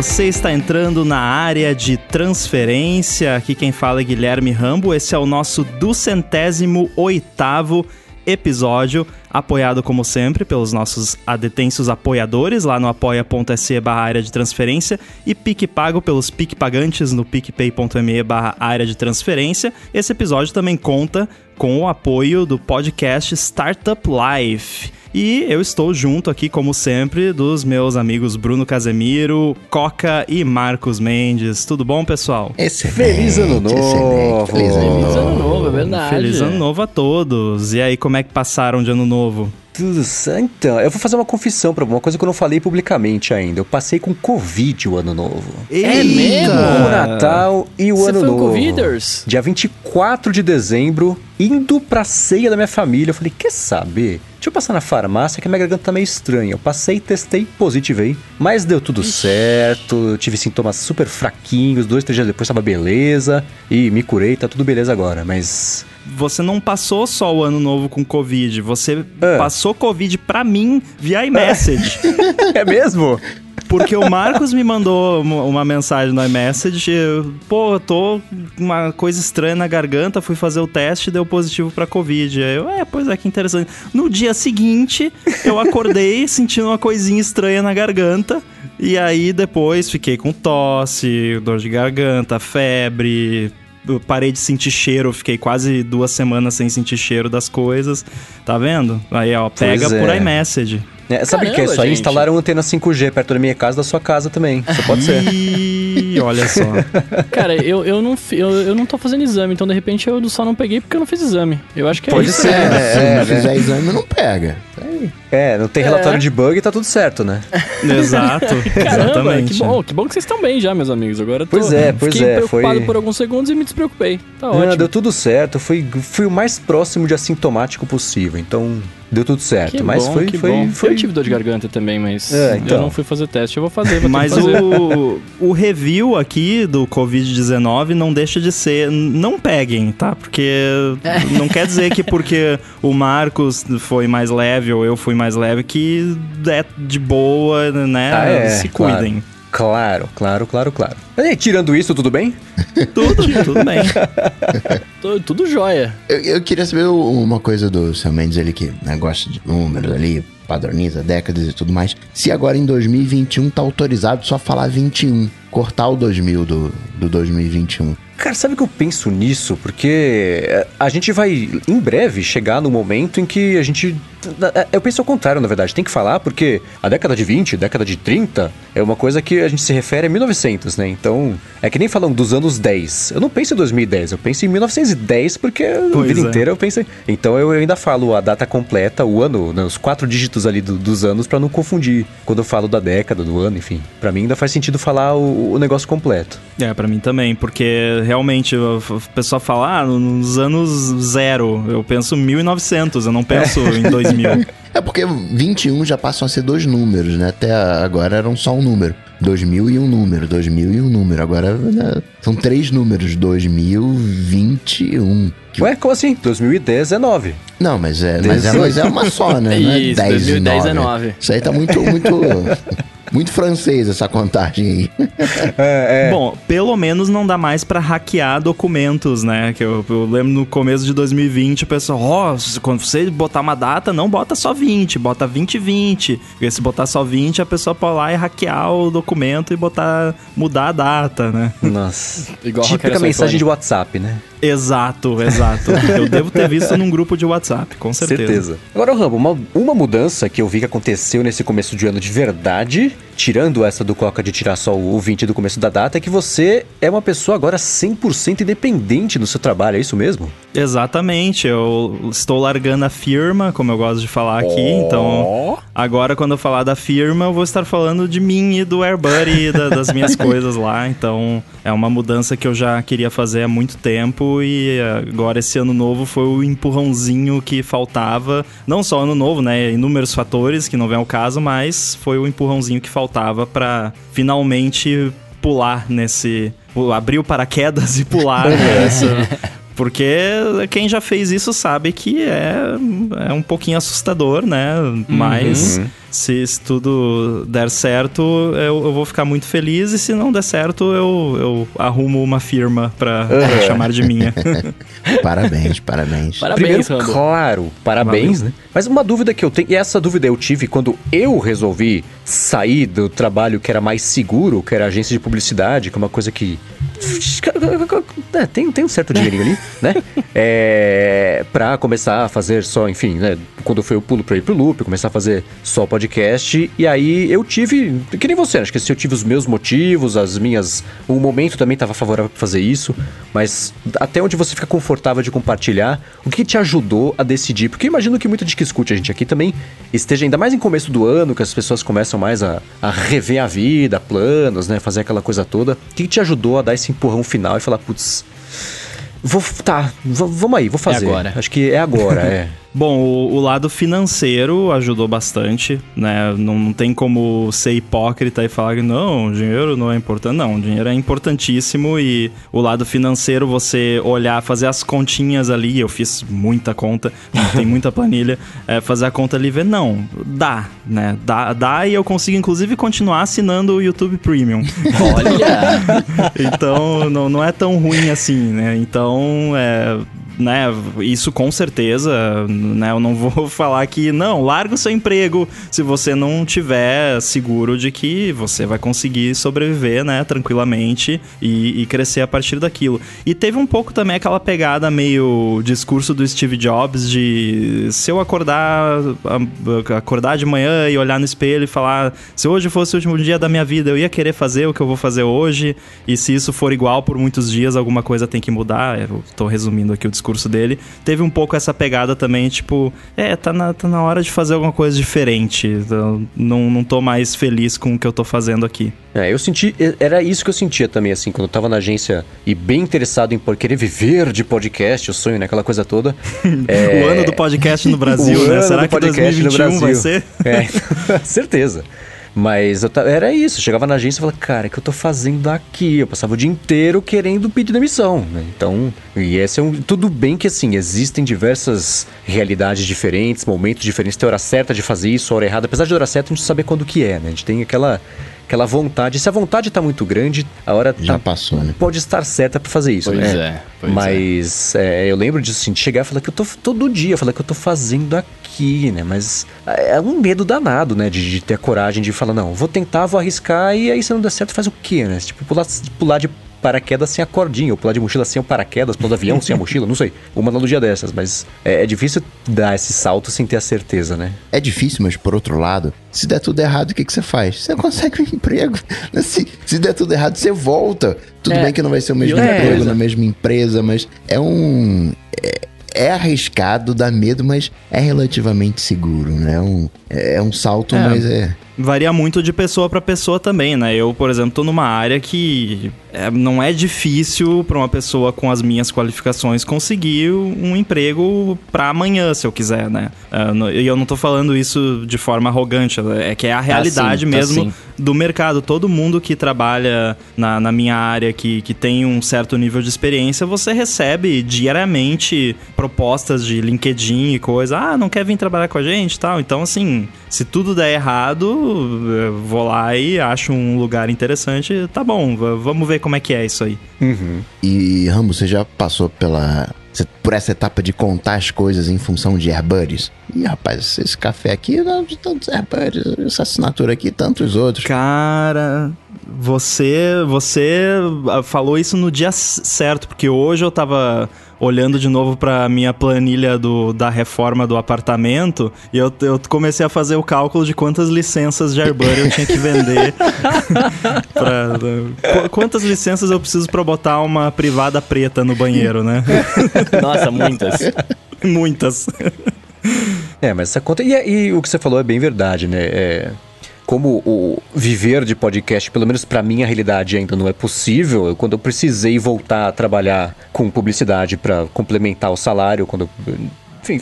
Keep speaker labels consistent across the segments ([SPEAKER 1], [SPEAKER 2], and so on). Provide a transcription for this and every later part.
[SPEAKER 1] você está entrando na área de transferência. Aqui quem fala é Guilherme Rambo. Esse é o nosso duzentésimo oitavo episódio, apoiado como sempre pelos nossos adetensos apoiadores lá no apoia.se barra área de transferência e PicPago pelos PicPagantes no picpay.me barra área de transferência. Esse episódio também conta com o apoio do podcast Startup Life. E eu estou junto aqui, como sempre, dos meus amigos Bruno Casemiro, Coca e Marcos Mendes. Tudo bom, pessoal?
[SPEAKER 2] Excelente, Feliz ano novo!
[SPEAKER 3] Feliz ano novo, é verdade.
[SPEAKER 1] Feliz ano novo a todos. E aí, como é que passaram de ano novo?
[SPEAKER 2] Então, eu vou fazer uma confissão pra uma coisa que eu não falei publicamente ainda. Eu passei com Covid o ano novo.
[SPEAKER 3] É mesmo?
[SPEAKER 2] O Natal e o
[SPEAKER 3] Você
[SPEAKER 2] ano
[SPEAKER 3] foi
[SPEAKER 2] novo.
[SPEAKER 3] Coviders?
[SPEAKER 2] Dia 24 de dezembro, indo pra ceia da minha família, eu falei, quer saber? Deixa eu passar na farmácia que a minha garganta tá meio estranha. Eu passei, testei, positivei. Mas deu tudo certo, eu tive sintomas super fraquinhos, dois, três dias depois tava beleza. E me curei, tá tudo beleza agora. Mas
[SPEAKER 1] Você não passou só o ano novo com Covid, você
[SPEAKER 2] É.
[SPEAKER 1] passou Covid pra mim via iMessage.
[SPEAKER 2] é mesmo?
[SPEAKER 1] Porque o Marcos me mandou uma mensagem no iMessage, pô, eu tô com uma coisa estranha na garganta, fui fazer o teste e deu positivo pra Covid. Aí eu, é, pois é, que interessante. No dia seguinte, eu acordei sentindo uma coisinha estranha na garganta, e aí depois fiquei com tosse, dor de garganta, febre, eu parei de sentir cheiro, fiquei quase duas semanas sem sentir cheiro das coisas. Tá vendo? Aí, ó, pega
[SPEAKER 2] Pois
[SPEAKER 1] por
[SPEAKER 2] é.
[SPEAKER 1] iMessage.
[SPEAKER 2] É, sabe o que é isso aí? Instalaram antena 5G perto da minha casa da sua casa também. Isso pode ser.
[SPEAKER 1] Ih, olha só.
[SPEAKER 3] Cara, eu, eu, não, eu, eu não tô fazendo exame, então de repente eu só não peguei porque eu não fiz exame. Eu acho que é
[SPEAKER 2] Pode
[SPEAKER 3] isso.
[SPEAKER 2] ser.
[SPEAKER 3] né?
[SPEAKER 2] É,
[SPEAKER 4] Se
[SPEAKER 2] é,
[SPEAKER 4] não
[SPEAKER 2] né?
[SPEAKER 4] fizer exame, não pega.
[SPEAKER 2] É, não tem relatório de bug e tá tudo certo, né?
[SPEAKER 1] Exato,
[SPEAKER 3] Caramba,
[SPEAKER 1] exatamente.
[SPEAKER 3] que bom, que bom que vocês estão bem já, meus amigos. Agora tô,
[SPEAKER 2] Pois é, pois
[SPEAKER 3] fiquei
[SPEAKER 2] é,
[SPEAKER 3] preocupado
[SPEAKER 2] foi-
[SPEAKER 3] por alguns segundos e me despreocupei. Tá
[SPEAKER 2] Não,
[SPEAKER 3] ótimo.
[SPEAKER 2] deu tudo certo. Fui, fui o mais próximo de assintomático possível. Então, deu tudo certo.
[SPEAKER 3] Que
[SPEAKER 2] mas
[SPEAKER 3] bom,
[SPEAKER 2] foi,
[SPEAKER 3] que
[SPEAKER 2] foi,
[SPEAKER 3] bom.
[SPEAKER 2] foi.
[SPEAKER 3] Eu tive dor de garganta também, mas
[SPEAKER 2] É, então.
[SPEAKER 3] eu não fui fazer teste. Eu vou fazer, vou
[SPEAKER 1] Mas
[SPEAKER 3] fazer.
[SPEAKER 1] o, o review aqui do Covid-19 não deixa de ser. Não peguem, tá? Porque não quer dizer que porque o Marcos foi mais leve ou eu fui mais leve que é de boa, né?
[SPEAKER 2] Ah, é,
[SPEAKER 1] Se cuidem.
[SPEAKER 2] Claro, claro, claro, claro. E, tirando isso, tudo bem?
[SPEAKER 1] Tudo, tudo bem.
[SPEAKER 3] Tudo jóia.
[SPEAKER 4] Eu, eu queria saber o- uma coisa do Sam Mendes ali, que né, gosta de números ali, padroniza décadas e tudo mais. Se agora em 2021 tá autorizado só falar 21, cortar o 2000 do, do 2021.
[SPEAKER 2] Cara, sabe que eu penso nisso? Porque é, a gente vai, em breve, chegar no momento em que a gente. É, Eu penso ao contrário, na verdade. Tem que falar, porque a década de 20, década de 30, é uma coisa que a gente se refere a 1900, né? Então, é que nem falam dos anos 10. Eu não penso em 2010, eu penso em 1910, porque a
[SPEAKER 1] Pois
[SPEAKER 2] vida
[SPEAKER 1] é.
[SPEAKER 2] inteira eu penso. Então, eu ainda falo a data completa, o ano, né, os quatro dígitos ali do- dos anos, pra não confundir. Quando eu falo da década, do ano, enfim. Pra mim ainda faz sentido falar o, o negócio completo.
[SPEAKER 1] É, pra mim também, porque realmente o pessoal fala, ah, nos anos zero, eu penso 1900, eu não penso em 2000.
[SPEAKER 4] É porque 21 já passam a ser dois números, né? Até agora eram só um número. 2000 e um número, 2000 e um número. Agora né, são três números, 2021. Que-
[SPEAKER 2] Ué, como assim? 2010 é 9.
[SPEAKER 4] Não, mas é, mas é, mas é uma só, né? Não é
[SPEAKER 3] Isso,
[SPEAKER 4] 10 e
[SPEAKER 3] 2010
[SPEAKER 4] 9.
[SPEAKER 3] é 9.
[SPEAKER 4] Isso aí tá muito, muito, muito francês essa contagem aí.
[SPEAKER 2] É,
[SPEAKER 1] Bom, pelo menos não dá mais pra hackear documentos, né? Que eu, eu lembro no começo de 2020 o pessoal, ó, se- quando você botar uma data, não bota só 20, bota 2020. Porque se botar só 20, a pessoa pode ir lá e hackear o documento e botar, mudar a data, né?
[SPEAKER 2] Nossa.
[SPEAKER 3] Igual
[SPEAKER 2] Típica mensagem
[SPEAKER 3] iPhone.
[SPEAKER 2] de WhatsApp, né?
[SPEAKER 1] Exato, exato. eu devo ter visto num grupo de WhatsApp, com certeza.
[SPEAKER 2] Agora, Rambo, uma, uma mudança que eu vi que aconteceu nesse começo de ano de verdade, tirando essa do Coca de tirar só o 20 do começo da data, é que você é uma pessoa agora 100% independente no seu trabalho, é isso mesmo?
[SPEAKER 1] Exatamente, eu estou largando a firma, como eu gosto de falar aqui, então agora quando eu falar da firma, eu vou estar falando de mim e do AirBuddy e da- das minhas coisas lá, então é uma mudança que eu já queria fazer há muito tempo e agora esse ano novo foi o empurrãozinho que faltava, não só ano novo, né, inúmeros fatores que não vem ao caso, mas foi o empurrãozinho que faltava para finalmente pular nesse, abrir o paraquedas e pular. Nessa Porque quem já fez isso sabe que é, é um pouquinho assustador, né? Mas se, se tudo der certo, eu, eu vou ficar muito feliz. E se não der certo, eu, eu arrumo uma firma pra, pra chamar de minha.
[SPEAKER 4] Parabéns, parabéns.
[SPEAKER 3] Parabéns,
[SPEAKER 2] Primeiro, claro, parabéns, né? Mas uma dúvida que eu tenho, e essa dúvida eu tive quando eu resolvi sair do trabalho que era mais seguro, que era agência de publicidade, que é uma coisa que. É, tem, tem um certo dinheirinho ali, né? É, pra começar a fazer só, enfim, né? Quando foi o pulo pra ir pro loop, começar a fazer só podcast. E aí eu tive, que nem você, acho que se eu tive os meus motivos, as minhas. O momento também tava favorável pra fazer isso, mas até onde você fica confortável de compartilhar, o que te ajudou a decidir? Porque eu imagino que muita gente que escute a gente aqui também esteja ainda mais em começo do ano, que as pessoas começam mais a, a rever a vida, planos, né? Fazer aquela coisa toda. O que te ajudou a dar esse empurrão final e falar, putz. Vou, tá, vamos aí, vou fazer.
[SPEAKER 3] agora.
[SPEAKER 2] Acho que é agora, é.
[SPEAKER 1] Bom, o, o lado financeiro ajudou bastante, né? Não, não tem como ser hipócrita e falar que não, dinheiro não é importante. Não, dinheiro é importantíssimo e o lado financeiro, você olhar, fazer as continhas ali, eu fiz muita conta, tem muita planilha, é, fazer a conta ali e ver, não, dá, né? Dá, dá e eu consigo inclusive continuar assinando o YouTube Premium.
[SPEAKER 3] Olha!
[SPEAKER 1] Então, não, não é tão ruim assim, né? Então, é, né, isso com certeza, né, eu não vou falar que não, larga o seu emprego se você não tiver seguro de que você vai conseguir sobreviver, né, tranquilamente e, e crescer a partir daquilo. E teve um pouco também aquela pegada meio discurso do Steve Jobs de se eu acordar acordar de manhã e olhar no espelho e falar se hoje fosse o último dia da minha vida, eu ia querer fazer o que eu vou fazer hoje, e se isso for igual por muitos dias, alguma coisa tem que mudar. Eu tô resumindo aqui o discurso dele. Teve um pouco essa pegada também, tipo, é, tá na, tá na hora de fazer alguma coisa diferente. Não, não tô mais feliz com o que eu tô fazendo aqui.
[SPEAKER 2] É, eu senti, era isso que eu sentia também, assim, quando eu tava na agência e bem interessado em por- querer viver de podcast, o sonho, né, aquela coisa toda. É,
[SPEAKER 1] O ano do podcast no Brasil, né? Será que
[SPEAKER 2] podcast no
[SPEAKER 1] 2021 vai ser?
[SPEAKER 2] É, certeza. Mas eu era isso, eu chegava na agência e falava, cara, o que eu tô fazendo aqui? Eu passava o dia inteiro querendo pedir demissão, né? Então, e esse é um. Tudo bem que assim, existem diversas realidades diferentes, momentos diferentes, tem hora certa de fazer isso, hora errada. Apesar de hora certa, a gente saber quando que é, né? A gente tem aquela, aquela vontade. Se a vontade tá muito grande, a hora
[SPEAKER 4] Já
[SPEAKER 2] tá-
[SPEAKER 4] passou, né?
[SPEAKER 2] pode estar certa pra fazer isso,
[SPEAKER 3] Pois
[SPEAKER 2] né?
[SPEAKER 3] é, pois
[SPEAKER 2] Mas é, eu lembro disso, assim, de chegar e falar que eu tô todo dia, falar que eu tô fazendo aqui, né? Mas é um medo danado, né? De, de ter a coragem de falar, não, vou tentar, vou arriscar, e aí se não der certo, faz o quê, né? Tipo, pular, pular de paraquedas sem a cordinha, ou pular de mochila sem o paraquedas, pular do avião sem a mochila, não sei. Uma analogia dessas, mas é, é difícil dar esse salto sem ter a certeza, né?
[SPEAKER 4] É difícil, mas por outro lado, se der tudo errado, o que, que você faz? Você consegue um emprego. Se, se der tudo errado, você volta. Tudo
[SPEAKER 3] É,
[SPEAKER 4] bem que não vai ser o mesmo emprego na mesma empresa, mas é um. É, é arriscado, dá medo, mas é relativamente seguro, né? É um, é um salto,
[SPEAKER 1] É.
[SPEAKER 4] mas é.
[SPEAKER 1] Varia muito de pessoa pra pessoa também, né? Eu, por exemplo, tô numa área que é, não é difícil pra uma pessoa com as minhas qualificações conseguir um emprego pra amanhã, se eu quiser, né? Ah, E eu não tô falando isso de forma arrogante, é que é a realidade
[SPEAKER 3] sim, tá
[SPEAKER 1] mesmo
[SPEAKER 3] sim.
[SPEAKER 1] do mercado. Todo mundo que trabalha na, na minha área, que, que tem um certo nível de experiência, você recebe diariamente propostas de LinkedIn e coisa. Ah, não quer vir trabalhar com a gente e tal. Então, assim, se tudo der errado, vou lá e acho um lugar interessante. Tá bom, vamos ver como é que é isso aí.
[SPEAKER 4] E, Rambo, você já passou pela. Por essa etapa de contar as coisas em função de AirBuddies? Ih, rapaz, esse café aqui dá de tantos AirBuddies, essa assinatura aqui, tantos outros.
[SPEAKER 1] Cara, você você ah, falou isso no dia certo, porque hoje eu tava olhando de novo pra minha planilha do, da reforma do apartamento e eu, eu comecei a fazer o cálculo de quantas licenças de Airbuddy eu tinha que vender. pra, qu- quantas licenças eu preciso pra botar uma privada preta no banheiro, né?
[SPEAKER 3] Nossa, muitas.
[SPEAKER 1] Muitas.
[SPEAKER 2] É, mas essa conta. E, e o que você falou é bem verdade, né? É, como o viver de podcast, pelo menos pra minha realidade, ainda não é possível. eu- quando eu precisei voltar a trabalhar com publicidade pra complementar o salário, quando. Enfim,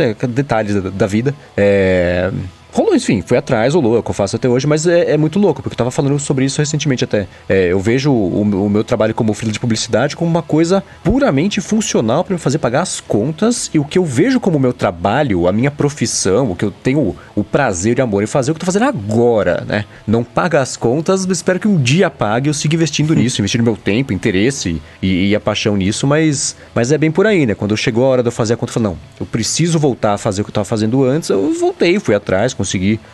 [SPEAKER 2] é, detalhes da, da vida. É, rolou, enfim, fui atrás, rolou, é o que eu faço até hoje, mas é, é muito louco, porque eu tava falando sobre isso recentemente até. É, eu vejo o, o meu trabalho como filho de publicidade como uma coisa puramente funcional para me fazer pagar as contas e o que eu vejo como meu trabalho, a minha profissão, o que eu tenho o prazer e amor em fazer, é o que eu tô fazendo agora, né? Não paga as contas, mas espero que um dia pague eu siga investindo nisso, investindo meu tempo, interesse e, e, a paixão nisso, mas, mas é bem por aí, né? Quando chegou a hora de eu fazer a conta, eu falei, não, eu preciso voltar a fazer o que eu tava fazendo antes, eu voltei, fui atrás, consegui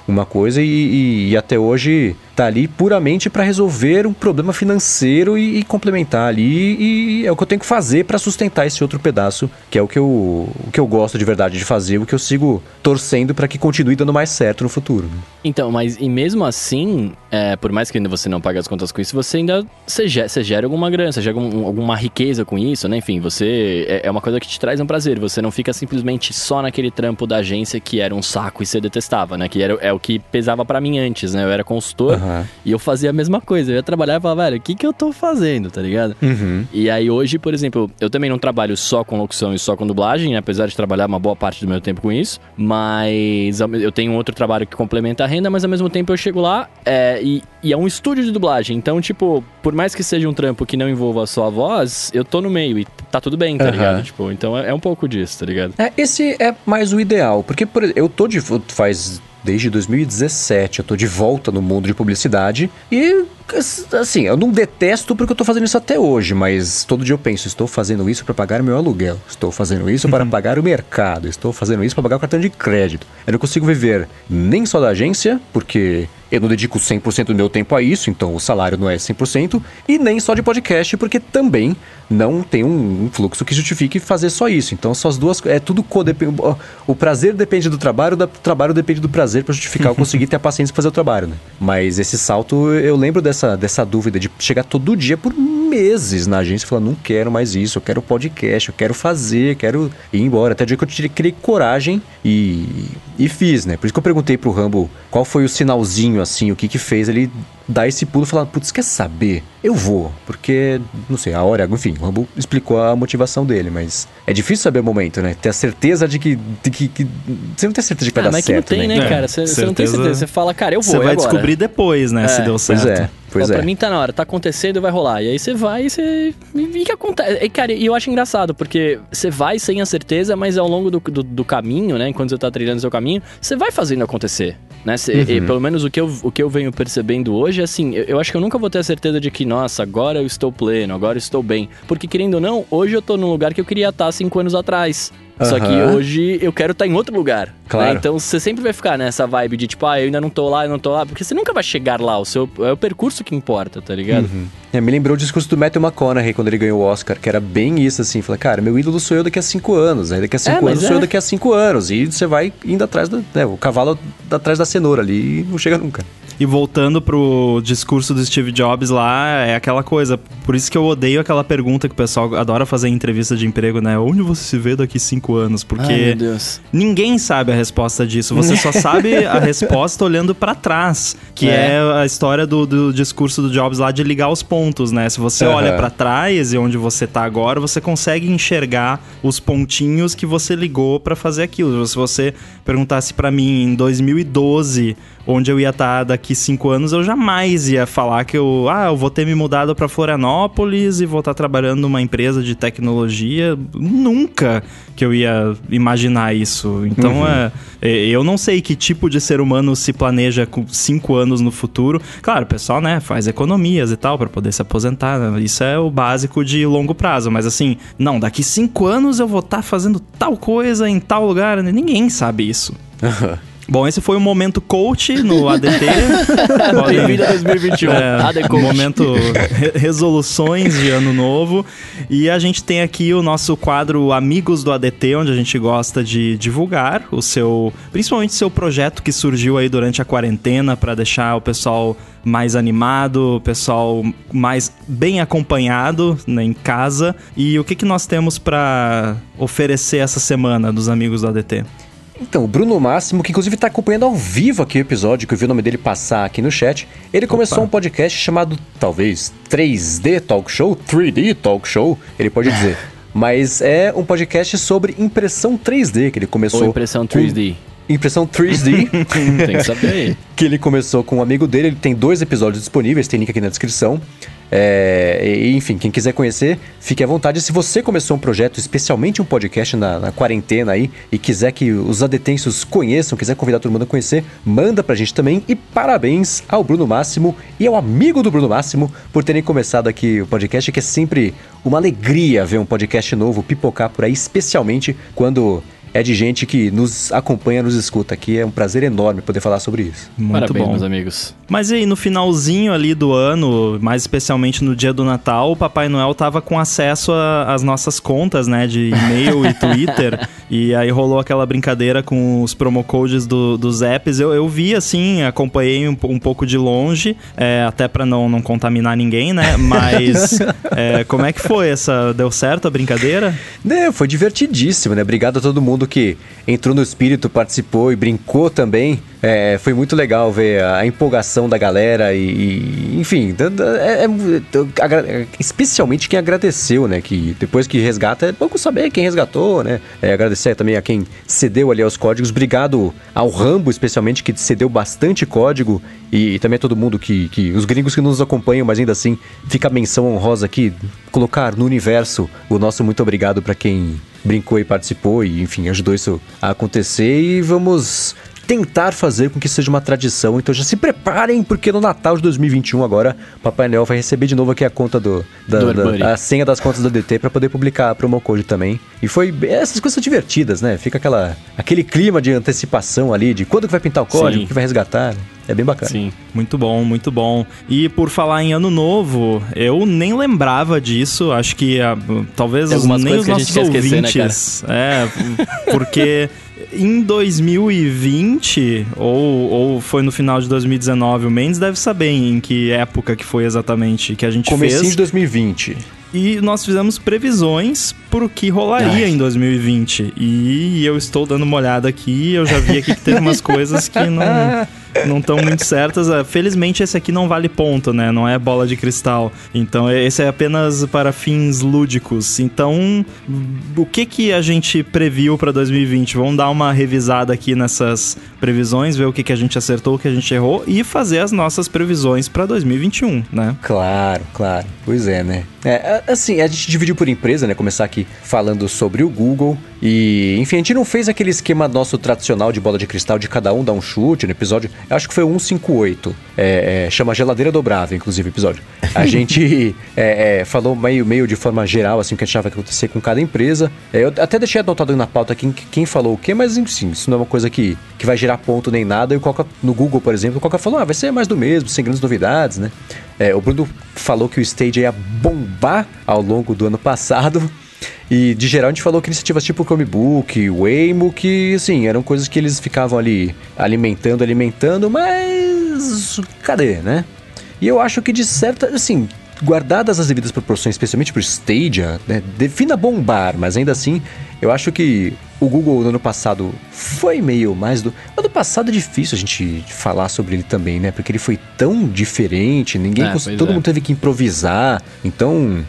[SPEAKER 2] uma coisa e, e, e até hoje tá ali puramente para resolver um problema financeiro e, e, complementar ali e é o que eu tenho que fazer para sustentar esse outro pedaço, que é o que eu, o que eu gosto de verdade de fazer, o que eu sigo torcendo para que continue dando mais certo no futuro. Né?
[SPEAKER 3] Então, mas e mesmo assim, é, por mais que ainda você não pague as contas com isso, você ainda você gera, você gera alguma grana, você gera algum, alguma riqueza com isso, né? Enfim, você é, é, uma coisa que te traz um prazer. Você não fica simplesmente só naquele trampo da agência que era um saco e você detestava, né? Que era é o que pesava para mim antes, né? Eu era consultor uhum. e eu fazia a mesma coisa. Eu ia trabalhar e falava, velho, o que que eu tô fazendo, tá ligado? Uhum. E aí hoje, por exemplo, eu também não trabalho só com locução e só com dublagem, né? apesar de trabalhar uma boa parte do meu tempo com isso, mas eu tenho outro trabalho que complementa a renda, mas ao mesmo tempo eu chego lá é, e, e é um estúdio de dublagem. Então, tipo, por mais que seja um trampo que não envolva só a voz, eu tô no meio e tá tudo bem, tá uhum. ligado? Tipo, então é, é, um pouco disso, tá ligado?
[SPEAKER 2] É, esse é mais o ideal, porque por, eu tô de. faz desde 2017 eu tô de volta no mundo de publicidade e assim, eu não detesto porque eu tô fazendo isso até hoje, mas todo dia eu penso, estou fazendo isso para pagar meu aluguel, estou fazendo isso para uhum. pagar o mercado, estou fazendo isso para pagar o cartão de crédito. Eu não consigo viver nem só da agência, porque eu não dedico 100% do meu tempo a isso, então o salário não é 100%, e nem só de podcast, porque também não tem um, fluxo que justifique fazer só isso. Então são as duas, é tudo o prazer depende do trabalho, o trabalho depende do prazer para justificar eu conseguir ter a paciência para fazer o trabalho, né? Mas esse salto, eu lembro dessa, dessa dúvida de chegar todo dia por meses na agência falar, não quero mais isso, eu quero podcast, eu quero fazer, quero ir embora. Até o dia que eu criei coragem e, e fiz, né? Por isso que eu perguntei pro Rambo qual foi o sinalzinho assim, o que que fez ele dar esse pulo e falar, putz, quer saber? Eu vou, porque, não sei, a hora, enfim, o Rambo explicou a motivação dele, mas é difícil saber o momento, né? Ter a certeza de que. De que, que você não tem certeza de que vai
[SPEAKER 3] ah,
[SPEAKER 2] dar
[SPEAKER 3] mas
[SPEAKER 2] certo.
[SPEAKER 3] Mas que não tem, né, né cara? Você, você não tem certeza. Você fala, cara, eu vou. Você
[SPEAKER 1] vai
[SPEAKER 3] agora.
[SPEAKER 1] descobrir depois, né, é. se deu certo.
[SPEAKER 2] Pois é. Pois
[SPEAKER 3] Ó,
[SPEAKER 2] é.
[SPEAKER 3] Pra mim tá na hora, tá acontecendo, vai rolar. E aí você vai e você. E que acontece? E, cara, e eu acho engraçado, porque você vai sem a certeza, mas ao longo do, do, do caminho, né? Enquanto você tá trilhando o seu caminho, você vai fazendo acontecer. Né? Cê, uhum. e, pelo menos o que, eu, o que eu venho percebendo hoje é assim, eu, eu, acho que eu nunca vou ter a certeza de que, nossa, agora eu estou pleno, agora eu estou bem. Porque, querendo ou não, hoje eu tô num lugar que eu queria estar cinco anos atrás. Uhum. Só que hoje eu quero estar em outro lugar. Né?
[SPEAKER 2] Claro.
[SPEAKER 3] Né? Então você sempre vai ficar nessa vibe de tipo, ah, eu ainda não tô lá, eu não tô lá, porque você nunca vai chegar lá. O seu é o percurso que importa, tá ligado?
[SPEAKER 2] Uhum. É, me lembrou o discurso do Matthew McConaughey quando ele ganhou o Oscar, que era bem isso assim. Falei, cara, meu ídolo sou eu daqui a cinco anos. Aí daqui a cinco é, anos é. sou eu daqui a cinco anos. E você vai indo atrás do. Né, o cavalo atrás da cenoura ali e não chega nunca.
[SPEAKER 1] E voltando pro discurso do Steve Jobs lá, é aquela coisa. Por isso que eu odeio aquela pergunta que o pessoal adora fazer em entrevista de emprego, né? Onde você se vê daqui cinco anos? Porque
[SPEAKER 3] Ai,
[SPEAKER 1] ninguém sabe a resposta disso. Você só sabe a resposta olhando para trás. Que é. é, a história do, do, discurso do Jobs lá de ligar os pontos, né? Se você uhum. olha para trás e onde você tá agora, você consegue enxergar os pontinhos que você ligou para fazer aquilo. Se você perguntasse para mim em 2012 onde eu ia estar tá daqui cinco anos, eu jamais ia falar que eu, ah, eu vou ter me mudado para Florianópolis e vou estar tá trabalhando numa empresa de tecnologia. Nunca que eu ia imaginar isso. Então, uhum. é, é, eu não sei que tipo de ser humano se planeja com cinco anos no futuro. Claro, o pessoal, né, faz economias e tal para poder se aposentar. Né? Isso é o básico de longo prazo. Mas assim, não, daqui cinco anos eu vou estar tá fazendo tal coisa em tal lugar. Ninguém sabe isso. Bom, esse foi o momento coach no ADT.
[SPEAKER 3] Bem-vindo a 2021. É, AD
[SPEAKER 1] coach. Momento re resoluções de ano novo. E a gente tem aqui o nosso quadro Amigos do ADT, onde a gente gosta de divulgar o seu, principalmente o seu projeto que surgiu aí durante a quarentena para deixar o pessoal mais animado, o pessoal mais bem acompanhado né, em casa. E o que, que nós temos para oferecer essa semana dos amigos do ADT?
[SPEAKER 2] Então, o Bruno Máximo, que inclusive está acompanhando ao vivo aqui o episódio, que eu vi o nome dele passar aqui no chat, ele Opa. começou um podcast chamado, talvez, 3D Talk Show, 3D Talk Show, ele pode dizer. Mas é um podcast sobre impressão 3D que ele começou. Ou
[SPEAKER 3] impressão 3D.
[SPEAKER 2] impressão 3D.
[SPEAKER 3] Tem que saber
[SPEAKER 2] que ele começou com um amigo dele. Ele tem dois episódios disponíveis, tem link aqui na descrição. É, enfim, quem quiser conhecer, fique à vontade. Se você começou um projeto, especialmente um podcast na, na quarentena aí, e quiser que os adetensos conheçam, quiser convidar todo mundo a conhecer, manda pra gente também. E parabéns ao Bruno Máximo e ao amigo do Bruno Máximo por terem começado aqui o podcast, que é sempre uma alegria ver um podcast novo pipocar por aí, especialmente quando é de gente que nos acompanha, nos escuta aqui. É um prazer enorme poder falar sobre isso.
[SPEAKER 1] Muito
[SPEAKER 3] Parabéns,
[SPEAKER 1] bom.
[SPEAKER 3] meus amigos.
[SPEAKER 1] Mas e aí, no finalzinho ali do ano, mais especialmente no dia do Natal, o Papai Noel tava com acesso às nossas contas, né, de e-mail e Twitter. E aí rolou aquela brincadeira com os promo codes do- dos apps. Eu, eu vi, assim, acompanhei um, um pouco de longe, é, até pra não, não contaminar ninguém, né? Mas é, como é que foi essa? Deu certo a brincadeira?
[SPEAKER 2] Né, foi divertidíssimo, né? Obrigado a todo mundo que entrou no espírito, participou e brincou também. É, foi muito legal ver a empolgação da galera e, e, enfim, é- é- especialmente quem agradeceu, né? Que depois que resgata, é pouco saber quem resgatou, né? É, agradecer também a quem cedeu ali aos códigos. Obrigado ao Rambo, especialmente, que cedeu bastante código e, também a todo mundo que, que. Os gringos que nos acompanham, mas ainda assim, fica a menção honrosa aqui, colocar no universo o nosso muito obrigado para quem brincou e participou e, enfim, ajudou isso a acontecer e vamos tentar fazer com que seja uma tradição. Então já se preparem, porque no Natal de 2021 agora, Papai Noel vai receber de novo aqui a conta do, da,
[SPEAKER 3] Do
[SPEAKER 2] da- a senha das contas do DT para poder publicar a promo code também. E foi essas coisas são divertidas, né? Fica aquela aquele clima de antecipação ali de quando que vai pintar o código,
[SPEAKER 3] Sim.
[SPEAKER 2] que vai resgatar. né? É bem bacana.
[SPEAKER 3] Sim.
[SPEAKER 1] Muito bom, muito bom. E por falar em ano novo, eu nem lembrava disso. Acho que ah, talvez
[SPEAKER 3] Tem
[SPEAKER 1] os,
[SPEAKER 3] algumas
[SPEAKER 1] nem os
[SPEAKER 3] coisas que a
[SPEAKER 1] nossos
[SPEAKER 3] gente quer esquecer, né,
[SPEAKER 1] ouvintes. é, porque em 2020, ou, ou foi no final de 2019, o Mendes deve saber em que época que foi exatamente que a gente
[SPEAKER 2] Comecinho
[SPEAKER 1] fez.
[SPEAKER 2] de 2020.
[SPEAKER 1] E nós fizemos previsões pro que rolaria
[SPEAKER 2] Ai.
[SPEAKER 1] em 2020. E eu estou dando uma olhada aqui, eu já vi aqui que teve umas coisas que não não estão muito certas. Ah, Felizmente esse aqui não vale ponto, né? Não é bola de cristal. Então esse é apenas para fins lúdicos. Então, o que que a gente previu para 2020? Vamos dar uma revisada aqui nessas previsões, ver o que que a gente acertou, o que a gente errou e fazer as nossas previsões para 2021, né?
[SPEAKER 2] Claro, claro. Pois é, né? É, assim, a gente dividiu por empresa, né? Começar aqui falando sobre o Google. E, enfim, a gente não fez aquele esquema nosso tradicional de bola de cristal de cada um dar um chute no episódio. Eu acho que foi o 158. É, é, chama Geladeira Dobrável, inclusive, o episódio. A gente é, é, falou meio, meio de forma geral, assim, o que a gente achava que ia acontecer com cada empresa. É, eu até deixei anotado na pauta quem, quem falou o quê, mas, enfim, isso não é uma coisa que, que vai gerar ponto nem nada. E o Coca, no Google, por exemplo, o Coca falou, ah, vai ser mais do mesmo, sem grandes novidades, né? É, o Bruno falou que o Stage ia bombar ao longo do ano passado. E de geral a gente falou que iniciativas tipo o Chromebook, o Waymo, que assim, eram coisas que eles ficavam ali alimentando, alimentando, mas cadê, né? E eu acho que de certa, assim, guardadas as devidas proporções, especialmente pro Stadia, né, defina bombar, mas ainda assim, eu acho que o Google no ano passado foi meio mais do. Ano passado é difícil a gente falar sobre ele também, né? Porque ele foi tão diferente, ninguém
[SPEAKER 3] É,
[SPEAKER 2] cons- todo
[SPEAKER 3] é.
[SPEAKER 2] mundo teve que improvisar. Então,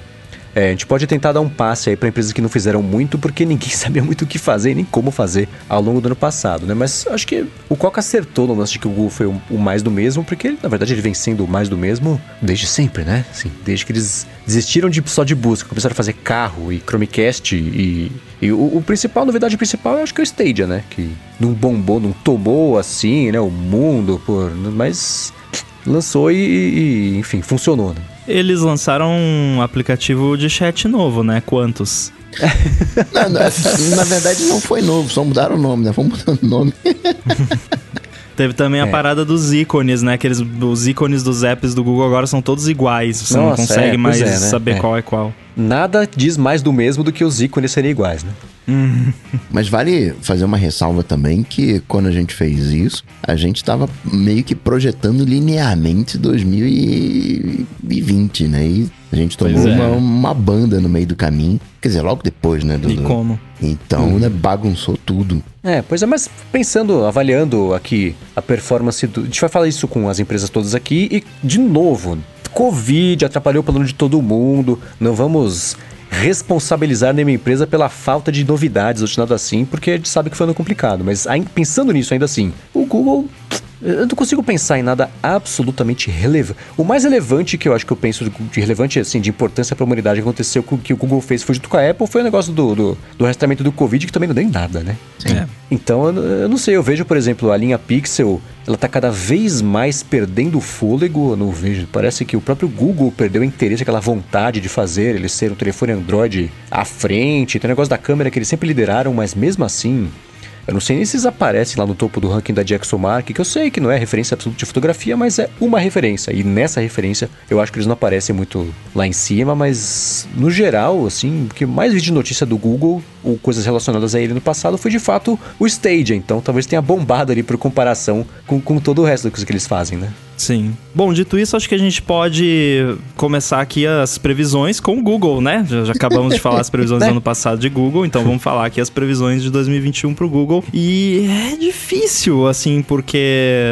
[SPEAKER 2] é, a gente pode tentar dar um passe aí para empresas que não fizeram muito, porque ninguém sabia muito o que fazer nem como fazer ao longo do ano passado, né? Mas acho que o Coca acertou no lance de que o Google foi o, mais do mesmo, porque na verdade ele vem sendo o mais do mesmo desde sempre, né? Assim, desde que eles desistiram de só de busca, começaram a fazer carro e Chromecast e, e o, o principal, a novidade principal, eu acho que é o Stadia, né? Que não bombou, não tomou assim, né? O mundo, por, mas lançou e, e, enfim, funcionou, né?
[SPEAKER 1] Eles lançaram um aplicativo de chat novo, né? Quantos?
[SPEAKER 4] Não, não, na verdade não foi novo, só mudaram o nome, né? Vamos mudando o nome.
[SPEAKER 1] Teve também a
[SPEAKER 2] É.
[SPEAKER 1] parada dos ícones, né? Aqueles, os ícones dos apps do Google agora são todos iguais. Você não
[SPEAKER 2] Nossa,
[SPEAKER 1] consegue
[SPEAKER 2] é,
[SPEAKER 1] mais
[SPEAKER 2] é, né?
[SPEAKER 1] saber
[SPEAKER 2] É.
[SPEAKER 1] qual é qual.
[SPEAKER 2] Nada diz mais do mesmo do que os ícones serem iguais, né?
[SPEAKER 4] Mas vale fazer uma ressalva também que quando a gente fez isso, a gente estava meio que projetando linearmente 2020, né? E a gente tomou
[SPEAKER 3] é.
[SPEAKER 4] uma, uma banda no meio do caminho. Quer dizer, logo depois, né? do-
[SPEAKER 1] E como?
[SPEAKER 4] Então, né, bagunçou tudo.
[SPEAKER 2] É, pois é, mas pensando, avaliando aqui a performance do. A gente vai falar isso com as empresas todas aqui e, de novo, Covid atrapalhou o plano de todo mundo. Não vamos responsabilizar nenhuma empresa pela falta de novidades ou de nada assim, porque a gente sabe que foi ano complicado. Mas pensando nisso ainda assim, o Google eu não consigo pensar em nada absolutamente relevante. O mais relevante que eu acho que eu penso de relevante, assim, de importância para a humanidade que aconteceu com o que o Google fez foi junto com a Apple, foi o negócio do, do, do rastreamento do Covid, que também não deu em nada, né?
[SPEAKER 1] Sim. É.
[SPEAKER 2] Então, eu, eu, não sei, eu vejo, por exemplo, a linha Pixel, ela tá cada vez mais perdendo fôlego, eu não vejo, parece que o próprio Google perdeu o interesse, aquela vontade de fazer, ele ser um telefone Android à frente, tem o negócio da câmera que eles sempre lideraram, mas mesmo assim, eu não sei nem se eles aparecem lá no topo do ranking da DxOMark, que eu sei que não é referência absoluta de fotografia, mas é uma referência. E nessa referência, eu acho que eles não aparecem muito lá em cima, mas no geral, assim, o que mais vi de notícia do Google, ou coisas relacionadas a ele no passado, foi de fato o Stage. Então talvez tenha bombado ali por comparação com, com todo o resto das que eles fazem, né?
[SPEAKER 1] Sim. Bom, dito isso, acho que a gente pode começar aqui as previsões com o Google, né? Já, já acabamos de falar as previsões do ano passado de Google, então vamos falar aqui as previsões de 2021 pro Google. E é difícil, assim, porque.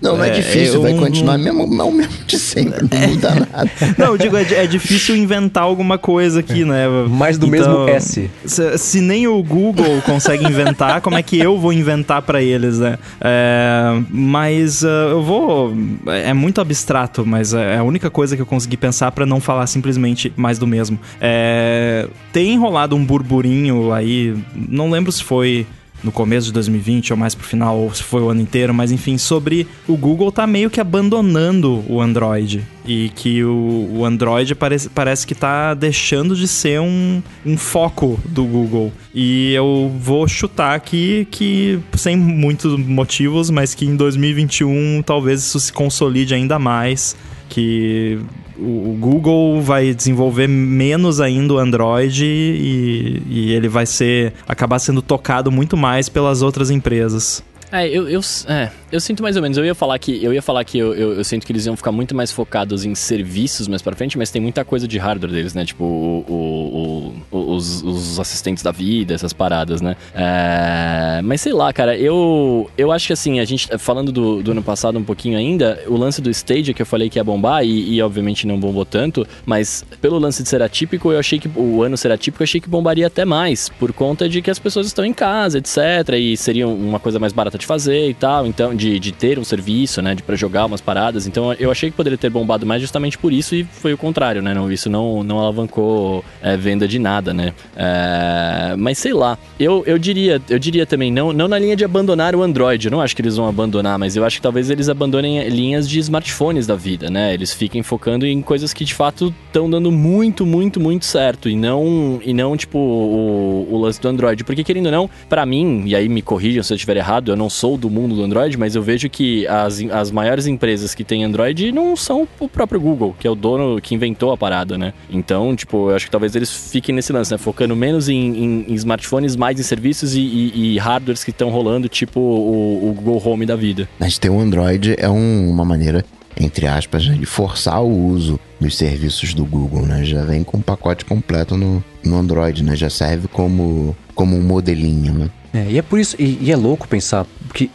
[SPEAKER 4] Não, não é, é difícil, vai continuar mesmo, o mesmo de sempre, não muda nada.
[SPEAKER 1] não, eu digo, é, é, difícil inventar alguma coisa aqui, né?
[SPEAKER 2] Mais do então, mesmo S.
[SPEAKER 1] Se, se, nem o Google consegue inventar, como é que eu vou inventar para eles, né? É, mas uh, eu vou é muito abstrato, mas é a única coisa que eu consegui pensar para não falar simplesmente mais do mesmo. É, tem enrolado um burburinho aí, não lembro se foi no começo de 2020 ou mais pro final, ou se foi o ano inteiro, mas enfim, sobre o Google tá meio que abandonando o Android. E que o, o Android parece, parece que tá deixando de ser um, um foco do Google. E eu vou chutar aqui que, sem muitos motivos, mas que em 2021 talvez isso se consolide ainda mais. Que o, Google vai desenvolver menos ainda o Android e, e ele vai ser acabar sendo tocado muito mais pelas outras empresas.
[SPEAKER 3] É, eu, eu, é, eu sinto mais ou menos. Eu ia falar que eu ia falar que eu, eu, eu, sinto que eles iam ficar muito mais focados em serviços mais para frente, mas tem muita coisa de hardware deles, né? Tipo o, o, o, os, os, assistentes da vida, essas paradas, né? É, mas sei lá, cara. Eu eu acho que assim a gente falando do, do ano passado um pouquinho ainda, o lance do Stadia que eu falei que ia bombar e, e, obviamente não bombou tanto, mas pelo lance de ser atípico, eu achei que o ano ser atípico, eu achei que bombaria até mais por conta de que as pessoas estão em casa, etc. E seria uma coisa mais barata de fazer e tal, então de, de ter um serviço, né, de para jogar umas paradas. Então eu achei que poderia ter bombado mais justamente por isso e foi o contrário, né? Não, isso não, não alavancou é, venda de nada, né? É, mas sei lá, eu, eu diria, eu diria também não, não na linha de abandonar o Android. Eu não acho que eles vão abandonar, mas eu acho que talvez eles abandonem linhas de smartphones da vida, né? Eles fiquem focando em coisas que de fato estão dando muito, muito, muito certo e não e não tipo o, o lance do Android, porque querendo ou não, para mim, e aí me corrijam se eu estiver errado, eu não sou do mundo do Android, mas eu vejo que as, as maiores empresas que têm Android não são o próprio Google, que é o dono que inventou a parada, né? Então, tipo, eu acho que talvez eles fiquem nesse lance, né? Focando menos em, em, em smartphones, mais em serviços e, e, e hardwares que estão rolando, tipo o, o, Google Home da vida.
[SPEAKER 4] Mas ter um Android é um, uma maneira entre aspas, né, de forçar o uso dos serviços do Google, né? Já vem com um pacote completo no, no Android, né? Já serve como, como um modelinho, né?
[SPEAKER 2] É, e é por isso, e, e é louco pensar,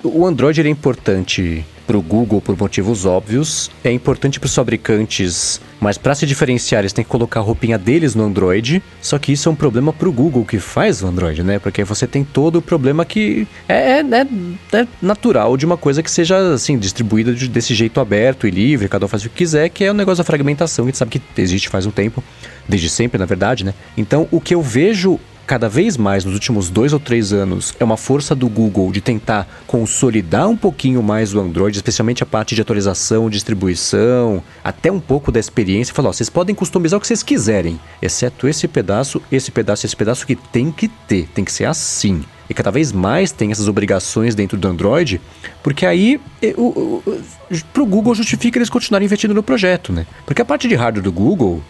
[SPEAKER 2] o Android é importante para o Google por motivos óbvios, é importante para os fabricantes, mas para se diferenciar eles têm que colocar a roupinha deles no Android. Só que isso é um problema para o Google que faz o Android, né? Porque você tem todo o problema que é, é, é, é natural de uma coisa que seja assim distribuída desse jeito aberto e livre, cada um faz o que quiser, que é o negócio da fragmentação, que a gente sabe que existe faz um tempo, desde sempre na verdade, né? Então o que eu vejo cada vez mais nos últimos dois ou três anos é uma força do Google de tentar consolidar um pouquinho mais o Android, especialmente a parte de atualização, distribuição, até um pouco da experiência. Falar, ó, vocês podem customizar o que vocês quiserem, exceto esse pedaço, esse pedaço, esse pedaço que tem que ter, tem que ser assim. E cada vez mais tem essas obrigações dentro do Android, porque aí o, o, pro Google justifica eles continuarem investindo no projeto, né? Porque a parte de hardware do Google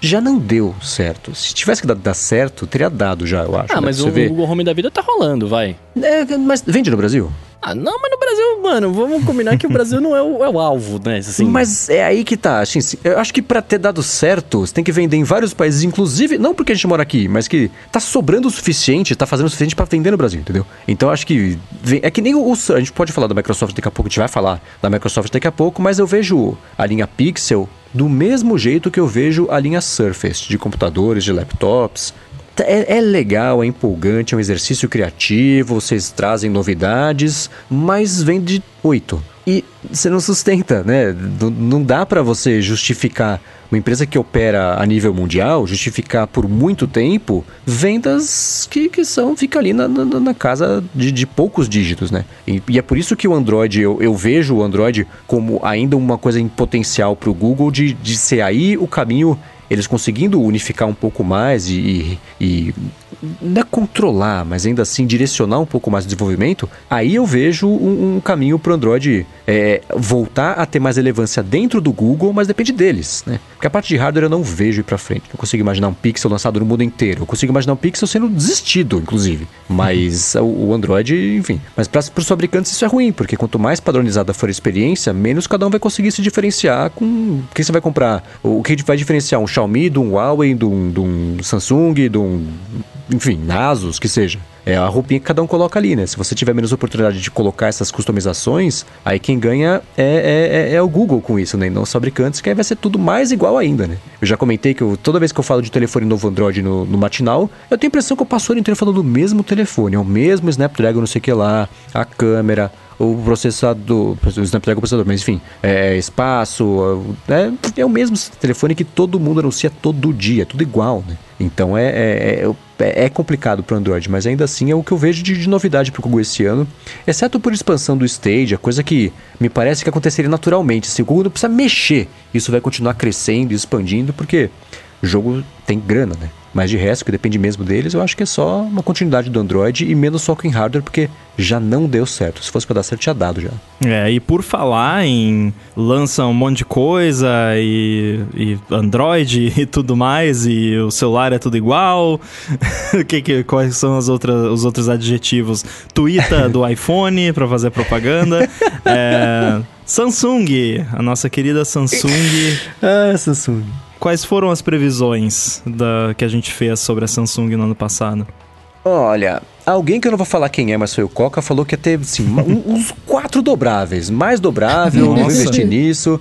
[SPEAKER 2] já não deu certo. Se tivesse que dar, dar certo, teria dado já, eu acho.
[SPEAKER 3] Ah, né? mas o. Google Home da vida tá rolando, vai.
[SPEAKER 2] É, mas vende no Brasil?
[SPEAKER 3] Ah, não, mas no Brasil, mano, vamos combinar que o Brasil não é o, é o alvo, né? Assim.
[SPEAKER 2] Mas é aí que tá. Assim, eu acho que para ter dado certo, você tem que vender em vários países, inclusive, não porque a gente mora aqui, mas que tá sobrando o suficiente, tá fazendo o suficiente para vender no Brasil, entendeu? Então acho que. É que nem o. A gente pode falar da Microsoft daqui a pouco, a gente vai falar da Microsoft daqui a pouco, mas eu vejo a linha Pixel do mesmo jeito que eu vejo a linha Surface de computadores, de laptops. É, é, legal, é empolgante, é um exercício criativo, vocês trazem novidades, mas vem de 8. E você não sustenta, né? Não, não dá para você justificar uma empresa que opera a nível mundial, justificar por muito tempo vendas que, que são, fica ali na, na, na casa de, de, poucos dígitos, né? E, e, é por isso que o Android, eu, eu vejo o Android como ainda uma coisa em potencial para o Google de, de ser aí o caminho eles conseguindo unificar um pouco mais e, e, não é controlar, mas ainda assim direcionar um pouco mais o desenvolvimento, aí eu vejo um, um caminho para o Android é, voltar a ter mais relevância dentro do Google, mas depende deles, né? Porque a parte de hardware eu não vejo ir para frente. Não consigo imaginar um Pixel lançado no mundo inteiro. Eu consigo imaginar um Pixel sendo desistido, inclusive. Mas o, Android, enfim. Mas para os fabricantes isso é ruim, porque quanto mais padronizada for a experiência, menos cada um vai conseguir se diferenciar com o que você vai comprar. O que vai diferenciar um Xiaomi de um Huawei, de um, de um Samsung, de um enfim, Asus, que seja. É a roupinha que cada um coloca ali, né? Se você tiver menos oportunidade de colocar essas customizações, aí quem ganha é, é, é, é o Google com isso, né? Não os fabricantes, que aí vai ser tudo mais igual ainda, né? Eu já comentei que eu, toda vez que eu falo de telefone novo Android no, no matinal, eu tenho a impressão que eu passo o ano inteiro falando do mesmo telefone, é o mesmo Snapdragon, não sei o que lá, a câmera, o processador, o Snapdragon processador, mas enfim, é, espaço, é, é o mesmo telefone que todo mundo anuncia todo dia, tudo igual, né? Então é, é, é, é complicado para o Android, mas ainda assim é o que eu vejo de, de novidade para o Google esse ano, exceto por expansão do Stage, a coisa que me parece que aconteceria naturalmente. Se o Google não precisa mexer, isso vai continuar crescendo e expandindo, porque o jogo tem grana, né? Mas de resto, que depende mesmo deles, eu acho que é só uma continuidade do Android e menos foco em hardware, porque já não deu certo. Se fosse para dar certo, tinha dado já.
[SPEAKER 1] É, e por falar em lança um monte de coisa e, e Android e tudo mais, e o celular é tudo igual. que, que, quais são as outras, os outros adjetivos? Twitter do iPhone para fazer propaganda. É, Samsung, a nossa querida Samsung.
[SPEAKER 2] ah, Samsung
[SPEAKER 1] quais foram as previsões da, que a gente fez sobre a Samsung no ano passado?
[SPEAKER 2] Olha, alguém que eu não vou falar quem é, mas foi o Coca, falou que ia ter assim, uns quatro dobráveis. Mais dobrável, Nossa. vou investir nisso.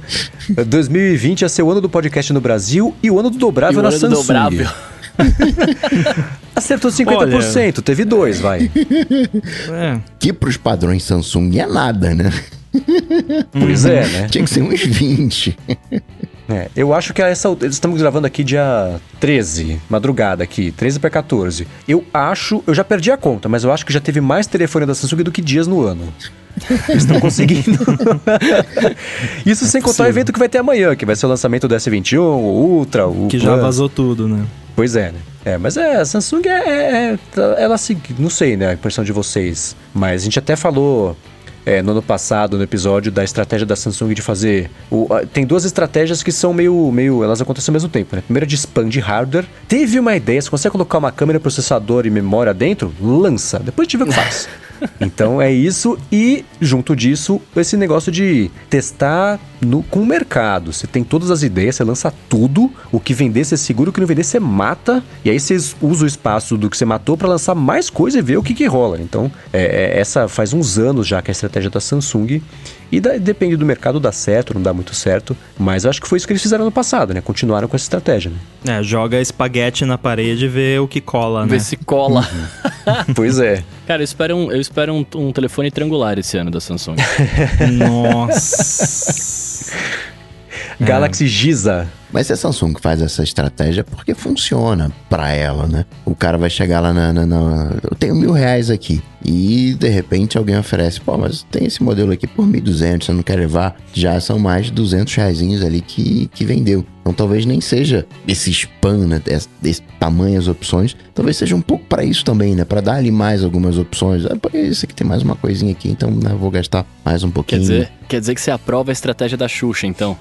[SPEAKER 2] 2020 ia ser o ano do podcast no Brasil e o ano do dobrável e na Samsung. Dobrável. Acertou 50%, Olha... teve dois, vai.
[SPEAKER 4] É. Que pros padrões Samsung é nada, né?
[SPEAKER 2] Pois é, né?
[SPEAKER 4] Tinha que ser uns 20.
[SPEAKER 2] É, eu acho que essa. Estamos gravando aqui dia 13, madrugada aqui, 13 para 14. Eu acho. Eu já perdi a conta, mas eu acho que já teve mais telefone da Samsung do que dias no ano. Eles estão conseguindo. Isso é sem contar o evento que vai ter amanhã, que vai ser o lançamento do S21, o Ultra, o.
[SPEAKER 1] Que já vazou tudo, né?
[SPEAKER 2] Pois é, né? É, mas é, a Samsung é, é, é ela se, não sei, né, a impressão de vocês, mas a gente até falou é, no ano passado, no episódio da estratégia da Samsung de fazer. O, tem duas estratégias que são meio, meio. Elas acontecem ao mesmo tempo, né? Primeira de de hardware. Teve uma ideia, se você colocar uma câmera, processador e memória dentro, lança. Depois a gente vê o que faz. então é isso. E junto disso, esse negócio de testar no, com o mercado. Você tem todas as ideias, você lança tudo. O que vender, você segura, o que não vender, você mata. E aí você usa o espaço do que você matou para lançar mais coisa e ver o que, que rola. Então, é, é, essa faz uns anos já que é a estratégia da Samsung. E da, depende do mercado, dá certo, não dá muito certo. Mas acho que foi isso que eles fizeram no passado, né? Continuaram com essa estratégia,
[SPEAKER 1] né? É, joga espaguete na parede e vê o que cola,
[SPEAKER 3] né? Vê se cola.
[SPEAKER 2] Uhum. pois é.
[SPEAKER 3] Cara, eu espero, um, eu espero um, um telefone triangular esse ano da Samsung.
[SPEAKER 1] Nossa.
[SPEAKER 2] Galaxy Giza.
[SPEAKER 4] Mas se a Samsung faz essa estratégia, porque funciona para ela, né? O cara vai chegar lá na, na, na, Eu tenho mil reais aqui. E de repente alguém oferece, pô, mas tem esse modelo aqui por 1.200, você não quer levar? Já são mais de 200 reais ali que, que vendeu. Então talvez nem seja esse spam, né? Desse, desse tamanho as opções. Talvez seja um pouco para isso também, né? Para dar ali mais algumas opções. Ah, esse aqui tem mais uma coisinha aqui, então né, vou gastar mais um pouquinho.
[SPEAKER 3] Quer dizer, quer dizer que você aprova a estratégia da Xuxa, então?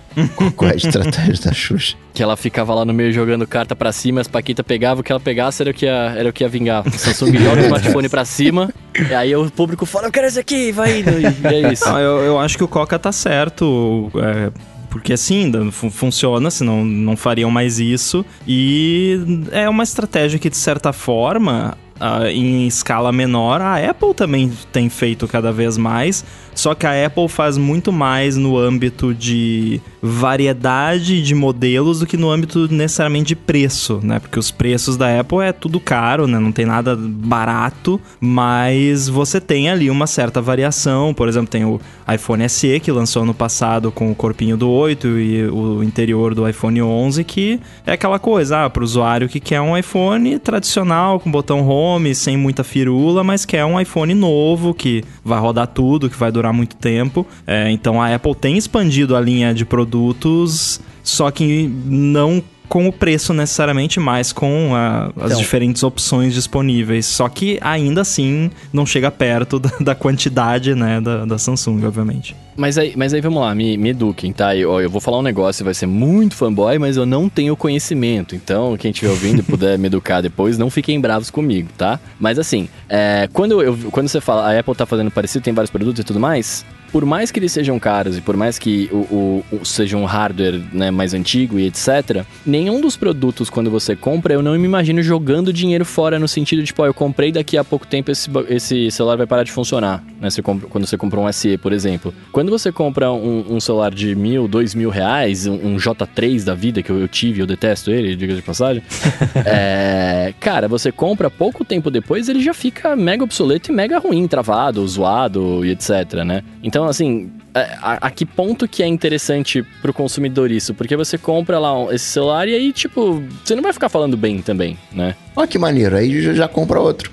[SPEAKER 4] Qual é a estratégia da Xuxa?
[SPEAKER 3] Que ela ficava lá no meio jogando carta para cima, as Paquita pegavam, o que ela pegasse era o que ia, era o que ia vingar. O Samsung joga o smartphone para cima, e aí o público fala, eu quero esse aqui, vai indo, e é isso.
[SPEAKER 1] Ah, eu, eu acho que o Coca tá certo. É, porque assim, funciona, senão não fariam mais isso. E é uma estratégia que, de certa forma, uh, em escala menor. A Apple também tem feito cada vez mais. Só que a Apple faz muito mais no âmbito de variedade de modelos do que no âmbito necessariamente de preço, né? Porque os preços da Apple é tudo caro, né? Não tem nada barato, mas você tem ali uma certa variação. Por exemplo, tem o iPhone SE que lançou ano passado com o corpinho do 8 e o interior do iPhone 11, que é aquela coisa, ah, para o usuário que quer um iPhone tradicional com botão home, sem muita firula, mas quer um iPhone novo que vai rodar tudo, que vai durar muito tempo. É, então a Apple tem expandido a linha de produtos, só que não com o preço necessariamente, mas com a, as então. diferentes opções disponíveis. Só que ainda assim não chega perto da, da quantidade né, da, da, Samsung, obviamente.
[SPEAKER 3] Mas aí, mas aí vamos lá, me, me eduquem, tá? Eu, eu vou falar um negócio, vai ser muito fanboy, mas eu não tenho conhecimento. Então, quem estiver ouvindo e puder me educar depois, não fiquem bravos comigo, tá? Mas assim, é, quando, eu, quando você fala a Apple tá fazendo parecido, tem vários produtos e tudo mais, por mais que eles sejam caros e por mais que o, o, o seja um hardware né, mais antigo e etc., nenhum dos produtos, quando você compra, eu não me imagino jogando dinheiro fora no sentido de, tipo, eu comprei daqui a pouco tempo esse, esse celular vai parar de funcionar. Né? Você compra, quando você compra um SE, por exemplo. Quando você compra um, um celular de mil, dois mil reais, um, um, J3 da vida, que eu, eu tive, eu detesto ele, diga de passagem. é, cara, você compra pouco tempo depois, ele já fica mega obsoleto e mega ruim, travado, zoado e etc, né? Então, então, assim, é, a, a, que ponto que é interessante pro consumidor isso? Porque você compra lá esse celular e aí, tipo, você não vai ficar falando bem também, né?
[SPEAKER 4] Ó, que maneiro, aí já, já compra outro.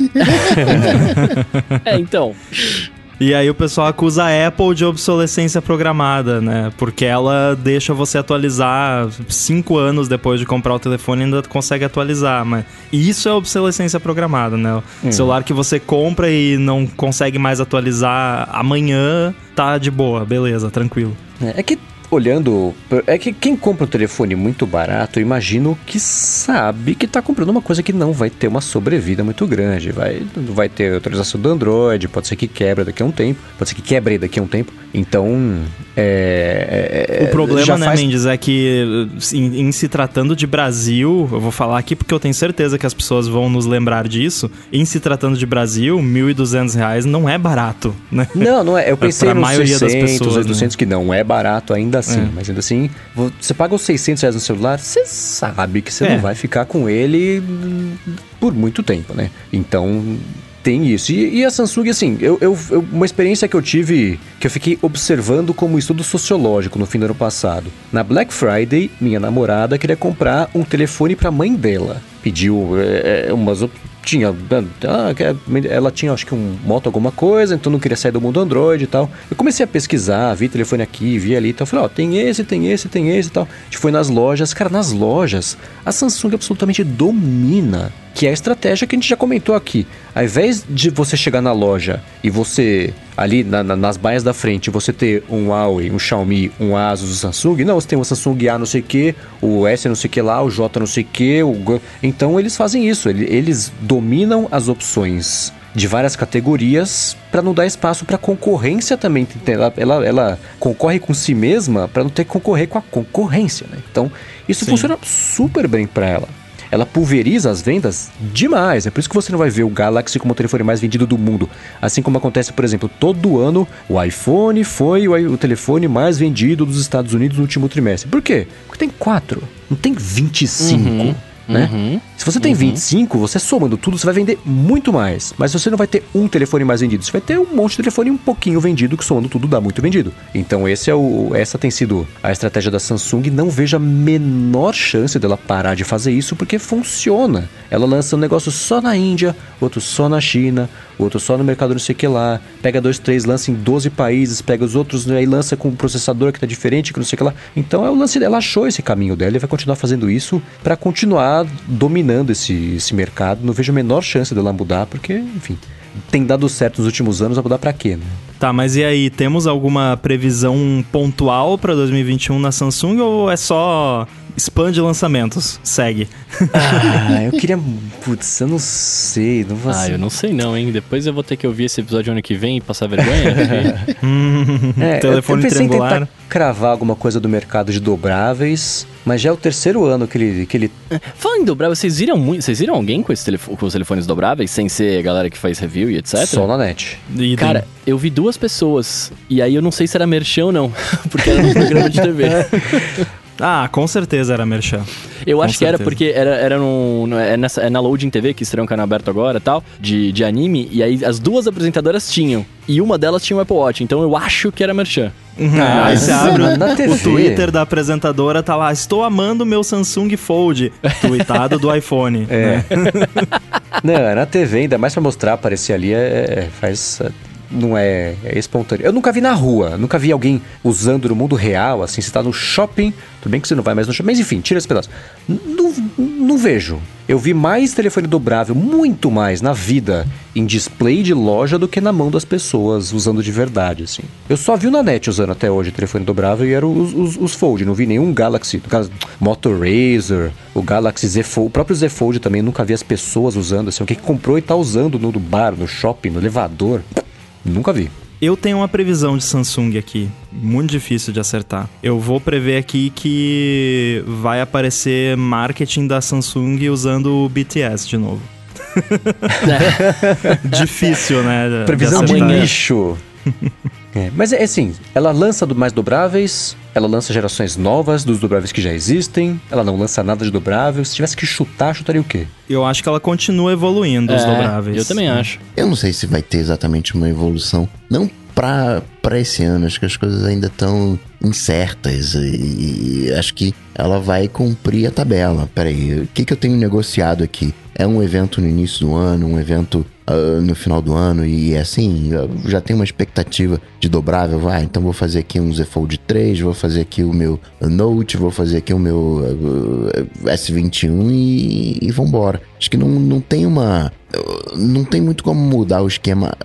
[SPEAKER 3] é, então.
[SPEAKER 1] E aí o pessoal acusa a Apple de obsolescência programada, né? Porque ela deixa você atualizar cinco anos depois de comprar o telefone e ainda consegue atualizar. Mas isso é obsolescência programada, né? O hum. celular que você compra e não consegue mais atualizar amanhã, tá de boa, beleza, tranquilo.
[SPEAKER 2] É, é que olhando. É que quem compra um telefone muito barato, eu imagino que sabe que está comprando uma coisa que não vai ter uma sobrevida muito grande. Vai, vai ter autorização do Android, pode ser que quebre daqui a um tempo, pode ser que quebre daqui a um tempo. Então. É,
[SPEAKER 1] é, o problema, né, faz... Mendes, é que em, em, se tratando de Brasil, eu vou falar aqui porque eu tenho certeza que as pessoas vão nos lembrar disso. Em se tratando de Brasil, R$ 1.200 não é barato, né?
[SPEAKER 2] Não, não é. Eu pensei nos maioria 600, das pessoas, 800 né? que não é barato ainda assim. É. Mas ainda assim, você paga os 600 reais no celular, você sabe que você é. não vai ficar com ele por muito tempo, né? Então, tem isso. E, e, a Samsung, assim, eu, eu, eu, uma experiência que eu tive, que eu fiquei observando como estudo sociológico no fim do ano passado. Na Black Friday, minha namorada queria comprar um telefone para a mãe dela. Pediu é, umas tinha. Ah, ela tinha, acho que um moto alguma coisa, então não queria sair do mundo Android e tal. Eu comecei a pesquisar, vi telefone aqui, vi ali e tal. Falei, ó, tem esse, tem esse, tem esse e tal. A gente foi nas lojas. Cara, nas lojas, a Samsung absolutamente domina que é a estratégia que a gente já comentou aqui. Ao invés de você chegar na loja e você, ali na, na, nas baias da frente, você ter um Huawei, um Xiaomi, um Asus, um Samsung, não, você tem o Samsung A não sei o que, o S não sei o que lá, o J não sei o que, o... então eles fazem isso, eles dominam as opções de várias categorias para não dar espaço para concorrência também. Ela, ela, ela, concorre com si mesma para não ter que concorrer com a concorrência. Né? Então, isso Sim. funciona super bem para ela ela pulveriza as vendas demais. É por isso que você não vai ver o Galaxy como o telefone mais vendido do mundo. Assim como acontece, por exemplo, todo ano o iPhone foi o, telefone mais vendido dos Estados Unidos no último trimestre. Por quê? Porque tem quatro, não tem 25. Uhum né? Uhum. Se você tem uhum. 25, você somando tudo, você vai vender muito mais. Mas você não vai ter um telefone mais vendido, você vai ter um monte de telefone um pouquinho vendido, que somando tudo dá muito vendido. Então esse é o, essa tem sido a estratégia da Samsung. Não vejo a menor chance dela parar de fazer isso, porque funciona. Ela lança um negócio só na Índia, outro só na China, outro só no mercado não sei o que lá. Pega dois, três, lança em 12 países, pega os outros né, e lança com um processador que tá diferente, que não sei o que lá. Então é o lance dela, achou esse caminho dela e vai continuar fazendo isso para continuar dominando esse, esse mercado. Não vejo a menor chance dela mudar, porque, enfim, tem dado certo nos últimos anos, vai mudar para quê, né?
[SPEAKER 1] Tá, mas e aí, temos alguma previsão pontual para 2021 na Samsung ou é só Spam de lançamentos. Segue.
[SPEAKER 2] Ah, eu queria. Putz, eu não sei. Não vou
[SPEAKER 3] Ah, eu não sei não, hein? Depois eu vou ter que ouvir esse episódio ano que vem e passar vergonha. porque-
[SPEAKER 2] É,
[SPEAKER 1] Telefone
[SPEAKER 2] eu, eu pensei em
[SPEAKER 1] triangular.
[SPEAKER 2] tentar cravar alguma coisa do mercado de dobráveis, mas já é o terceiro ano que ele, que ele
[SPEAKER 3] Falando em dobrável, vocês viram muito. Vocês viram alguém com, esse telefo- com os telefones dobráveis, sem ser a galera que faz review e etc?
[SPEAKER 2] só na net.
[SPEAKER 3] Cara, eu vi duas pessoas. E aí eu não sei se era merchan ou não. Porque era num programa de TV.
[SPEAKER 1] Ah, com certeza era merchan.
[SPEAKER 3] Eu
[SPEAKER 1] Com
[SPEAKER 3] acho que era
[SPEAKER 1] certeza.
[SPEAKER 3] porque era, era no, no- é, nessa, é na Loading TV, que estreou um canal aberto agora e tal, de, de anime, e aí as duas apresentadoras tinham. E uma delas tinha um Apple Watch, então eu acho que era merchan.
[SPEAKER 1] Ah, aí você abre
[SPEAKER 2] na
[SPEAKER 1] o
[SPEAKER 2] TV.
[SPEAKER 1] Twitter da apresentadora, tá lá, estou amando meu Samsung Fold, tweetado do iPhone.
[SPEAKER 2] É.
[SPEAKER 1] né?
[SPEAKER 2] Não, é na TV, ainda mais pra mostrar, aparecer ali, é, é- faz. Não é, é espontâneo. Eu nunca vi na rua, nunca vi alguém usando no mundo real, assim, você tá no shopping, tudo bem que você não vai mais no shopping, mas enfim, tira esse pedaço. Não, vejo. Eu vi mais telefone dobrável, muito mais na vida, em display de loja do que na mão das pessoas usando de verdade, assim. Eu só vi o na net usando até hoje telefone dobrável e eram os, os, os Fold, não vi nenhum Galaxy, no caso, Moto Razr, o Galaxy Z Fold, o próprio Z Fold também, nunca vi as pessoas usando, assim, alguém que comprou e tá usando no bar, no shopping, no elevador, nunca vi.
[SPEAKER 1] Eu tenho uma previsão de Samsung aqui, muito difícil de acertar. Eu vou prever aqui que vai aparecer marketing da Samsung usando o BTS de novo. difícil, né?
[SPEAKER 2] Previsão
[SPEAKER 1] de
[SPEAKER 2] de nicho. É, mas é assim, ela lança do mais dobráveis, ela lança gerações novas dos dobráveis que já existem, ela não lança nada de dobrável. Se tivesse que chutar, chutaria o quê?
[SPEAKER 1] Eu acho que ela continua evoluindo os
[SPEAKER 3] É,
[SPEAKER 1] dobráveis.
[SPEAKER 3] Eu também acho.
[SPEAKER 4] Eu não sei se vai ter exatamente uma evolução. Não pra, pra esse ano, acho que as coisas ainda estão incertas e, e acho que ela vai cumprir a tabela. Peraí, o que, que eu tenho negociado aqui? É um evento no início do ano, um evento ah, no final do ano e é assim, já tenho uma expectativa de dobrável, vai, então vou fazer aqui um Z Fold 3, vou fazer aqui o meu Note, vou fazer aqui o meu ah, S21 e, e vambora. Acho que não, não tem uma não tem muito como mudar o esquema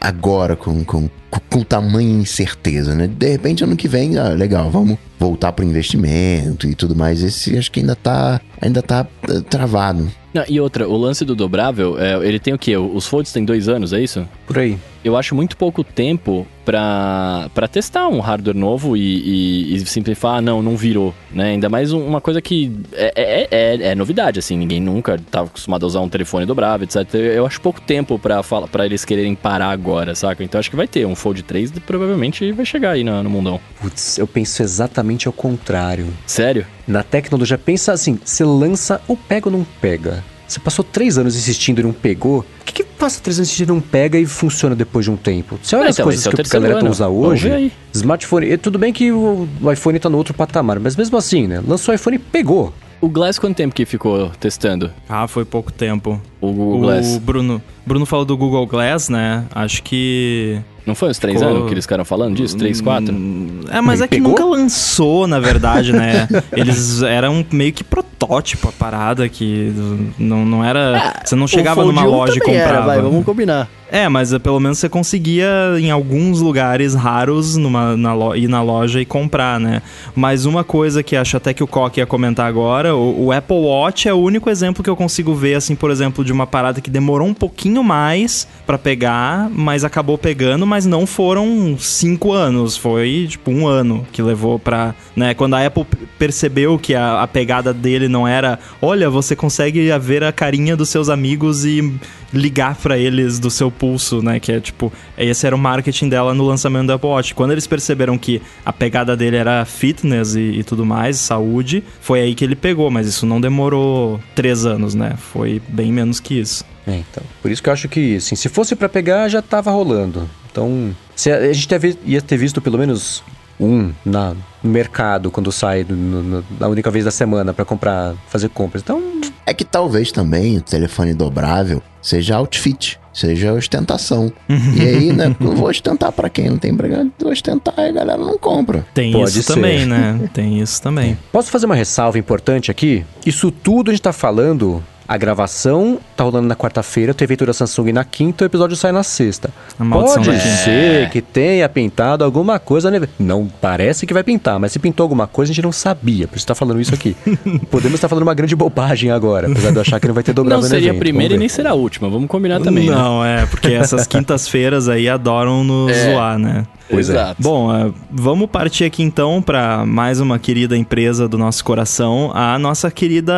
[SPEAKER 4] agora com, com, com tamanha incerteza, né? De repente, ano que vem, ah, legal, vamos voltar pro investimento e tudo mais. Esse acho que ainda tá, ainda tá travado.
[SPEAKER 3] Não, e outra, o lance do dobrável, é, ele tem o quê? Os Folds têm dois anos, é isso?
[SPEAKER 2] Por aí.
[SPEAKER 3] Eu acho muito pouco tempo pra, pra testar um hardware novo e, e, e falar, ah, não, não virou, né? Ainda mais um- uma coisa que é, é, é, é novidade, assim, ninguém nunca estava acostumado a usar um telefone dobrável, etc. Eu acho pouco tempo pra eles quererem parar agora, saca? Então acho que vai ter um Fold 3 e provavelmente vai chegar aí no, no mundão.
[SPEAKER 2] Putz, eu penso exatamente ao contrário.
[SPEAKER 3] Sério?
[SPEAKER 2] Na tecnologia, pensa assim: você lança ou pega ou não pega? Você passou três anos insistindo e não pegou. O que, que passa três anos insistindo e não pega e funciona depois de um tempo? Você olha
[SPEAKER 3] É,
[SPEAKER 2] as
[SPEAKER 3] então,
[SPEAKER 2] coisas
[SPEAKER 3] é o
[SPEAKER 2] que a galera tá
[SPEAKER 3] ano.
[SPEAKER 2] usa
[SPEAKER 3] Vamos
[SPEAKER 2] hoje. Smartphone. e Tudo bem que o, o iPhone tá no outro patamar, mas mesmo assim, né? Lançou o iPhone e pegou.
[SPEAKER 3] O Glass quanto tempo que ficou testando?
[SPEAKER 1] Ah, foi pouco tempo.
[SPEAKER 3] O Google
[SPEAKER 1] o
[SPEAKER 3] Glass?
[SPEAKER 1] Bruno, Bruno falou do Google Glass, né? Acho que
[SPEAKER 3] Não foi uns três
[SPEAKER 1] Ficou-
[SPEAKER 3] anos que eles ficaram falando disso? Três, quatro?
[SPEAKER 1] É, mas
[SPEAKER 2] Ele
[SPEAKER 1] é que
[SPEAKER 2] pegou?
[SPEAKER 1] nunca lançou, na verdade, né? Eles eram meio que protótipo a parada que não, não era. você não chegava numa
[SPEAKER 3] 1
[SPEAKER 1] loja e
[SPEAKER 3] também era,
[SPEAKER 1] comprava.
[SPEAKER 3] vai, vamos combinar.
[SPEAKER 1] É, mas eh, pelo menos você conseguia em alguns lugares raros numa, na lo- ir na loja e comprar, né? Mas uma coisa que acho até que o Coque ia comentar agora, o, o Apple Watch é o único exemplo que eu consigo ver, assim, por exemplo, de uma parada que demorou um pouquinho mais pra pegar, mas acabou pegando, mas não foram cinco anos, foi tipo um ano que levou pra. Né? Quando a Apple percebeu que a, a pegada dele não era, olha, você consegue ver a carinha dos seus amigos e ligar pra eles do seu pulso, né? Que é tipo, esse era o marketing dela no lançamento do Apple Watch. Quando eles perceberam que a pegada dele era fitness e, e tudo mais, saúde, foi aí que ele pegou, mas isso não demorou três anos, né? Foi bem menos que isso.
[SPEAKER 2] É, então. Por isso que eu acho que, assim, se fosse pra pegar, já tava rolando. Então, se a, a gente ia ter visto pelo menos um na, no mercado quando sai no- no- na única vez da semana pra comprar, fazer compras. Então,
[SPEAKER 4] É que talvez também o telefone dobrável seja outfit, seja ostentação. e aí, né, eu vou ostentar pra quem não tem pra ostentar e a galera não compra.
[SPEAKER 1] Tem
[SPEAKER 2] Pode
[SPEAKER 1] isso
[SPEAKER 2] ser.
[SPEAKER 1] também, né? Tem isso também.
[SPEAKER 2] Posso fazer uma ressalva importante aqui? Isso tudo a gente tá falando a gravação tá rolando na quarta-feira, o evento da Samsung na quinta, o episódio sai na sexta.
[SPEAKER 1] Maldição
[SPEAKER 2] Pode
[SPEAKER 1] quinta.
[SPEAKER 2] ser que tenha pintado alguma coisa. Né? Não parece que vai pintar, mas se pintou alguma coisa, a gente não sabia. Por isso tá falando isso aqui. Podemos estar falando uma grande bobagem agora, apesar de eu achar que não vai ter dobrado
[SPEAKER 3] Não seria a primeira e nem será a última. Vamos combinar também. né?
[SPEAKER 1] Não, é, porque essas quintas-feiras aí adoram nos
[SPEAKER 3] É.
[SPEAKER 1] zoar, né?
[SPEAKER 2] Pois é.
[SPEAKER 3] Exato.
[SPEAKER 1] Bom, é, vamos partir aqui então para mais uma querida empresa do nosso coração, a nossa querida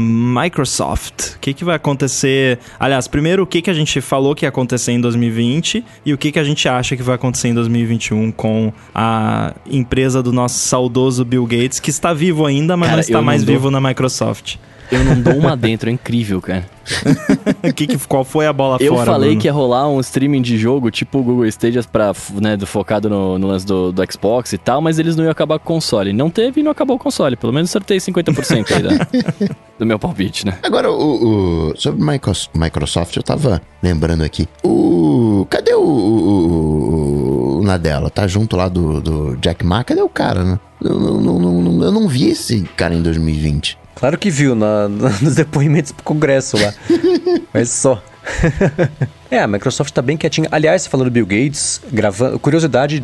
[SPEAKER 1] Microsoft. O que, que vai acontecer? Aliás, primeiro, o que, que a gente falou que ia acontecer em 2020 e o que, que a gente acha que vai acontecer em 2021 com a empresa do nosso saudoso Bill Gates, que está vivo ainda, mas
[SPEAKER 3] Cara,
[SPEAKER 1] não está mais
[SPEAKER 3] dou-
[SPEAKER 1] vivo na Microsoft.
[SPEAKER 3] Eu não dou uma dentro, é incrível, cara.
[SPEAKER 1] Que que, qual foi a bola
[SPEAKER 3] Eu
[SPEAKER 1] fora?
[SPEAKER 3] falei
[SPEAKER 1] Bruno?
[SPEAKER 3] que ia rolar um streaming de jogo, tipo o Google Stadia, pra, né, do, focado no, no lance do, do Xbox e tal, mas eles não iam acabar com o console. Não teve e não acabou o console. Pelo menos acertei 50% aí da- do meu palpite, né?
[SPEAKER 4] Agora, o, o- sobre Micros- Microsoft, eu tava lembrando aqui. O. Cadê o, o, o- o Nadella? Tá junto lá do, do Jack Ma? Cadê o cara, né? Eu não- não- eu não vi esse cara em 2020.
[SPEAKER 2] Claro que viu na- na- nos depoimentos pro Congresso lá. Mas só. é, a Microsoft tá bem quietinha. Aliás, falando do Bill Gates, gravando. Curiosidade,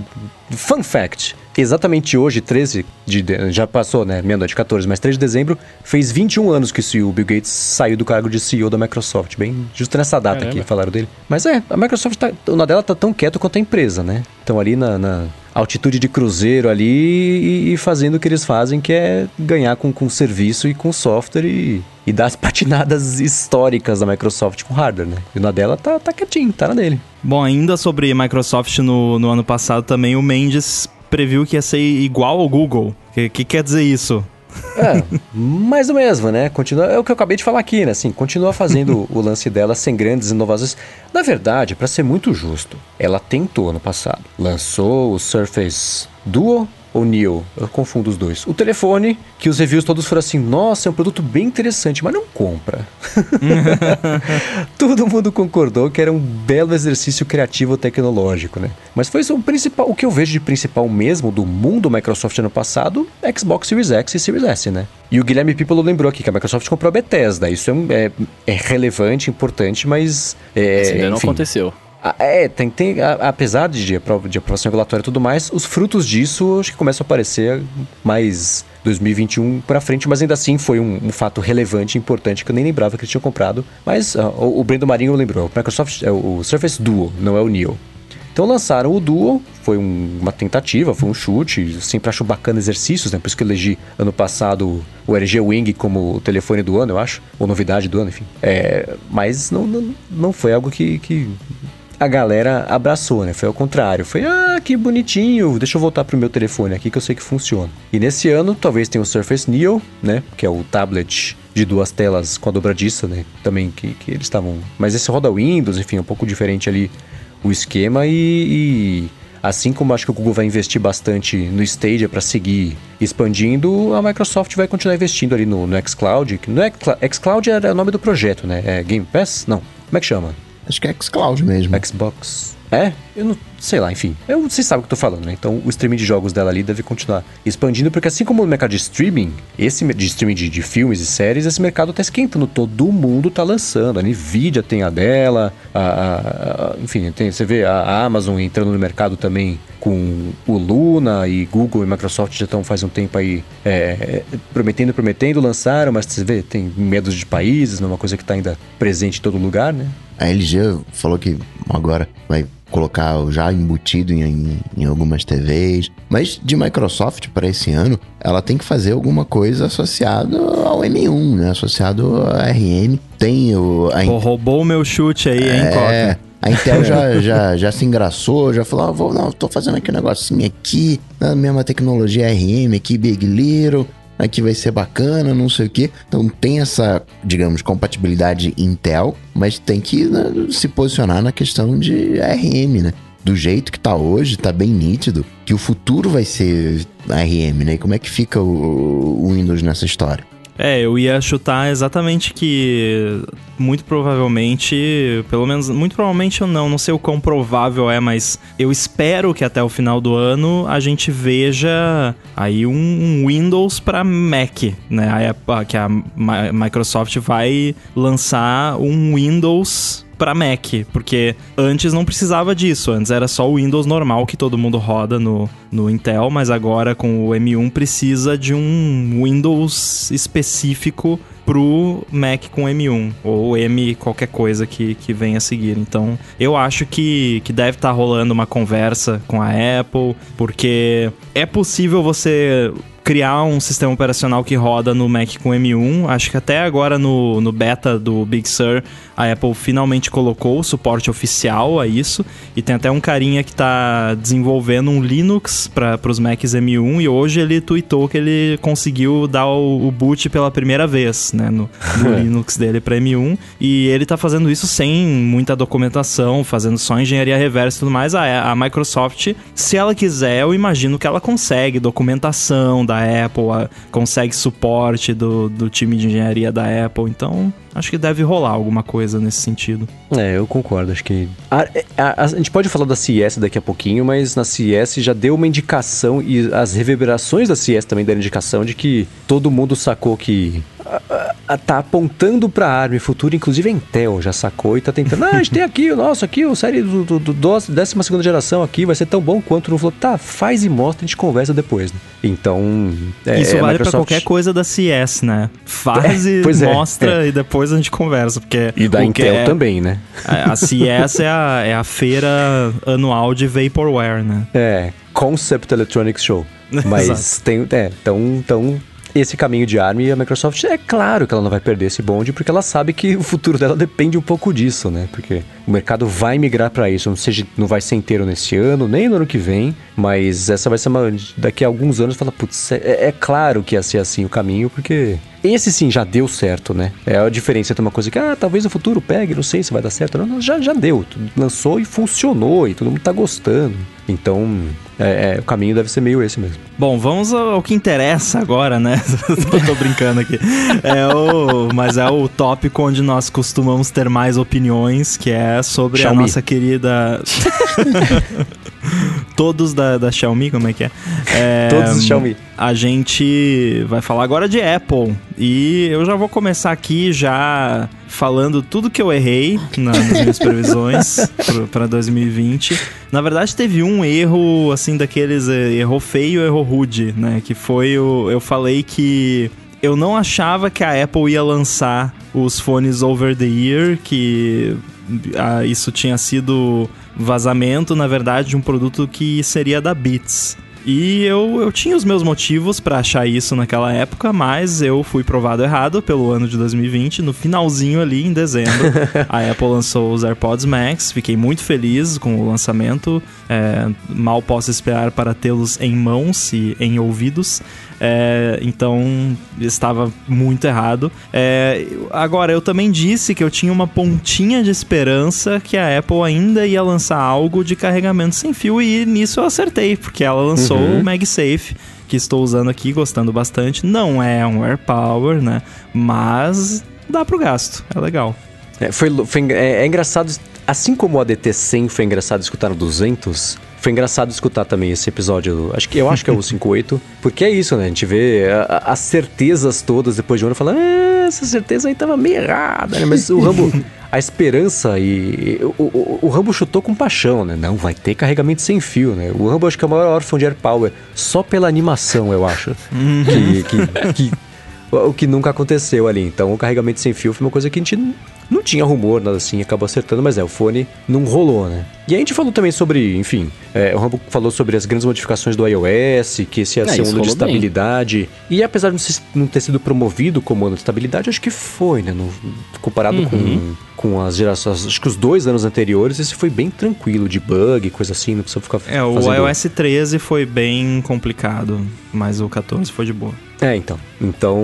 [SPEAKER 2] fun fact. Exatamente hoje, 13 de. de- Já passou, né? Meia-noite, 14, mas 3 de dezembro, fez 21 anos que o Bill Gates saiu do cargo de CEO da Microsoft. Bem, justo nessa data
[SPEAKER 3] Caramba.
[SPEAKER 2] aqui, falaram dele. Mas é, a Microsoft tá. O Nadella tá tão quieto quanto a empresa, né? Estão ali na, na altitude de cruzeiro ali e, e fazendo o que eles fazem, que é ganhar com, com serviço e com software e, e dar as patinadas históricas da Microsoft com hardware, né? E o Nadella tá, tá quietinho, tá na dele.
[SPEAKER 1] Bom, ainda sobre Microsoft no, no ano passado também, o Mendes previu que ia ser igual ao Google. O que, que quer dizer isso?
[SPEAKER 2] É, mais do mesmo, né? Continua, é o que eu acabei de falar aqui, né? Assim, continua fazendo o lance dela sem grandes inovações. Na verdade, pra ser muito justo, ela tentou no passado. Lançou o Surface Duo ou Neo, eu confundo os dois. O telefone, que os reviews todos foram assim, nossa, é um produto bem interessante, mas não compra. Todo mundo concordou que era um belo exercício criativo tecnológico, né? Mas foi o principal, o que eu vejo de principal mesmo do mundo Microsoft ano passado, Xbox Series X e Series S, né? E o Guilherme People lembrou aqui que a Microsoft comprou a Bethesda. Isso é, é- é relevante, importante, mas... É,
[SPEAKER 3] Isso ainda não
[SPEAKER 2] enfim,
[SPEAKER 3] aconteceu.
[SPEAKER 2] É, tem, tem, a- apesar de, de aprova- de aprovação regulatória e tudo mais, os frutos disso acho que começam a aparecer mais 2021 pra frente, mas ainda assim foi um, um fato relevante, importante, que eu nem lembrava que eles tinham comprado. Mas ah, o, o Brendo Marinho lembrou, o Microsoft é o, o Surface Duo, não é o Neo. Então lançaram o Duo, foi um- uma tentativa, foi um chute. Sempre acho bacana exercícios, né? Por isso que eu elegi ano passado o LG Wing como o telefone do ano, eu acho. Ou novidade do ano, enfim. É, mas não, não, não foi algo que, que a galera abraçou, né? Foi ao contrário. Foi, ah, que bonitinho, deixa eu voltar pro meu telefone aqui que eu sei que funciona. E nesse ano, talvez tenha o Surface Neo, né? Que é o tablet de duas telas com a dobradiça, né? Também que, que eles estavam... Mas esse roda Windows, enfim, é um pouco diferente ali o esquema e... e Assim como acho que o Google vai investir bastante no Stadia para seguir expandindo, a Microsoft vai continuar investindo ali no, no xCloud. No xCloud era o nome do projeto, né? É Game Pass? Não. Como é que chama?
[SPEAKER 4] Acho que é xCloud mesmo.
[SPEAKER 2] Xbox. É? Eu não sei lá, enfim. Eu, vocês sabem o que eu tô falando, né? Então o streaming de jogos dela ali deve continuar expandindo, porque assim como o mercado de streaming, esse de streaming de, de filmes e séries, esse mercado tá esquentando. Todo mundo tá lançando. A Nvidia tem a dela, a, a- a- enfim, tem, você vê a, a Amazon entrando no mercado também com o Luna e Google e Microsoft já estão faz um tempo aí é, prometendo, prometendo, lançaram, mas você vê, tem medos de países, não é uma coisa que tá ainda presente em todo lugar, né?
[SPEAKER 4] A LG falou que agora vai colocar já embutido em, em, em algumas TVs. Mas de Microsoft para esse ano, ela tem que fazer alguma coisa associado ao M1, né? Associado a RM. Tem o. A,
[SPEAKER 1] Pô, roubou o meu chute aí, hein,
[SPEAKER 4] é,
[SPEAKER 1] Coca?
[SPEAKER 4] a Intel já, já, já se engraçou, já falou: ah, vou, não, tô fazendo aqui um negocinho aqui, na mesma tecnologia RM aqui, Big Little. Aqui vai ser bacana, não sei o que. Então tem essa, digamos, compatibilidade Intel, mas tem que né, se posicionar na questão de ARM, né? Do jeito que tá hoje, tá bem nítido que o futuro vai ser ARM, né? E como é que fica o, o Windows nessa história?
[SPEAKER 1] É, eu ia chutar exatamente que muito provavelmente, pelo menos, muito provavelmente eu não, não sei o quão provável é, mas eu espero que até o final do ano a gente veja aí um, um Windows para Mac, né? A, que a Microsoft vai lançar um Windows para Mac, porque antes não precisava disso, antes era só o Windows normal que todo mundo roda no, no Intel, mas agora com o M1 precisa de um Windows específico pro Mac com M1 ou M qualquer coisa que, que venha a seguir. Então, eu acho que, que deve estar tá rolando uma conversa com a Apple, porque é possível você criar um sistema operacional que roda no Mac com M1. Acho que até agora no, no beta do Big Sur, a Apple finalmente colocou o suporte oficial a isso. E tem até um carinha que está desenvolvendo um Linux para os Macs M1 e hoje ele tweetou que ele conseguiu dar o, o boot pela primeira vez, né, no, no Linux dele para M1. E ele está fazendo isso sem muita documentação, fazendo só engenharia reversa e tudo mais. A, a Microsoft, se ela quiser, eu imagino que ela consegue documentação da Apple, a, consegue suporte do, do time de engenharia da Apple. Então, acho que deve rolar alguma coisa nesse sentido.
[SPEAKER 2] É, eu concordo. Acho que. A, a, a, gente pode falar da CS daqui a pouquinho, mas na CS já deu uma indicação e as reverberações da CS também deram indicação de que todo mundo sacou que tá apontando pra ARM futuro, inclusive a Intel já sacou e tá tentando. Ah, a gente tem aqui o nosso aqui, o série do, do, do 12 segunda geração aqui, vai ser tão bom quanto não falou, tá, faz e mostra, a gente conversa depois, né? Então.
[SPEAKER 1] É, Isso vale Microsoft... pra qualquer coisa da CS, né? Faz é, e é, mostra é. e depois a gente conversa. Porque
[SPEAKER 2] e da Intel é, também, né?
[SPEAKER 1] A CS é a, é a feira anual de Vaporware, né?
[SPEAKER 2] É, Concept Electronics Show. Mas tem. É, tão, tão esse caminho de ARM e a Microsoft, é claro que ela não vai perder esse bonde, porque ela sabe que o futuro dela depende um pouco disso, né? Porque o mercado vai migrar para isso, não, seja, não vai ser inteiro nesse ano, nem no ano que vem, mas essa vai ser uma. Daqui a alguns anos, fala, putz, é, é claro que ia ser assim o caminho, porque esse sim já deu certo, né? É a diferença entre uma coisa que, ah, talvez no futuro pegue, não sei se vai dar certo. Não, não já, já deu. Lançou e funcionou e todo mundo tá gostando. Então, é, é, o caminho deve ser meio esse mesmo.
[SPEAKER 1] Bom, vamos ao que interessa agora, né? tô brincando aqui. É o, mas é o tópico onde nós costumamos ter mais opiniões, que é sobre Xiaomi. a nossa querida. Todos da, da Xiaomi, como é que é? é
[SPEAKER 2] Todos da Xiaomi.
[SPEAKER 1] A gente vai falar agora de Apple. E eu já vou começar aqui já falando tudo que eu errei nas minhas previsões para 2020. Na verdade, teve um erro, assim, daqueles eh, errou feio, errou rude, né? Que foi o. Eu falei que eu não achava que a Apple ia lançar os fones over the ear, que ah, isso tinha sido vazamento, na verdade, de um produto que seria da Beats. E eu, eu tinha os meus motivos para achar isso naquela época, mas eu fui provado errado pelo ano de 2020. No finalzinho ali, em dezembro, a Apple lançou os AirPods Max. Fiquei muito feliz com o lançamento. É, mal posso esperar para tê-los em mãos e em ouvidos. É, então estava muito errado. É, agora, eu também disse que eu tinha uma pontinha de esperança que a Apple ainda ia lançar algo de carregamento sem fio e nisso eu acertei, porque ela lançou uhum. o MagSafe que estou usando aqui, gostando bastante. Não é um AirPower, né? Mas dá pro gasto, é legal.
[SPEAKER 2] É, foi, foi é, é, engraçado, assim como o ADT 100 foi engraçado escutar no 200, foi engraçado escutar também esse episódio. Acho que eu acho que é o 58, porque é isso, né? A gente vê a, as certezas todas depois de um ano falando, ah, essa certeza aí tava meio errada, né? Mas o Rambo, a esperança e o, o, o, Rambo chutou com paixão, né? Não, vai ter carregamento sem fio, né? O Rambo acho que é o maior órfão de Air Power, só pela animação, eu acho. Uhum. que, que, que o que nunca aconteceu ali. Então, o carregamento sem fio foi uma coisa que a gente não tinha rumor, nada assim, acabou acertando, mas é, o fone não rolou, né? E a gente falou também sobre, enfim, é, o Rambo falou sobre as grandes modificações do iOS, que esse ia é, ser um ano de estabilidade. Bem. E apesar de não ter sido promovido como ano de estabilidade, acho que foi, né? No, comparado uhum. com, com as gerações, acho que os dois anos anteriores, esse foi bem tranquilo, de bug, coisa assim, não precisa ficar
[SPEAKER 1] É, o fazendo... iOS 13 foi bem complicado, mas o 14 foi de boa.
[SPEAKER 2] É, então. Então,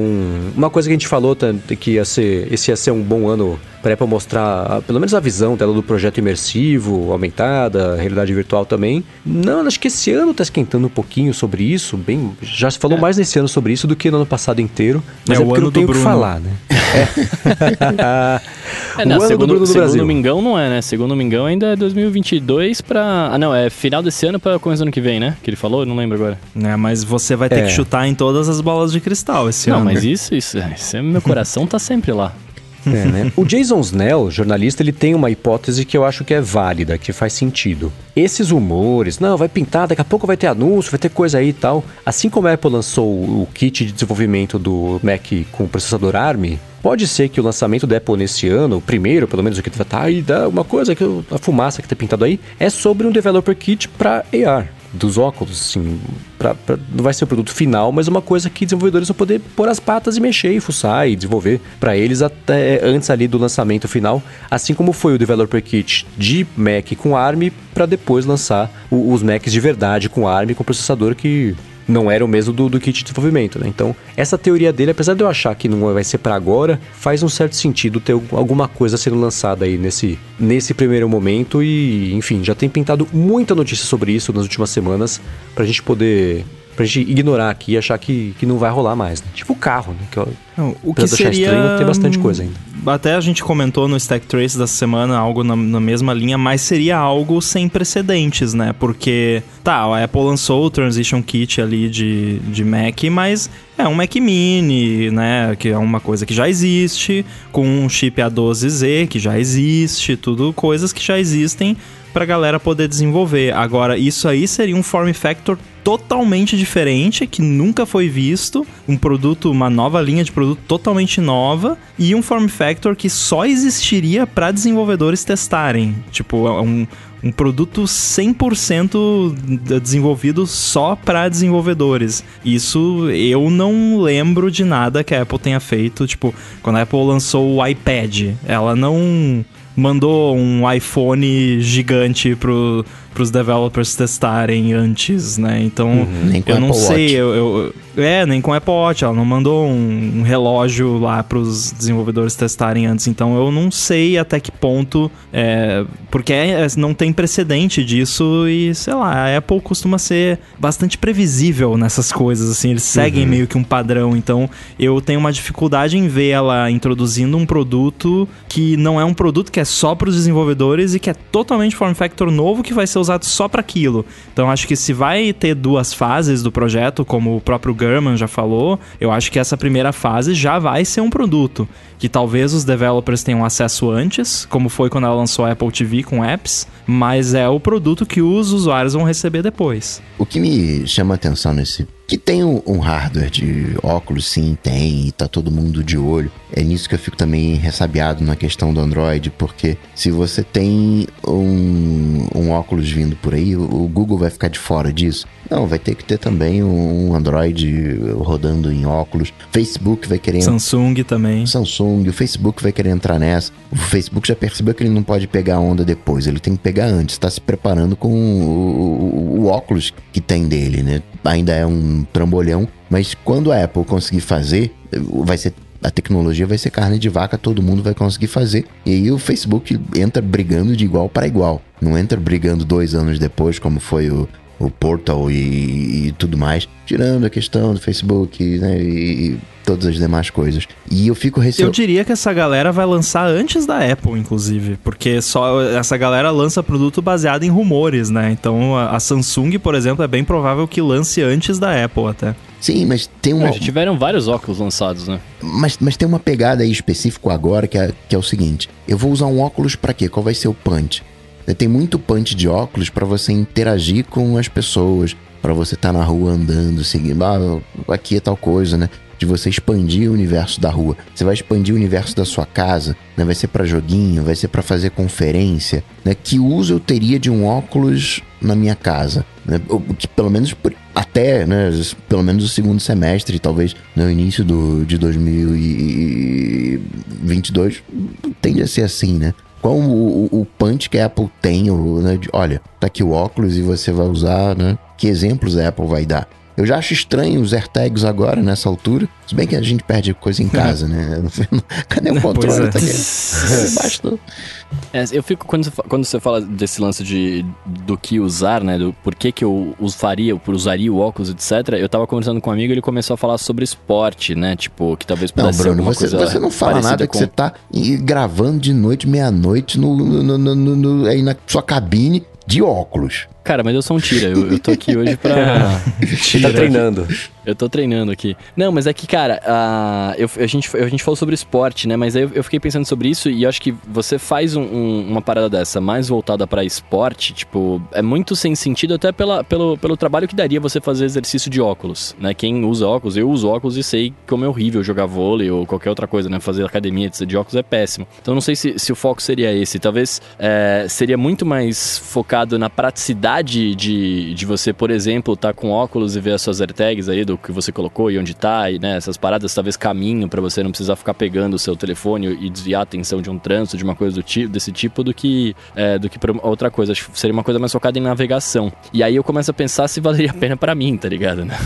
[SPEAKER 2] uma coisa que a gente falou que ia ser, esse ia ser um bom ano para Apple mostrar pelo menos a visão dela do projeto imersivo, aumentada, realidade virtual também. Não, acho que esse ano tá esquentando um pouquinho sobre isso, bem, já se falou
[SPEAKER 3] É.
[SPEAKER 2] mais nesse ano sobre isso do que no ano passado inteiro, mas
[SPEAKER 1] É
[SPEAKER 2] é,
[SPEAKER 1] o
[SPEAKER 2] porque
[SPEAKER 1] ano
[SPEAKER 2] não tenho o
[SPEAKER 1] do
[SPEAKER 2] que
[SPEAKER 1] Bruno.
[SPEAKER 2] falar, né?
[SPEAKER 3] É,
[SPEAKER 2] O
[SPEAKER 3] não,
[SPEAKER 2] ano do
[SPEAKER 3] segundo,
[SPEAKER 2] Bruno do
[SPEAKER 3] segundo
[SPEAKER 2] Brasil.
[SPEAKER 3] o Mingão não é, né? Segundo o Mingão ainda é 2022 pra... Ah, não, é final desse ano pra começo do ano que vem, né? Que ele falou, eu não lembro agora.
[SPEAKER 1] né? Mas você vai ter
[SPEAKER 2] É.
[SPEAKER 1] que chutar em todas as bolas de cristal esse
[SPEAKER 3] não,
[SPEAKER 1] ano.
[SPEAKER 3] mas isso, isso, isso é, meu coração tá sempre lá.
[SPEAKER 2] É, né? O Jason Snell, jornalista, ele tem uma hipótese que eu acho que é válida, que faz sentido. Esses rumores, não, vai pintar, daqui a pouco vai ter anúncio, vai ter coisa aí e tal. Assim como a Apple lançou o kit de desenvolvimento do Mac com o processador ARM, pode ser que o lançamento da Apple nesse ano, o primeiro, pelo menos o que estar aí, dá uma coisa que a fumaça que tá pintado aí, é sobre um developer kit para AR dos óculos, assim, pra, pra- não vai ser o produto final, mas uma coisa que desenvolvedores vão poder pôr as patas e mexer e fuçar e desenvolver para eles até antes ali do lançamento final, assim como foi o Developer Kit de Mac com ARM para depois lançar o- os Macs de verdade com ARM com processador que não era o mesmo do, do kit de desenvolvimento, né? Então, essa teoria dele, apesar de eu achar que não vai ser para agora, faz um certo sentido ter alguma coisa sendo lançada aí nesse, nesse primeiro momento e, enfim, já tem pintado muita notícia sobre isso nas últimas semanas pra gente poder pra gente ignorar aqui e achar que, que não vai rolar mais, né? Tipo o carro, né? Que,
[SPEAKER 1] Não, o que seria
[SPEAKER 2] estranho, tem bastante coisa ainda.
[SPEAKER 1] Até a gente comentou no Stack Trace dessa semana algo na, na mesma linha, mas seria algo sem precedentes, né? Porque, tá, a Apple lançou o Transition Kit ali de, de Mac, mas é um Mac Mini, né? Que é uma coisa que já existe, com um chip A12Z que já existe, tudo coisas que já existem pra galera poder desenvolver. Agora, isso aí seria um form factor totalmente diferente, que nunca foi visto, um produto, uma nova linha de produto totalmente nova e um form factor que só existiria para desenvolvedores testarem. Tipo, um, um produto 100% de- desenvolvido só para desenvolvedores. Isso eu não lembro de nada que a Apple tenha feito. Tipo, quando a Apple lançou o iPad, ela não mandou um iPhone gigante pro, pros developers testarem antes, né? Então,
[SPEAKER 4] com
[SPEAKER 1] eu não sei, eu, eu- é, nem com Apple Watch, ela não mandou um, um relógio lá pros desenvolvedores testarem antes, então eu não sei até que ponto, é, porque é- não tem precedente disso e, sei lá, a Apple costuma ser bastante previsível nessas coisas, assim, eles seguem meio que um padrão, então eu tenho uma dificuldade em ver ela introduzindo um produto que não é um produto que é só para os desenvolvedores e que é totalmente form factor novo que vai ser usado só para aquilo. Então acho que se vai ter duas fases do projeto, como o próprio German já falou, eu acho que essa primeira fase já vai ser um produto que talvez os developers tenham acesso antes, como foi quando ela lançou a Apple TV com apps, mas é o produto que os usuários vão receber depois.
[SPEAKER 4] O que me chama atenção nesse. Que tem um, um hardware de óculos, sim, tem, e tá todo mundo de olho. É nisso que eu fico também ressabiado na questão do Android, porque se você tem um, um óculos vindo por aí, o, o Google vai ficar de fora disso. Não, vai ter que ter também um Android rodando em óculos. Facebook vai querer
[SPEAKER 1] Samsung também.
[SPEAKER 4] Samsung, o Facebook vai querer entrar nessa. O Facebook já percebeu que ele não pode pegar a onda depois, ele tem que pegar antes. Está se preparando com o, o- o óculos que tem dele, né? Ainda é um trambolhão, mas quando a Apple conseguir fazer, vai ser a tecnologia vai ser carne de vaca, todo mundo vai conseguir fazer. E aí o Facebook entra brigando de igual para igual. Não entra brigando dois anos depois, como foi o, o Portal e, e tudo mais. Tirando a questão do Facebook né, e, e todas as demais coisas. E eu fico
[SPEAKER 1] Eu
[SPEAKER 4] receoso.
[SPEAKER 1] diria que essa galera vai lançar antes da Apple, inclusive, porque só essa galera lança produto baseado em rumores, né? Então a, a Samsung, por exemplo, é bem provável que lance antes da Apple até.
[SPEAKER 4] Sim, mas tem
[SPEAKER 3] Não,
[SPEAKER 4] uma.
[SPEAKER 3] já tiveram vários óculos lançados, né?
[SPEAKER 4] Mas, mas tem uma pegada aí específica agora que é, que é o seguinte: eu vou usar um óculos pra quê? Qual vai ser o punch? Tem muito punch de óculos pra você interagir com as pessoas, pra você estar na rua andando, seguindo, ah, aqui é tal coisa, né? De você expandir o universo da rua. Você vai expandir o universo da sua casa, né? Vai ser pra joguinho, vai ser pra fazer conferência, né? Que uso eu teria de um óculos na minha casa? Né? Que pelo menos até, né? Pelo menos o segundo semestre, talvez no início do, de 2022, tende a ser assim, né? Qual o, o, punch que a Apple tem, né, de, olha, tá aqui o óculos e você vai usar, né? Que exemplos a Apple vai dar? Eu já acho estranho os AirTags agora, nessa altura. Se bem que a gente perde coisa em casa, né? Cadê o controle?
[SPEAKER 1] é.
[SPEAKER 4] Tá aqui. Bastou.
[SPEAKER 3] É, eu fico, quando você, quando você fala desse lance de do que usar, né? Do por que, que eu usaria, eu usaria o óculos, etc. Eu tava conversando com um amigo e ele começou a falar sobre esporte, né? Tipo, que talvez
[SPEAKER 4] Não,
[SPEAKER 3] pudesse ser
[SPEAKER 4] Bruno,
[SPEAKER 3] alguma
[SPEAKER 4] você,
[SPEAKER 3] coisa
[SPEAKER 4] você não fala nada que
[SPEAKER 3] com-
[SPEAKER 4] você tá gravando de noite, meia-noite, no, no- no- no- no- aí na sua cabine de óculos.
[SPEAKER 3] Cara, mas eu sou um tira. Eu, eu tô aqui hoje pra.
[SPEAKER 2] Você tá treinando.
[SPEAKER 3] Eu tô treinando aqui. Não, mas é que, cara, a, eu- a, gente, a gente falou sobre esporte, né? Mas aí eu, eu fiquei pensando sobre isso e eu acho que você faz um- um- uma parada dessa mais voltada pra esporte, tipo, é muito sem sentido até pela, pelo, pelo trabalho que daria você fazer exercício de óculos, né? Quem usa óculos, eu uso óculos e sei como é horrível jogar vôlei ou qualquer outra coisa, né? Fazer academia de óculos é péssimo. Então não sei se, se o foco seria esse. Talvez é, seria muito mais focado na praticidade de, de você, por exemplo, estar com óculos e ver as suas AirTags aí do que você colocou e onde tá, e né, essas paradas, talvez caminho pra você não precisar ficar pegando o seu telefone e desviar a atenção de um trânsito, de uma coisa do tipo, desse tipo, do que é, do que pra outra coisa. Acho que seria uma coisa mais focada em navegação. E aí eu começo a pensar se valeria a pena pra mim, tá ligado? Né?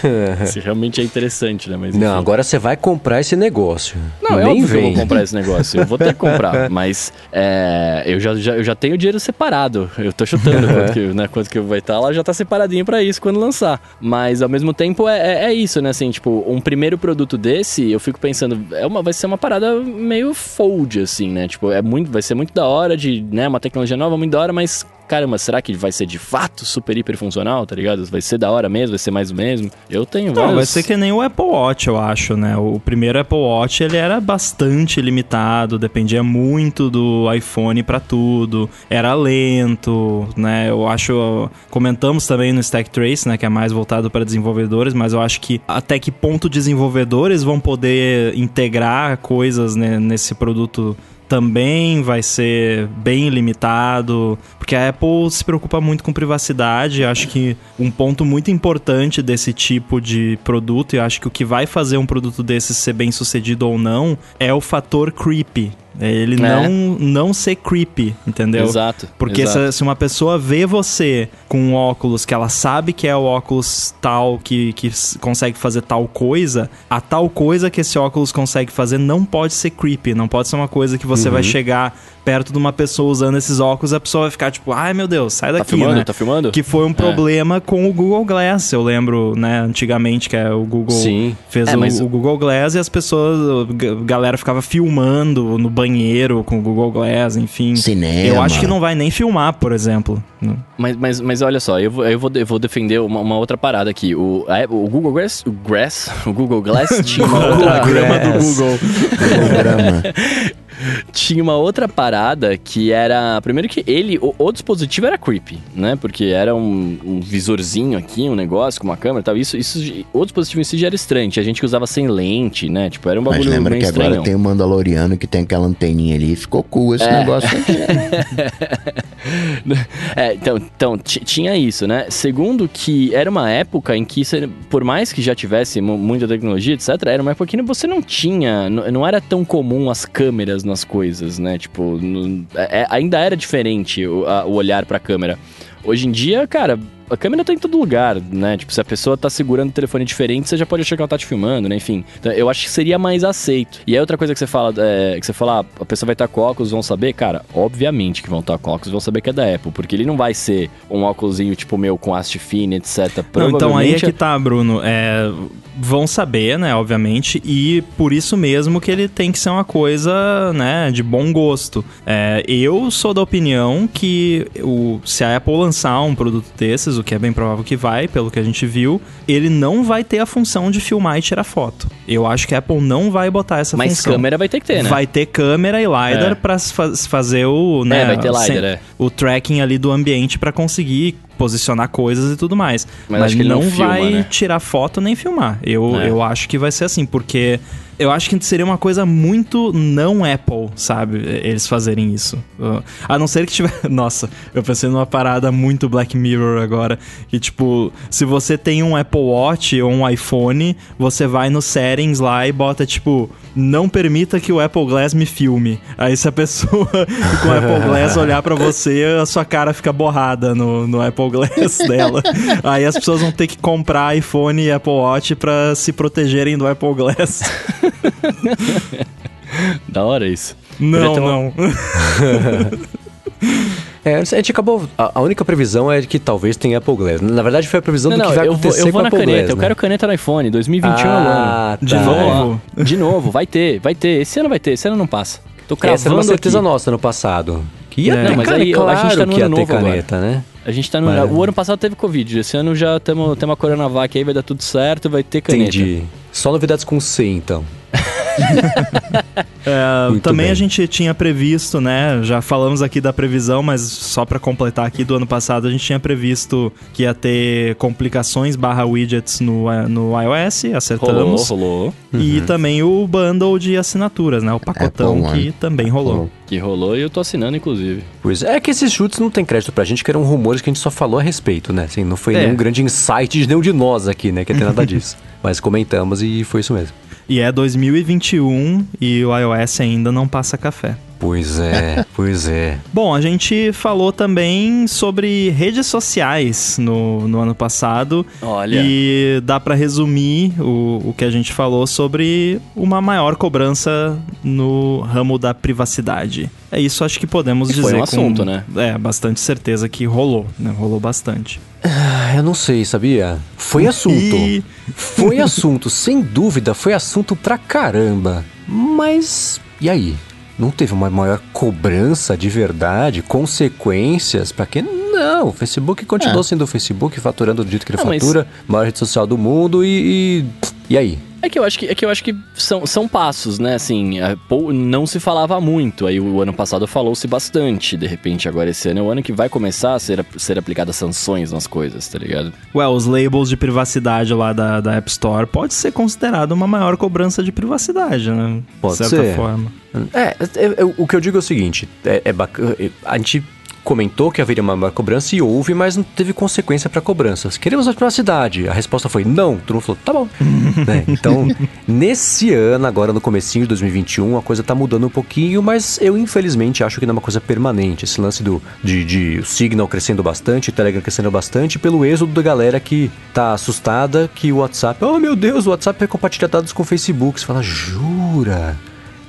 [SPEAKER 3] se realmente é interessante, né? Mas,
[SPEAKER 2] Não,
[SPEAKER 3] enfim.
[SPEAKER 2] agora você vai comprar esse negócio.
[SPEAKER 3] Não, é
[SPEAKER 2] Nem
[SPEAKER 3] óbvio que eu
[SPEAKER 2] vem.
[SPEAKER 3] vou comprar esse negócio. Eu vou ter que comprar. mas é, eu, já, já- eu já tenho dinheiro separado. Eu tô chutando quanto que, né, quanto que vai estar lá, já tá separadinho pra isso quando lançar. Mas ao mesmo tempo é, é, é isso, né? Assim, tipo, um primeiro produto desse, eu fico pensando, é uma, vai ser uma parada meio fold, assim, né? Tipo, é muito, vai ser muito da hora de, né, uma tecnologia nova, muito da hora, mas. Caramba, será que vai ser de fato super hiper funcional, tá ligado? Vai ser da hora mesmo, vai ser mais o mesmo? Eu tenho
[SPEAKER 1] Não,
[SPEAKER 3] vários...
[SPEAKER 1] vai ser que nem o Apple Watch, eu acho, né? O primeiro Apple Watch, ele era bastante limitado, dependia muito do iPhone pra tudo, era lento, né? Eu acho, comentamos também no Stack Trace, né, que é mais voltado para desenvolvedores, mas eu acho que até que ponto desenvolvedores vão poder integrar coisas né, nesse produto também vai ser bem limitado, porque a Apple se preocupa muito com privacidade. Acho que um ponto muito importante desse tipo de produto, e acho que o que vai fazer um produto desse ser bem sucedido ou não, é o fator creepy. É Ele
[SPEAKER 3] É.
[SPEAKER 1] não, não ser creepy, entendeu?
[SPEAKER 3] Exato.
[SPEAKER 1] Porque
[SPEAKER 3] exato.
[SPEAKER 1] se, se uma pessoa vê você com um óculos que ela sabe que é o óculos tal que, que consegue fazer tal coisa, a tal coisa que esse óculos consegue fazer não pode ser creepy, não pode ser uma coisa que você
[SPEAKER 3] Uhum.
[SPEAKER 1] vai chegar perto de uma pessoa usando esses óculos, a pessoa vai ficar tipo, ai meu Deus, sai
[SPEAKER 3] Tá
[SPEAKER 1] daqui,
[SPEAKER 3] filmando?
[SPEAKER 1] né?
[SPEAKER 3] Tá filmando?
[SPEAKER 1] Que foi um problema com o Google Glass, eu lembro, né, antigamente, que é o Google
[SPEAKER 2] Sim.
[SPEAKER 1] fez
[SPEAKER 3] É,
[SPEAKER 1] o,
[SPEAKER 3] mas-
[SPEAKER 1] o Google Glass e as pessoas, a galera ficava filmando no banheiro com o Google Glass, enfim.
[SPEAKER 4] Cinema.
[SPEAKER 1] Eu acho que não vai nem filmar, por exemplo.
[SPEAKER 3] Mas, mas, mas olha só, eu vou, eu vou, eu vou defender uma, uma outra parada aqui. O, a- o Google Glass, o Glass, o Google Glass tinha uma outra
[SPEAKER 2] Glass.
[SPEAKER 3] do Google.
[SPEAKER 4] Programa.
[SPEAKER 3] Tinha uma outra parada que era. Primeiro que ele, o, o dispositivo era creepy, né? Porque era um, um visorzinho aqui, um negócio com uma câmera e tal. Isso, isso, o dispositivo em si já era estranho. Tinha gente que usava sem lente, né? Tipo, era um
[SPEAKER 4] Mas
[SPEAKER 3] bagulho
[SPEAKER 4] lembra
[SPEAKER 3] meio
[SPEAKER 4] que
[SPEAKER 3] estranho.
[SPEAKER 4] agora tem o Mandaloriano que tem aquela anteninha ali. Ficou cool esse negócio aqui.
[SPEAKER 3] É, então, então ti- tinha isso, né? Segundo que era uma época em que, você- por mais que já tivesse mu- muita tecnologia, etc., era uma época que você não tinha, n- não era tão comum as câmeras nas coisas, né? Tipo, no- é- é- ainda era diferente o, a- o olhar pra câmera. Hoje em dia, cara, a câmera tá em todo lugar, né? Tipo, se a pessoa tá segurando o telefone diferente, você já pode achar que ela tá te filmando, né? Enfim. Então, eu acho que seria mais aceito. E aí outra coisa que você fala, é, que você fala, ah, a pessoa vai estar com óculos, vão saber, cara, obviamente que vão estar com óculos, vão saber que é da Apple, porque ele não vai ser um óculosinho tipo meu com haste fina, etc.
[SPEAKER 1] Não, então aí é que tá, Bruno. É, vão saber, né, obviamente, e por isso mesmo que ele tem que ser uma coisa, né, de bom gosto. É, eu sou da opinião que o, se a Apple lançar um produto desses, o que é bem provável que vai, pelo que a gente viu, ele não vai ter a função de filmar e tirar foto. Eu acho que a Apple não vai botar essa
[SPEAKER 3] Mas
[SPEAKER 1] função.
[SPEAKER 3] câmera vai ter que ter, né?
[SPEAKER 1] Vai ter câmera e LiDAR
[SPEAKER 3] É.
[SPEAKER 1] pra se fa- fazer o, né,
[SPEAKER 3] É, vai ter LiDAR,
[SPEAKER 1] sem-
[SPEAKER 3] é.
[SPEAKER 1] o tracking ali do ambiente pra conseguir posicionar coisas e tudo mais.
[SPEAKER 3] Mas
[SPEAKER 1] Mas,
[SPEAKER 3] acho que ele
[SPEAKER 1] não,
[SPEAKER 3] não filma,
[SPEAKER 1] vai
[SPEAKER 3] né?
[SPEAKER 1] tirar foto nem filmar. Eu,
[SPEAKER 3] É.
[SPEAKER 1] eu acho que vai ser assim, porque eu acho que seria uma coisa muito não Apple, sabe? Eles fazerem isso. Uh, a não ser que tiver. Nossa, eu pensei numa parada muito Black Mirror agora. Que tipo, se você tem um Apple Watch ou um iPhone, você vai no settings lá e bota tipo, não permita que o Apple Glass me filme. Aí se a pessoa com o Apple Glass olhar para você, a sua cara fica borrada no, no Apple Glass dela. Aí as pessoas vão ter que comprar iPhone e Apple Watch para se protegerem do Apple Glass.
[SPEAKER 3] da hora isso.
[SPEAKER 1] Não, não.
[SPEAKER 2] É, a gente acabou. A, a, única previsão é que talvez tenha Apple Glass. Na verdade, foi a previsão
[SPEAKER 3] não,
[SPEAKER 2] do que
[SPEAKER 3] não,
[SPEAKER 2] vai
[SPEAKER 3] eu
[SPEAKER 2] acontecer
[SPEAKER 3] vou, eu vou
[SPEAKER 2] com
[SPEAKER 3] na
[SPEAKER 2] Apple
[SPEAKER 3] caneta.
[SPEAKER 2] Glass,
[SPEAKER 3] eu
[SPEAKER 2] né?
[SPEAKER 3] quero caneta no iPhone. 2021 é o
[SPEAKER 2] Ah,
[SPEAKER 3] ano.
[SPEAKER 1] De
[SPEAKER 2] tá.
[SPEAKER 1] novo?
[SPEAKER 3] De novo, vai ter, vai ter. Esse ano vai ter, esse ano não passa. Tô cravando
[SPEAKER 2] Essa era uma certeza
[SPEAKER 3] aqui.
[SPEAKER 2] nossa no passado. Que ia
[SPEAKER 1] É.
[SPEAKER 2] ter,
[SPEAKER 3] Não, mas
[SPEAKER 2] cara,
[SPEAKER 3] aí,
[SPEAKER 2] claro
[SPEAKER 3] a gente tá no ano
[SPEAKER 2] ter
[SPEAKER 3] novo agora.
[SPEAKER 2] caneta, né?
[SPEAKER 3] A gente tá no.
[SPEAKER 2] Mas-
[SPEAKER 3] O ano passado teve Covid. Esse ano já temos uma Coronavac aí, vai dar tudo certo, vai ter caneta.
[SPEAKER 2] Entendi. Só novidades com C, então.
[SPEAKER 1] É, também
[SPEAKER 2] bem.
[SPEAKER 1] a gente tinha previsto, né? Já falamos aqui da previsão, mas só para completar aqui do ano passado, a gente tinha previsto que ia ter complicações barra widgets no, no iOS,
[SPEAKER 3] Rolou,
[SPEAKER 1] acertamos.
[SPEAKER 3] rolou.
[SPEAKER 1] E também o bundle de assinaturas, né? O pacotão
[SPEAKER 4] Apple
[SPEAKER 1] que também rolou.
[SPEAKER 3] Que rolou e eu tô assinando, inclusive.
[SPEAKER 2] Pois é, é que esses chutes não tem crédito pra gente, que eram rumores que a gente só falou a respeito, né? Assim, não foi
[SPEAKER 1] É.
[SPEAKER 2] nenhum grande insight de nenhum de nós aqui, né? Que tem nada disso. Mas comentamos e foi isso mesmo.
[SPEAKER 1] E é 2021 e o iOS ainda não passa café.
[SPEAKER 2] Pois é, pois é.
[SPEAKER 1] Bom, a gente falou também sobre redes sociais no, no ano passado.
[SPEAKER 3] Olha.
[SPEAKER 1] E dá pra resumir o, o que a gente falou sobre uma maior cobrança no ramo da privacidade. É isso, acho que podemos
[SPEAKER 3] E
[SPEAKER 1] dizer.
[SPEAKER 3] foi um
[SPEAKER 1] com,
[SPEAKER 3] assunto, né?
[SPEAKER 1] É, bastante certeza que rolou, né? Rolou bastante.
[SPEAKER 2] Ah, eu não sei, sabia? Foi assunto.
[SPEAKER 1] E-
[SPEAKER 2] Foi assunto, sem dúvida, foi assunto pra caramba. Mas e aí? Não teve uma maior cobrança de verdade, consequências pra quê? Não, o Facebook continuou
[SPEAKER 4] É.
[SPEAKER 2] sendo o Facebook, faturando do jeito que ele
[SPEAKER 3] Não, mas-
[SPEAKER 2] fatura, maior rede social do mundo e. E, e aí?
[SPEAKER 3] É que eu acho que, é que, eu acho que são, são passos, né? Assim, é, não se falava muito. Aí o ano passado falou-se bastante. De repente, agora esse ano é o ano que vai começar a ser, ser aplicadas sanções nas coisas, tá ligado?
[SPEAKER 1] Ué, os labels de privacidade lá da, da App Store pode ser considerado uma maior cobrança de privacidade, né?
[SPEAKER 2] Pode
[SPEAKER 1] de certa
[SPEAKER 2] ser.
[SPEAKER 1] forma.
[SPEAKER 2] É, é, é, o que eu digo é o seguinte: é, é bacana. A gente comentou que haveria uma maior cobrança e houve, mas não teve consequência para cobranças. Queremos a privacidade. A resposta foi não. Todo mundo falou, tá bom. Né? Então, nesse ano, agora no comecinho de 2021, a coisa tá mudando um pouquinho, mas eu infelizmente acho que não é uma coisa permanente. Esse lance do, de, de o Signal crescendo bastante, o Telegram crescendo bastante, pelo êxodo da galera que tá assustada que o WhatsApp, oh meu Deus, o WhatsApp vai compartilhar dados com o Facebook. Você fala, jura?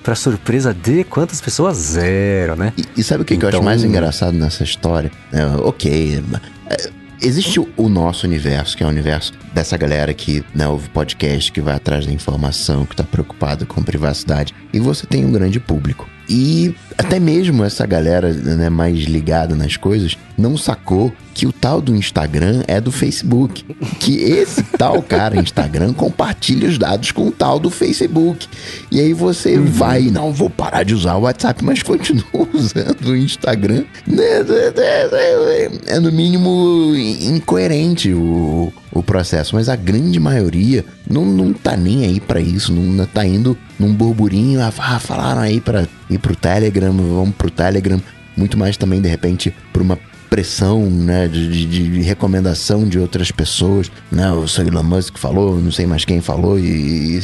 [SPEAKER 2] Pra surpresa de quantas pessoas? Zero, né?
[SPEAKER 4] E, e sabe o que, que eu acho
[SPEAKER 2] Então-
[SPEAKER 4] mais engraçado nessa história? É, ok, é, existe o, o nosso universo, que é o universo dessa galera que né, ouve podcast, que vai atrás da informação, que tá preocupado com privacidade. E você tem um grande público. E até mesmo essa galera né, mais ligada nas coisas não sacou que o tal do Instagram é do Facebook. Que esse tal cara Instagram compartilha os dados com o tal do Facebook. E aí você vai, não vou parar de usar o WhatsApp, mas continua usando o Instagram. Né, é, é, é, é no mínimo incoerente o, o processo, mas a grande maioria não, não tá nem aí pra isso, não tá indo num burburinho, ah, ah, falaram aí pra ir pro Telegram, vamos pro Telegram, muito mais também de repente por uma pressão, né, de, de- de recomendação de outras pessoas, né, o Sr. Elon Musk falou, não sei mais quem falou e, e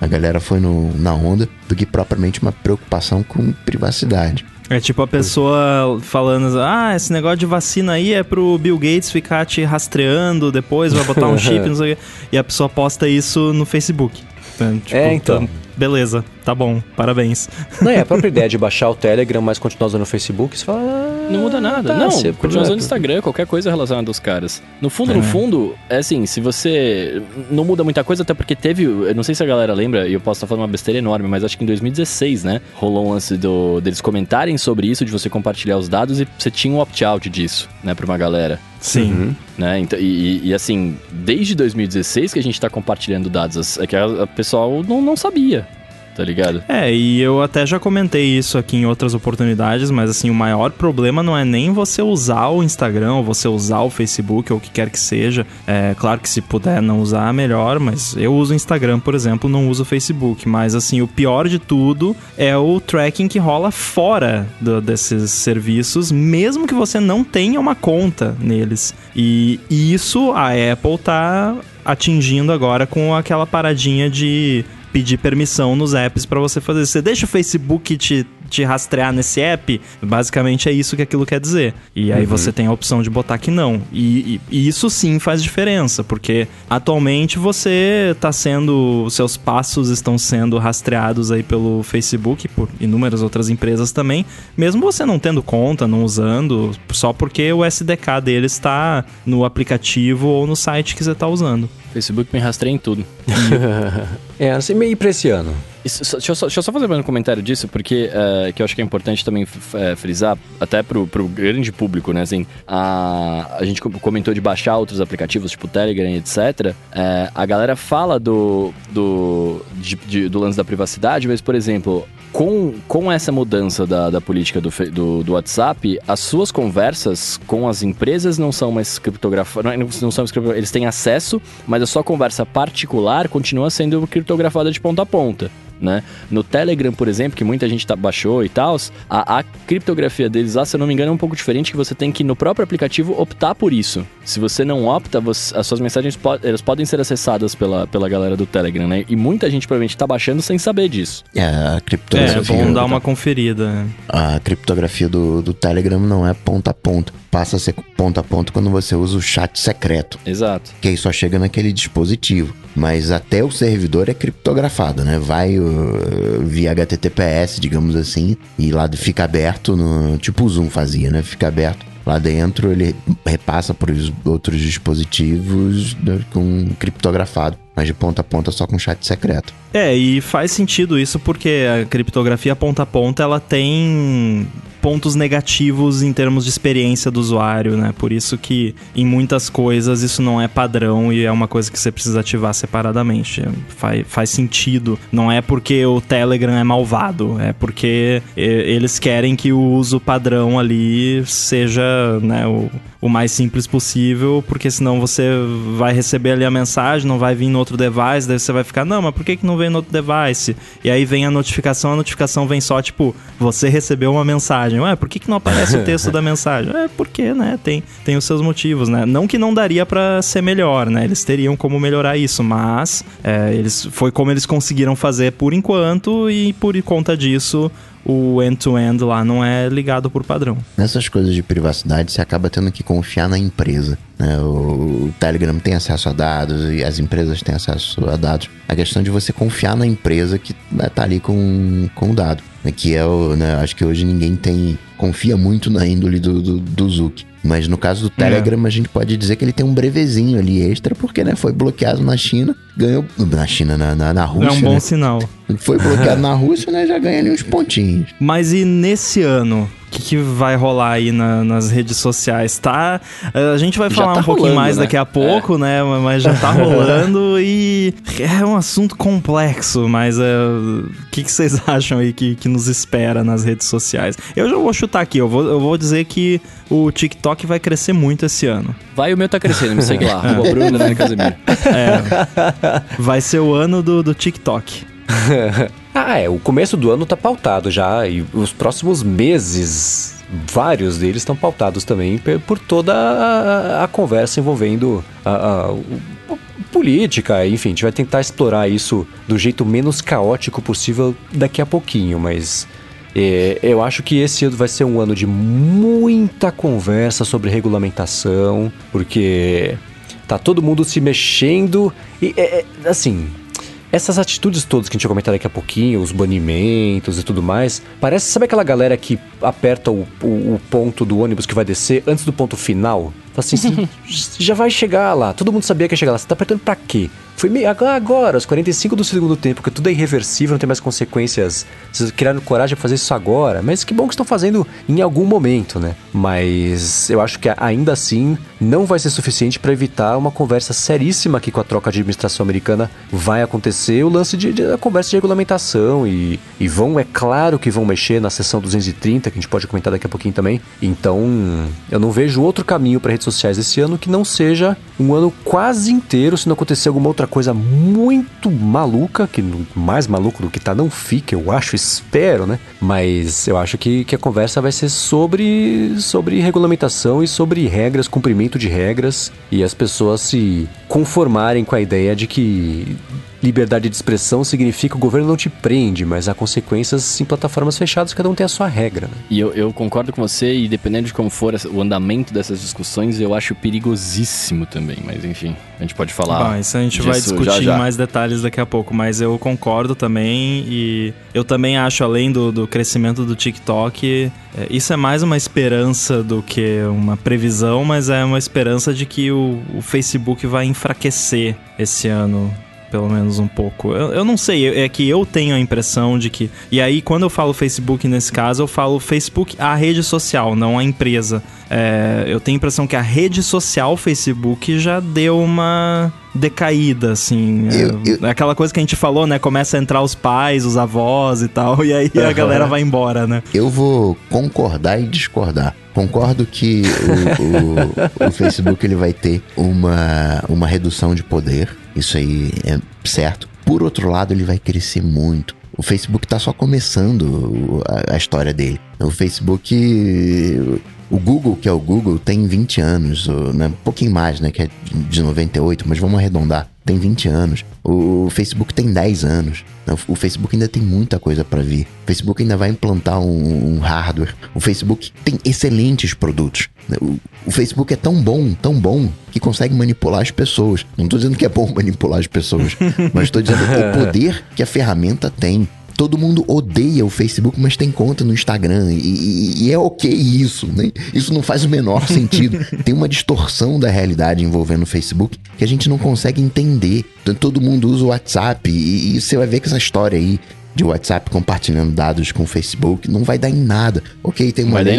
[SPEAKER 4] a galera foi no, na onda do que propriamente uma preocupação com privacidade.
[SPEAKER 1] É tipo a pessoa falando, ah, esse negócio de vacina aí é pro Bill Gates ficar te rastreando depois, vai botar um chip, não sei o quê. E a pessoa posta isso no Facebook. Então, tipo,
[SPEAKER 2] É, então.
[SPEAKER 1] Beleza, tá bom, parabéns.
[SPEAKER 2] Não é a própria ideia de baixar o Telegram, mas continuar usando o Facebook, você fala. Ah,
[SPEAKER 3] Não muda nada.
[SPEAKER 2] tá,
[SPEAKER 3] não,
[SPEAKER 2] você-
[SPEAKER 3] continua usando o Instagram, qualquer coisa relacionada aos caras. No fundo,
[SPEAKER 1] É.
[SPEAKER 3] no fundo, é assim, se você. Não muda muita coisa, até porque teve. Eu não sei se a galera lembra, e eu posso estar falando uma besteira enorme, mas acho que em 2016, né? Rolou um lance do, deles comentarem sobre isso, de você compartilhar os dados e você tinha um opt-out disso, né, pra uma galera.
[SPEAKER 1] Sim.
[SPEAKER 2] Uhum.
[SPEAKER 3] Né? Então, e, e- e, assim, desde 2016 que a gente tá compartilhando dados, é que a, a pessoal não, não sabia. Tá ligado?
[SPEAKER 1] É, e eu até já comentei isso aqui em outras oportunidades, mas assim, o maior problema não é nem você usar o Instagram, ou você usar o Facebook, ou o que quer que seja. É claro que se puder não usar, melhor, mas eu uso o Instagram, por exemplo, não uso o Facebook. Mas assim, o pior de tudo é o tracking que rola fora do, desses serviços, mesmo que você não tenha uma conta neles. E isso a Apple tá atingindo agora com aquela paradinha de pedir permissão nos apps para você fazer. Você deixa o Facebook te, te rastrear nesse app? Basicamente é isso que aquilo quer dizer. E aí uhum. você tem a opção de botar que não. E, e, e, isso sim faz diferença, porque atualmente você tá sendo. Seus passos estão sendo rastreados aí pelo Facebook, por inúmeras outras empresas também, mesmo você não tendo conta, não usando, só porque o SDK dele está no aplicativo ou no site que você está usando.
[SPEAKER 3] Facebook me rastreia em tudo.
[SPEAKER 2] é, assim, meio pra esse ano.
[SPEAKER 3] Isso, deixa, eu só, deixa, eu só, fazer um comentário disso, porque uh, que eu acho que é importante também uh, frisar, até pro, pro grande público, né? Assim, a, a gente comentou de baixar outros aplicativos, tipo Telegram, etc. Uh, é, a galera fala do, do, de, de, do lance da privacidade, mas, por exemplo, com, com essa mudança da, da política do, do, do, WhatsApp, as suas conversas com as empresas não são mais criptografadas. Não, não são eles têm acesso, mas a sua conversa particular continua sendo criptografada de ponta a ponta né? No Telegram, por exemplo, que muita gente tá, baixou e tal, a, a, criptografia deles lá, se eu não me engano, é um pouco diferente, que você tem que, no próprio aplicativo, optar por isso. Se você não opta, você, as suas mensagens po elas podem ser acessadas pela, pela galera do Telegram, né? E muita gente provavelmente tá baixando sem saber disso.
[SPEAKER 4] É, a criptografia... É,
[SPEAKER 1] vamos dar uma conferida.
[SPEAKER 4] A criptografia do, do Telegram não é ponta a ponta passa a ser ponto a ponto quando você usa o chat secreto.
[SPEAKER 3] Exato.
[SPEAKER 4] Que aí só chega naquele dispositivo. Mas até o servidor é criptografado, né? Vai uh, via HTTPS, digamos assim, e lá fica aberto, no, tipo o Zoom fazia, né? Fica aberto lá dentro, ele repassa para os outros dispositivos né, com criptografado, mas de ponta a ponta só com chat secreto.
[SPEAKER 1] É, e faz sentido isso porque a criptografia ponta a ponta ela tem pontos negativos em termos de experiência do usuário, né? Por isso que em muitas coisas isso não é padrão e é uma coisa que você precisa ativar separadamente. Faz, faz sentido. Não é porque o Telegram é malvado, é porque eles querem que o uso padrão ali seja, né, o o mais simples possível, porque senão você vai receber ali a mensagem, não vai vir no outro device, daí você vai ficar, não, mas por que, que não vem no outro device? E aí vem a notificação, a notificação vem só, tipo, você recebeu uma mensagem. Ué, por que, que não aparece o texto da mensagem? É, porque, né, tem, tem os seus motivos, né? Não que não daria para ser melhor, né? Eles teriam como melhorar isso, mas é, eles, foi como eles conseguiram fazer por enquanto e por conta disso o end-to-end -end lá não é ligado por padrão.
[SPEAKER 4] Nessas coisas de privacidade, você acaba tendo que confiar na empresa. Né? O, Telegram tem acesso a dados e as empresas têm acesso a dados. A questão de você confiar na empresa que está ali com, com o dado. Né? Que é o. Né? Acho que hoje ninguém tem. confia muito na índole do, do, do Zuck. Mas no caso do Telegram, é. a gente pode dizer que ele tem um brevezinho ali extra, porque né, foi bloqueado na China, ganhou. Na China, na, na, na Rússia.
[SPEAKER 1] É um bom
[SPEAKER 4] né?
[SPEAKER 1] sinal.
[SPEAKER 4] Foi bloqueado na Rússia, né? Já ganha ali uns pontinhos.
[SPEAKER 1] Mas e nesse ano? O que, que, vai rolar aí na, nas redes sociais? Tá? A gente vai falar tá um pouquinho mais né? daqui a pouco, é. né? Mas já tá rolando e é um assunto complexo, mas é, o que, que vocês acham aí que, que nos espera nas redes sociais? Eu já vou chutar aqui, eu vou, eu vou dizer que o TikTok vai crescer muito esse ano.
[SPEAKER 3] Vai, o meu tá crescendo, me segue lá. Bruno, né, Casemiro.
[SPEAKER 1] É, vai ser o ano do, do TikTok.
[SPEAKER 2] ah, é. O começo do ano tá pautado já. E os próximos meses, vários deles estão pautados também por toda a, a conversa envolvendo a, a, política, enfim, a gente vai tentar explorar isso do jeito menos caótico possível daqui a pouquinho, mas é, eu acho que esse ano vai ser um ano de muita conversa sobre regulamentação, porque tá todo mundo se mexendo e, é, é assim, essas atitudes todas que a gente vai comentar daqui a pouquinho, os banimentos e tudo mais, parece, sabe aquela galera que aperta o, o, o ponto do ônibus que vai descer antes do ponto final? Assim, você já vai chegar lá. Todo mundo sabia que ia chegar lá. Você tá apertando pra quê? Foi meio agora, os 45 do segundo tempo, porque tudo é irreversível, não tem mais consequências. Vocês criaram coragem pra fazer isso agora. Mas que bom que estão fazendo em algum momento, né? Mas eu acho que ainda assim não vai ser suficiente para evitar uma conversa seríssima que com a troca de administração americana vai acontecer o lance de, de a conversa de regulamentação e, e vão, é claro que vão mexer na seção 230, que a gente pode comentar daqui a pouquinho também. Então, eu não vejo outro caminho para redes sociais esse ano que não seja um ano quase inteiro, se não acontecer alguma outra coisa muito maluca, que mais maluco do que tá não fica, eu acho, espero, né? Mas eu acho que, que a conversa vai ser sobre, sobre regulamentação e sobre regras, cumprimento de regras e as pessoas se conformarem com a ideia de que liberdade de expressão significa que o governo não te prende, mas há consequências em plataformas fechadas, cada um tem a sua regra. Né?
[SPEAKER 3] E eu, eu, concordo com você, e dependendo de como for o andamento dessas discussões, eu acho perigosíssimo também, mas enfim, a gente pode falar.
[SPEAKER 1] Bom, isso a gente vai discutir já, já. mais detalhes daqui a pouco, mas eu concordo também, e eu também acho, além do, do crescimento do TikTok, é, isso é mais uma esperança do que uma previsão, mas é uma esperança de que o, o Facebook vai enfraquecer esse ano pelo menos um pouco. Eu, eu não sei, é que eu tenho a impressão de que. E aí, quando eu falo Facebook nesse caso, eu falo Facebook a rede social, não a empresa. É, eu tenho a impressão que a rede social Facebook já deu uma decaída, assim. Eu, é, eu... é, aquela coisa que a gente falou, né? Começa a entrar os pais, os avós e tal, e aí uhum. a galera vai embora, né?
[SPEAKER 4] Eu vou concordar e discordar. Concordo que o, o, o, Facebook ele vai ter uma, uma redução de poder, isso aí é certo. Por outro lado, ele vai crescer muito. O Facebook está só começando a, a, história dele. O Facebook o Google, que é o Google, tem 20 anos, né? um pouquinho mais, né? Que é de 98, mas vamos arredondar. Tem 20 anos. O Facebook tem 10 anos. O Facebook ainda tem muita coisa para vir. O Facebook ainda vai implantar um, um, hardware. O Facebook tem excelentes produtos. O, o, Facebook é tão bom, tão bom, que consegue manipular as pessoas. Não estou dizendo que é bom manipular as pessoas, mas estou dizendo o poder que a ferramenta tem todo mundo odeia o Facebook, mas tem conta no Instagram. E, e, é ok isso, né? Isso não faz o menor sentido. tem uma distorção da realidade envolvendo o Facebook que a gente não consegue entender. Então, todo mundo usa o WhatsApp e, e você vai ver que essa história aí de WhatsApp compartilhando dados com o Facebook, não vai dar em nada. Ok, tem uma lei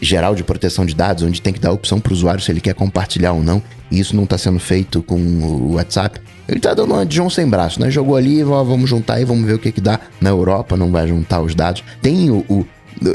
[SPEAKER 4] geral de proteção de dados, onde tem que dar a opção para o usuário se ele quer compartilhar ou não, e isso não está sendo feito com o WhatsApp. Ele tá dando uma de João sem braço, né? Jogou ali, vamos juntar e vamos ver o que que dá. Na Europa não vai juntar os dados. Tem o... o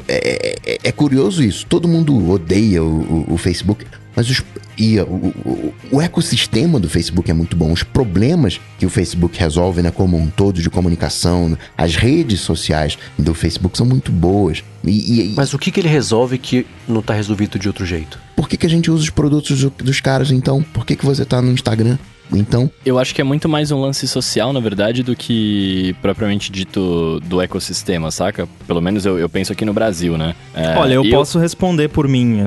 [SPEAKER 4] é, é, é, curioso isso. Todo mundo odeia o, o, o Facebook, mas os, e o, o, o, ecossistema do Facebook é muito bom. Os problemas que o Facebook resolve, né, como um todo de comunicação, as redes sociais do Facebook são muito boas. E,
[SPEAKER 2] e, Mas o que, que ele resolve que não está resolvido de outro jeito?
[SPEAKER 4] Por que, que a gente usa os produtos do, dos caras, então? Por que, que você está no Instagram? Então.
[SPEAKER 3] Eu acho que é muito mais um lance social, na verdade, do que propriamente dito do ecossistema, saca? Pelo menos eu, eu penso aqui no Brasil, né?
[SPEAKER 1] É, Olha, eu posso eu... responder por mim.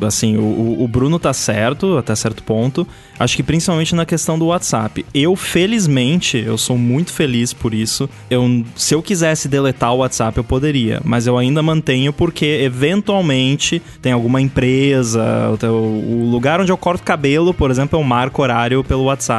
[SPEAKER 1] Assim, o, o Bruno tá certo, até certo ponto. Acho que principalmente na questão do WhatsApp. Eu, felizmente, eu sou muito feliz por isso. Eu, se eu quisesse deletar o WhatsApp, eu poderia. Mas eu ainda mantenho porque, eventualmente, tem alguma empresa, o lugar onde eu corto cabelo, por exemplo, eu marco horário pelo WhatsApp.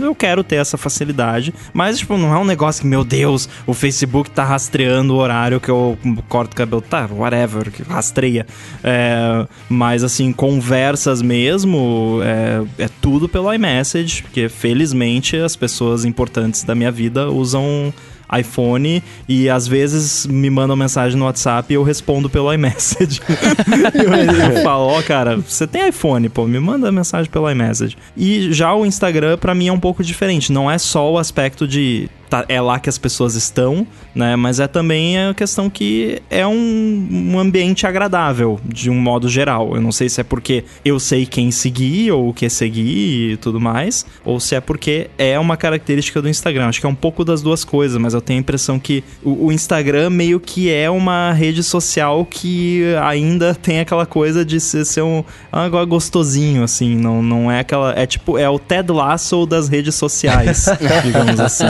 [SPEAKER 1] Eu quero ter essa facilidade. Mas, tipo, não é um negócio que, meu Deus, o Facebook tá rastreando o horário que eu corto cabelo. Tá, whatever, que rastreia. É, mas, assim, conversas mesmo, é, é tudo pelo iMessage, porque felizmente as pessoas importantes da minha vida usam iPhone e às vezes me mandam mensagem no WhatsApp e eu respondo pelo iMessage. eu, eu falo, ó, oh, cara, você tem iPhone, pô, me manda mensagem pelo iMessage. E já o Instagram, para mim, é um pouco diferente. Não é só o aspecto de tá, é lá que as pessoas estão, né? Mas é também a questão que é um, um ambiente agradável, de um modo geral. Eu não sei se é porque eu sei quem seguir ou o que seguir e tudo mais, ou se é porque é uma característica do Instagram. Acho que é um pouco das duas coisas, mas eu tenho a impressão que o, o Instagram meio que é uma rede social que ainda tem aquela coisa de ser, ser um, um gostosinho, assim. Não, não é aquela. É tipo, é o Ted Lasso das redes sociais, digamos assim.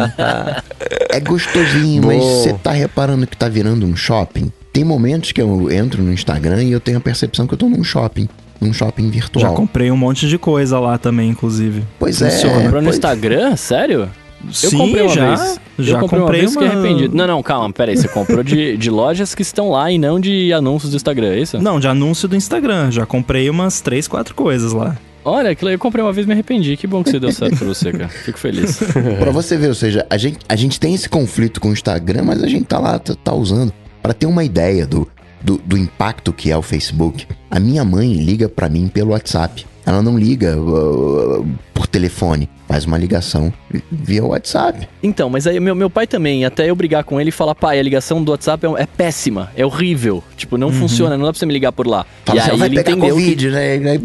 [SPEAKER 4] É gostosinho, mas você tá reparando que tá virando um shopping? Tem momentos que eu entro no Instagram e eu tenho a percepção que eu tô num shopping. num shopping
[SPEAKER 1] Já
[SPEAKER 4] virtual.
[SPEAKER 1] comprei um monte de coisa lá também, inclusive.
[SPEAKER 4] Pois
[SPEAKER 1] Funciona.
[SPEAKER 4] é.
[SPEAKER 3] Comprou no
[SPEAKER 4] pois-
[SPEAKER 3] Instagram? Sério? Eu
[SPEAKER 1] Sim,
[SPEAKER 3] comprei uma
[SPEAKER 1] já,
[SPEAKER 3] vez.
[SPEAKER 1] já
[SPEAKER 3] eu comprei,
[SPEAKER 1] comprei
[SPEAKER 3] uma vez
[SPEAKER 1] uma...
[SPEAKER 3] e fiquei arrependido. Não, não, calma, peraí. Você comprou de, de lojas que estão lá e não de anúncios do Instagram, é isso?
[SPEAKER 1] Não, de anúncio do Instagram. Já comprei umas três, quatro coisas lá.
[SPEAKER 3] Olha, aquilo aí eu comprei uma vez e me arrependi. Que bom que você deu certo pra você, cara. Fico feliz.
[SPEAKER 4] Pra você ver, ou seja, a gente, a gente tem esse conflito com o Instagram, mas a gente tá lá, tá, tá usando. Pra ter uma ideia do, do, do impacto que é o Facebook, a minha mãe liga pra mim pelo WhatsApp. Ela não liga uh, por telefone, faz uma ligação via WhatsApp.
[SPEAKER 3] Então, mas aí meu, meu pai também, até eu brigar com ele e falar, pai, a ligação do WhatsApp é, é péssima, é horrível. Tipo, não funciona, não dá pra você me ligar por lá.
[SPEAKER 4] Fala
[SPEAKER 3] e
[SPEAKER 4] assim,
[SPEAKER 3] aí
[SPEAKER 4] vai
[SPEAKER 3] ele
[SPEAKER 4] pegar
[SPEAKER 3] entendeu que-
[SPEAKER 4] Covid, né? E aí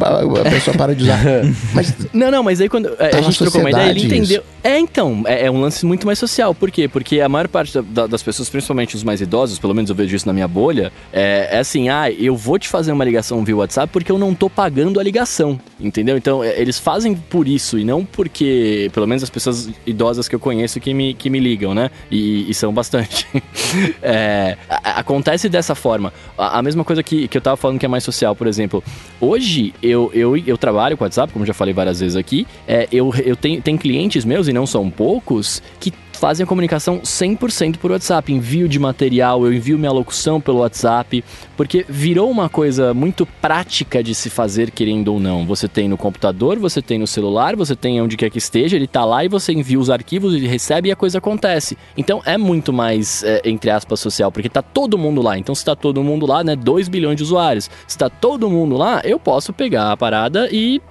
[SPEAKER 4] a pessoa para de usar. mas
[SPEAKER 3] Não, não, mas aí quando é,
[SPEAKER 4] Tá
[SPEAKER 3] a gente trocou uma ideia, ele entendeu. É, então, é, é um lance muito mais social. Por quê? Porque a maior parte da- da- das pessoas, principalmente os mais idosos, pelo menos eu vejo isso na minha bolha, é, é assim, ah, eu vou te fazer uma ligação via WhatsApp porque eu não tô pagando a ligação, entendeu? Então, é, eles fazem por isso e não porque, pelo menos as pessoas idosas que eu conheço que me, que me ligam, né? E, e são bastante. É, acontece dessa forma. A, a mesma coisa que, que eu tava falando que é mais social, por exemplo. Hoje eu, eu, eu trabalho com WhatsApp, como já falei várias vezes aqui. É, eu eu tenho, tenho clientes meus, e não são poucos, que fazem a comunicação 100% por WhatsApp. Envio de material, eu envio minha locução pelo WhatsApp, porque virou uma coisa muito prática de se fazer, querendo ou não. Você tem no computador, você tem no celular, você tem onde quer que esteja, ele tá lá e você envia os arquivos, ele recebe e a coisa acontece. Então é muito mais, é, entre aspas, social, porque tá todo mundo lá. Então se tá todo mundo lá, né, 2 bilhões de usuários. Se tá todo mundo lá, eu posso pegar a parada e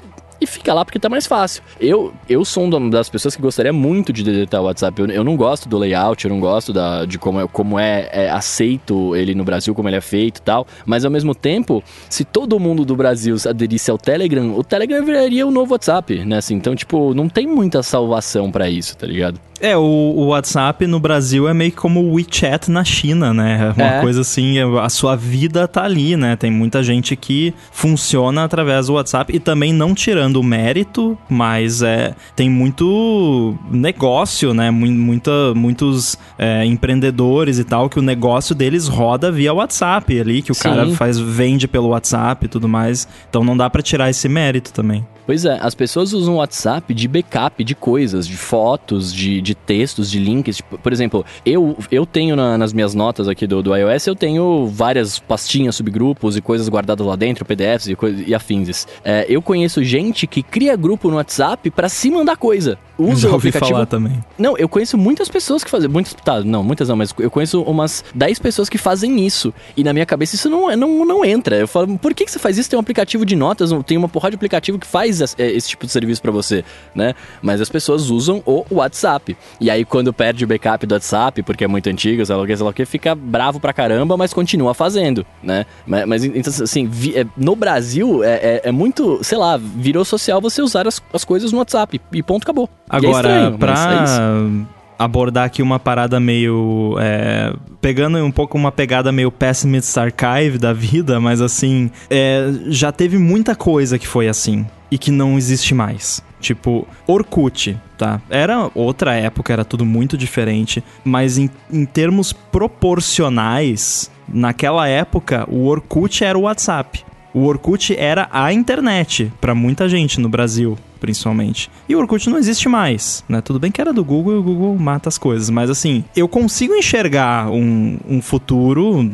[SPEAKER 3] e fica lá porque tá mais fácil. Eu, eu sou uma das pessoas que gostaria muito de deletar o WhatsApp. Eu, eu não gosto do layout, eu não gosto da, de como, é, como é, é aceito ele no Brasil, como ele é feito e tal. Mas ao mesmo tempo, se todo mundo do Brasil aderisse ao Telegram, o Telegram viraria o novo WhatsApp, né? Assim, então, tipo, não tem muita salvação pra isso, tá ligado?
[SPEAKER 1] É, o, o WhatsApp no Brasil é meio que como o WeChat na China, né? Uma
[SPEAKER 3] É.
[SPEAKER 1] coisa assim, a sua vida tá ali, né? Tem muita gente que funciona através do WhatsApp e também não tirando o mérito, mas é tem muito negócio, né? Mu- Muita, muitos é, empreendedores e tal que o negócio deles roda via WhatsApp ali, que o
[SPEAKER 3] Sim.
[SPEAKER 1] cara faz vende pelo WhatsApp e tudo mais. Então não dá pra tirar esse mérito também.
[SPEAKER 3] Pois é, as pessoas usam o WhatsApp de backup de coisas, de fotos, de, de textos, de links. Tipo, por exemplo, eu, eu tenho na- nas minhas notas aqui do, do iOS, eu tenho várias pastinhas, subgrupos e coisas guardadas lá dentro, PDFs e, coisa- e afins. É, eu conheço gente que cria grupo no WhatsApp pra se mandar coisa. Usa
[SPEAKER 1] Já
[SPEAKER 3] o
[SPEAKER 1] ouvi
[SPEAKER 3] aplicativo
[SPEAKER 1] falar também.
[SPEAKER 3] não, eu conheço muitas pessoas que fazem. Muitas, tá, não, muitas não, mas eu conheço umas 10 pessoas que fazem isso. E na minha cabeça isso não, é- não, não entra. Eu falo, por que, que você faz isso? Tem um aplicativo de notas, tem uma porrada de aplicativo que faz es- é, esse tipo de serviço pra você, né? Mas as pessoas usam o WhatsApp. E aí, quando perde o backup do WhatsApp, porque é muito antigo, sei lá o que, sei lá o que, fica bravo pra caramba, mas continua fazendo, né? Mas, mas, então, assim, vi- é, no Brasil é, é- é muito, sei lá, virou social você usar as, as coisas no WhatsApp. E ponto, acabou. E é
[SPEAKER 1] Agora,
[SPEAKER 3] estranho, é isso.
[SPEAKER 1] pra abordar aqui uma parada meio. é, pegando um pouco uma pegada meio Pessimist Archive da vida, mas assim, é, já teve muita coisa que foi assim e que não existe mais. Tipo, Orkut, tá? Era outra época, era tudo muito diferente, mas em, em termos proporcionais, naquela época, o Orkut era o WhatsApp. O Orkut era a internet pra muita gente no Brasil, principalmente. E o Orkut não existe mais, né? Tudo bem que era do Google e o Google mata as coisas, mas assim, eu consigo enxergar um, um futuro,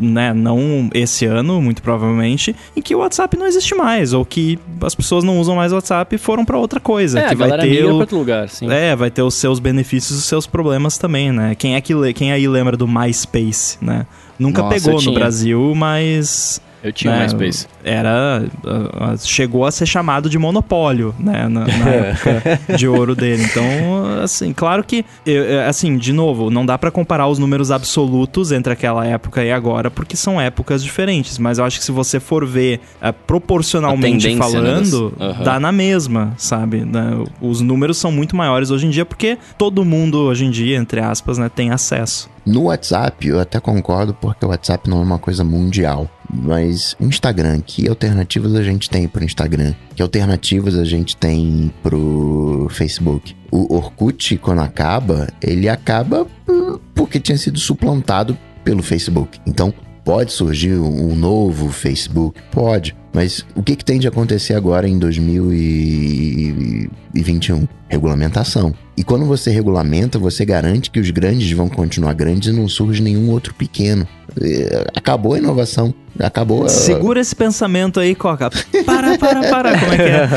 [SPEAKER 1] né? Não esse ano, muito provavelmente, em que o WhatsApp não existe mais, ou que as pessoas não usam mais o WhatsApp e foram pra outra coisa.
[SPEAKER 3] É,
[SPEAKER 1] que vai ter o...
[SPEAKER 3] outro lugar, sim.
[SPEAKER 1] É, vai ter os seus benefícios e os seus problemas também, né? Quem é que quem aí lembra do MySpace, né? Nunca
[SPEAKER 3] Nossa,
[SPEAKER 1] pegou no. Brasil, mas
[SPEAKER 3] Eu tinha
[SPEAKER 1] né,
[SPEAKER 3] um MySpace.
[SPEAKER 1] Era. ah, ah, chegou a ser chamado de monopólio, né? Na, na época de ouro dele. Então, assim, claro que. eu- eu- Assim, de novo, não dá pra comparar os números absolutos entre aquela época e agora, porque são épocas diferentes. Mas eu acho que se você for ver ah, proporcionalmente
[SPEAKER 3] né,
[SPEAKER 1] falando,
[SPEAKER 3] das- Aham.
[SPEAKER 1] dá na mesma, sabe? Né, Os números são muito maiores hoje em dia, porque todo mundo hoje em dia, entre aspas, né, tem acesso.
[SPEAKER 4] No WhatsApp, eu até concordo, porque o WhatsApp não é uma coisa mundial. Mas o Instagram, que alternativas a gente tem pro Instagram? Que alternativas a gente tem pro Facebook? O Orkut, quando acaba, ele acaba porque tinha sido suplantado pelo Facebook. Então, pode surgir um novo Facebook? Pode. Mas o que, que tem de acontecer agora em 2021? Regulamentação. E quando você regulamenta, você garante que os grandes vão continuar grandes e não surge nenhum outro pequeno. É, acabou a inovação. Acabou. a-
[SPEAKER 1] Segura esse pensamento aí, Coca. Para, para, para. Como é que? É,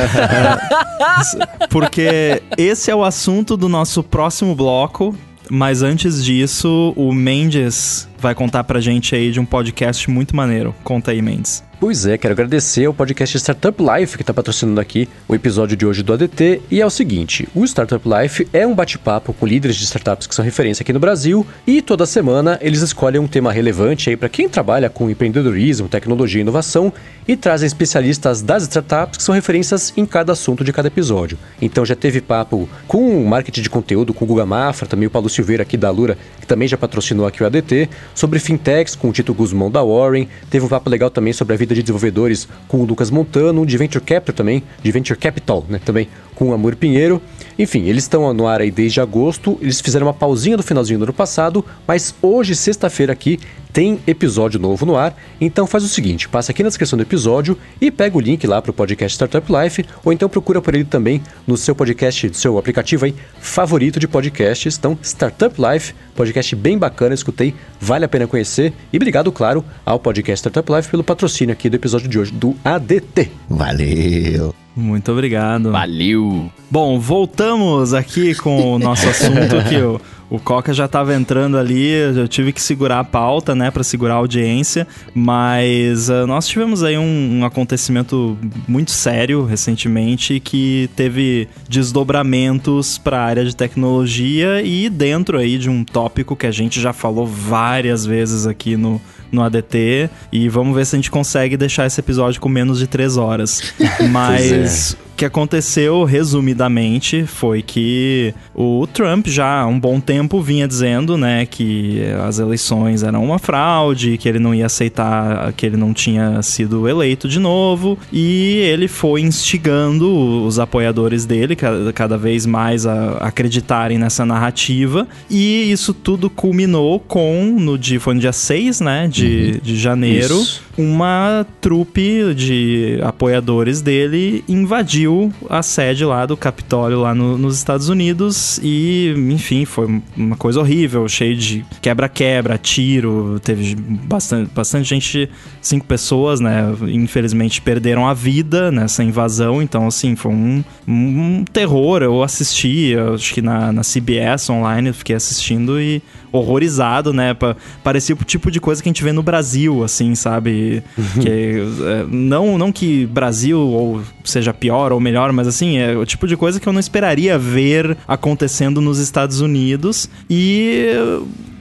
[SPEAKER 1] Porque esse é o assunto do nosso próximo bloco. Mas antes disso, o Mendes vai contar pra gente aí de um podcast muito maneiro. Conta aí, Mendes.
[SPEAKER 2] Pois é, quero agradecer ao podcast Startup Life que está patrocinando aqui o episódio de hoje do ADT. E é o seguinte: o Startup Life é um bate-papo com líderes de startups que são referência aqui no Brasil e toda semana eles escolhem um tema relevante aí para quem trabalha com empreendedorismo, tecnologia e inovação e trazem especialistas das startups que são referências em cada assunto de cada episódio. Então já teve papo com o marketing de conteúdo com o Guga Mafra, também o Paulo Silveira aqui da Lura, que também já patrocinou aqui o ADT, sobre fintechs com o Tito Guzmão da Warren, teve um papo legal também sobre a vida de desenvolvedores com o Lucas Montano, de Venture Capital também, de Venture Capital, né, também com o Amor Pinheiro. Enfim, eles estão no ar aí desde agosto, eles fizeram uma pausinha no finalzinho do ano passado, mas hoje, sexta-feira aqui, tem episódio novo no ar, então faz o seguinte, passa aqui na descrição do episódio e pega o link lá pro podcast Startup Life, ou então procura por ele também no seu podcast, no seu aplicativo aí favorito de podcasts. Então, Startup Life, podcast bem bacana, escutei, vale a pena conhecer. E obrigado, claro, ao podcast Startup Life pelo patrocínio aqui do episódio de hoje do ADT.
[SPEAKER 4] Valeu.
[SPEAKER 1] Muito obrigado.
[SPEAKER 3] Valeu!
[SPEAKER 1] Bom, voltamos aqui com o nosso assunto que o, o Coca já estava entrando ali, eu tive que segurar a pauta, né, para segurar a audiência, mas ah, nós tivemos aí um, um acontecimento muito sério recentemente que teve desdobramentos para a área de tecnologia e dentro aí de um tópico que a gente já falou várias vezes aqui no no ADT e vamos ver se a gente consegue deixar esse episódio com menos de três horas. Mas o que aconteceu, resumidamente, foi que o Trump já há um bom tempo vinha dizendo, né, que as eleições eram uma fraude, que ele não ia aceitar, que ele não tinha sido eleito de novo, e ele foi instigando os apoiadores dele cada, cada vez mais a acreditarem nessa narrativa, e isso tudo culminou com, no dia, foi no dia 6, né, de, de janeiro,
[SPEAKER 2] Isso.
[SPEAKER 1] Uma trupe de apoiadores dele invadiu a sede lá do Capitólio lá no- nos Estados Unidos e, enfim, foi uma coisa horrível, cheio de quebra-quebra, tiro, teve bastante, bastante gente, cinco pessoas, né, infelizmente perderam a vida nessa invasão, então, assim, foi um, um terror, eu assisti, eu acho que na, na CBS online, eu fiquei assistindo e horrorizado, né, pa- parecia o tipo de coisa que a gente vê no Brasil, assim, sabe, que é, não, não que Brasil ou seja pior ou melhor, mas assim, é o tipo de coisa que eu não esperaria ver acontecendo nos Estados Unidos. E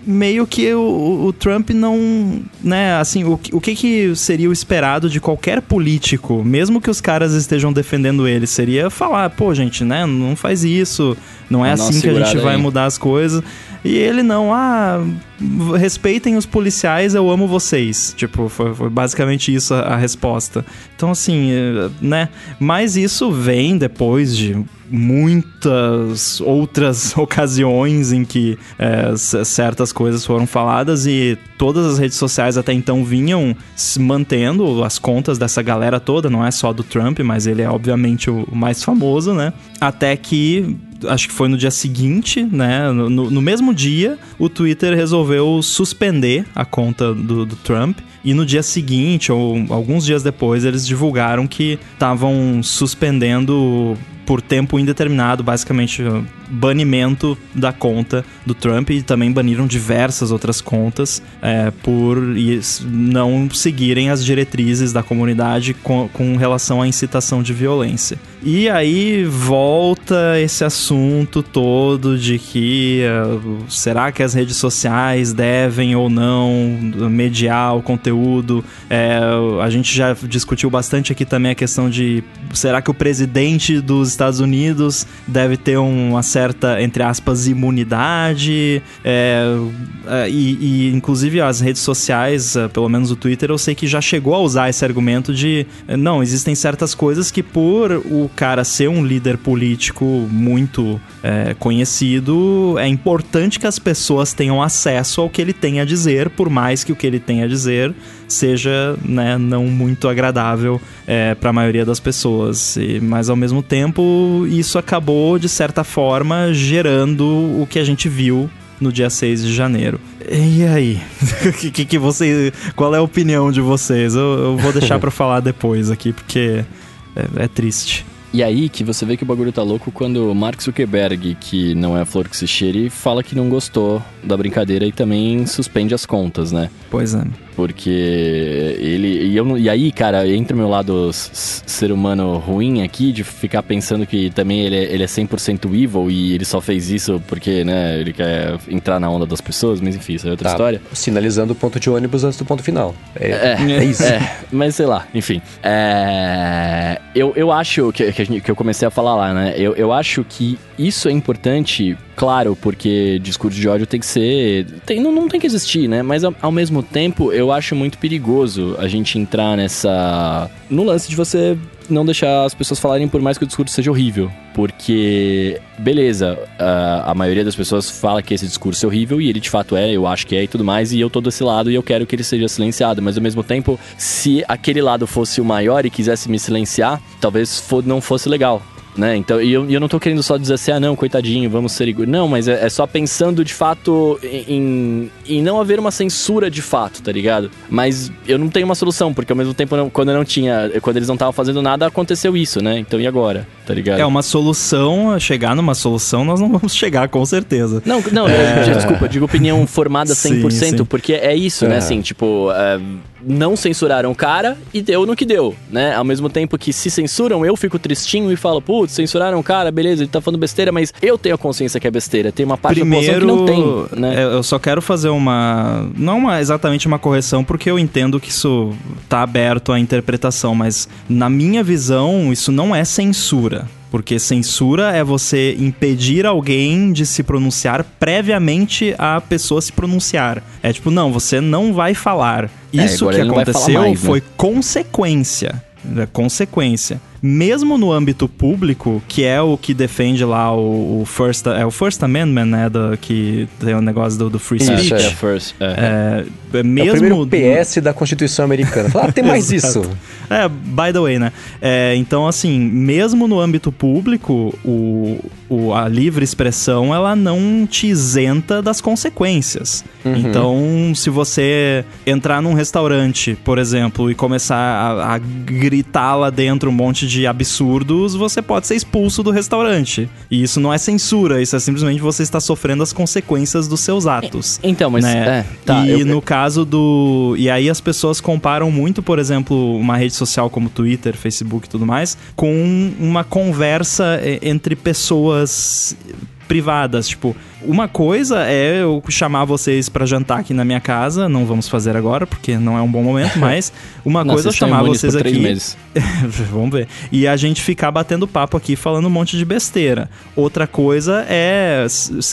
[SPEAKER 1] meio que o, o Trump não, né, assim, o, que- o que que seria o esperado de qualquer político, mesmo que os caras estejam defendendo ele, seria falar, pô, gente, né, não faz isso, não é assim que a gente
[SPEAKER 3] segurada
[SPEAKER 1] vai
[SPEAKER 3] aí.
[SPEAKER 1] mudar as coisas. E ele não, ah, respeitem os policiais, eu amo vocês. Tipo, foi, foi basicamente isso a, a resposta. Então, assim, eh, né? Mas isso vem depois de muitas outras ocasiões em que c- certas coisas foram faladas e todas as redes sociais até então vinham mantendo as contas dessa galera toda, não é só do Trump, mas ele é obviamente o mais famoso, né? Até que acho que foi no dia seguinte, né? No, no- mesmo dia, o Twitter resolveu suspender a conta do, do Trump. E no dia seguinte, ou alguns dias depois, eles divulgaram que estavam suspendendo por tempo indeterminado, basicamente banimento da conta do Trump e também baniram diversas outras contas é, por não seguirem as diretrizes da comunidade com, com relação à incitação de violência. E aí volta esse assunto todo de que uh, será que as redes sociais devem ou não mediar o conteúdo? É, a gente já discutiu bastante aqui também a questão de será que o presidente dos Estados Unidos deve ter uma certa, entre aspas, imunidade? É, e, e, inclusive as redes sociais, pelo menos o Twitter, eu sei que já chegou a usar esse argumento de não, existem certas coisas que por o cara ser um líder político muito é, conhecido, é importante que as pessoas tenham acesso ao que ele tem a dizer, por mais que o que ele tem a dizer seja né, não muito agradável é, para a maioria das pessoas. E, mas ao mesmo tempo, isso acabou, de certa forma, gerando o que a gente viu no dia 6 de janeiro. E aí? que, que, você, qual é a opinião de vocês? Eu, eu vou deixar para falar depois aqui, porque é, é triste.
[SPEAKER 3] E aí que você vê que o bagulho tá louco quando Mark Zuckerberg, que não é a flor que se cheire, fala que não gostou da brincadeira e também suspende as contas, né?
[SPEAKER 1] Pois é.
[SPEAKER 3] Porque ele. E, eu, e aí, cara, entra o meu lado ser humano ruim aqui, de ficar pensando que também ele é, ele é 100% evil e ele só fez isso porque, né, ele quer entrar na onda das pessoas, mas enfim, isso é outra tá, história.
[SPEAKER 2] Sinalizando o ponto de ônibus antes do ponto final.
[SPEAKER 3] É, é, é isso. É, mas sei lá, enfim. É, eu, eu acho que, que, que eu comecei a falar lá, né? Eu, eu acho que isso é importante claro, porque discurso de ódio tem que ser. Tem, não, não tem que existir, né? Mas ao, ao, mesmo tempo, eu acho muito perigoso a gente entrar nessa. no lance de você não deixar as pessoas falarem por mais que o discurso seja horrível. Porque, beleza, a, a maioria das pessoas fala que esse discurso é horrível e ele de fato é, eu acho que é e tudo mais, e eu tô desse lado e eu quero que ele seja silenciado. Mas ao mesmo tempo, se aquele lado fosse o maior e quisesse me silenciar, talvez não fosse legal né? Então, e eu, eu não tô querendo só dizer assim, ah, não, coitadinho, vamos ser iguais. Não, mas é, é, só pensando de fato em, em não haver uma censura de fato, tá ligado? Mas eu não tenho uma solução, porque ao mesmo tempo, não, quando eu não tinha, quando eles não estavam fazendo nada, aconteceu isso, né? Então e agora, tá ligado?
[SPEAKER 1] É uma solução, chegar numa solução, nós não vamos chegar, com certeza.
[SPEAKER 3] Não, não, é... eu, desculpa, digo opinião formada 100%, sim, sim. porque é isso, né? Assim, tipo. É, não censuraram o cara e deu no que deu, né? Ao mesmo tempo que se censuram, eu fico tristinho e falo, putz, censuraram o cara, beleza, ele tá falando besteira, mas eu tenho a consciência que é besteira. Tem uma parte
[SPEAKER 1] Primeiro,
[SPEAKER 3] da população que não tem, né?
[SPEAKER 1] Eu só quero fazer uma. Não uma, exatamente uma correção, porque eu entendo que isso tá aberto à interpretação, mas na minha visão, isso não é censura. Porque censura é você impedir alguém de se pronunciar previamente a pessoa se pronunciar. É tipo, não, você não vai falar. É, Isso que aconteceu mais, né? foi consequência. É consequência mesmo no âmbito público, que é o que defende lá o, o First, é o First Amendment, né, do, que tem o negócio do, do free speech.
[SPEAKER 3] É, é, first,
[SPEAKER 1] é. é, mesmo é
[SPEAKER 2] o PS da Constituição Americana. Fala, ah, tem mais isso.
[SPEAKER 1] É, by the way, né? É, então, assim, mesmo no âmbito público, o, o, a livre expressão, ela não te isenta das consequências. Uhum. Então, se você entrar num restaurante, por exemplo, e começar a, a gritar lá dentro um monte de absurdos, você pode ser expulso do restaurante. E isso não é censura, isso é simplesmente você está sofrendo as consequências dos seus atos.
[SPEAKER 3] Então, mas.
[SPEAKER 1] Né? É, tá, e eu... no caso do. E aí as pessoas comparam muito, por exemplo, uma rede social como Twitter, Facebook e tudo mais, com uma conversa entre pessoas privadas. Tipo, uma coisa é eu chamar vocês para jantar aqui na minha casa, não vamos fazer agora porque não é um bom momento, mas uma coisa é chamar vocês aqui. vamos ver. E a gente ficar batendo papo aqui falando um monte de besteira. Outra coisa é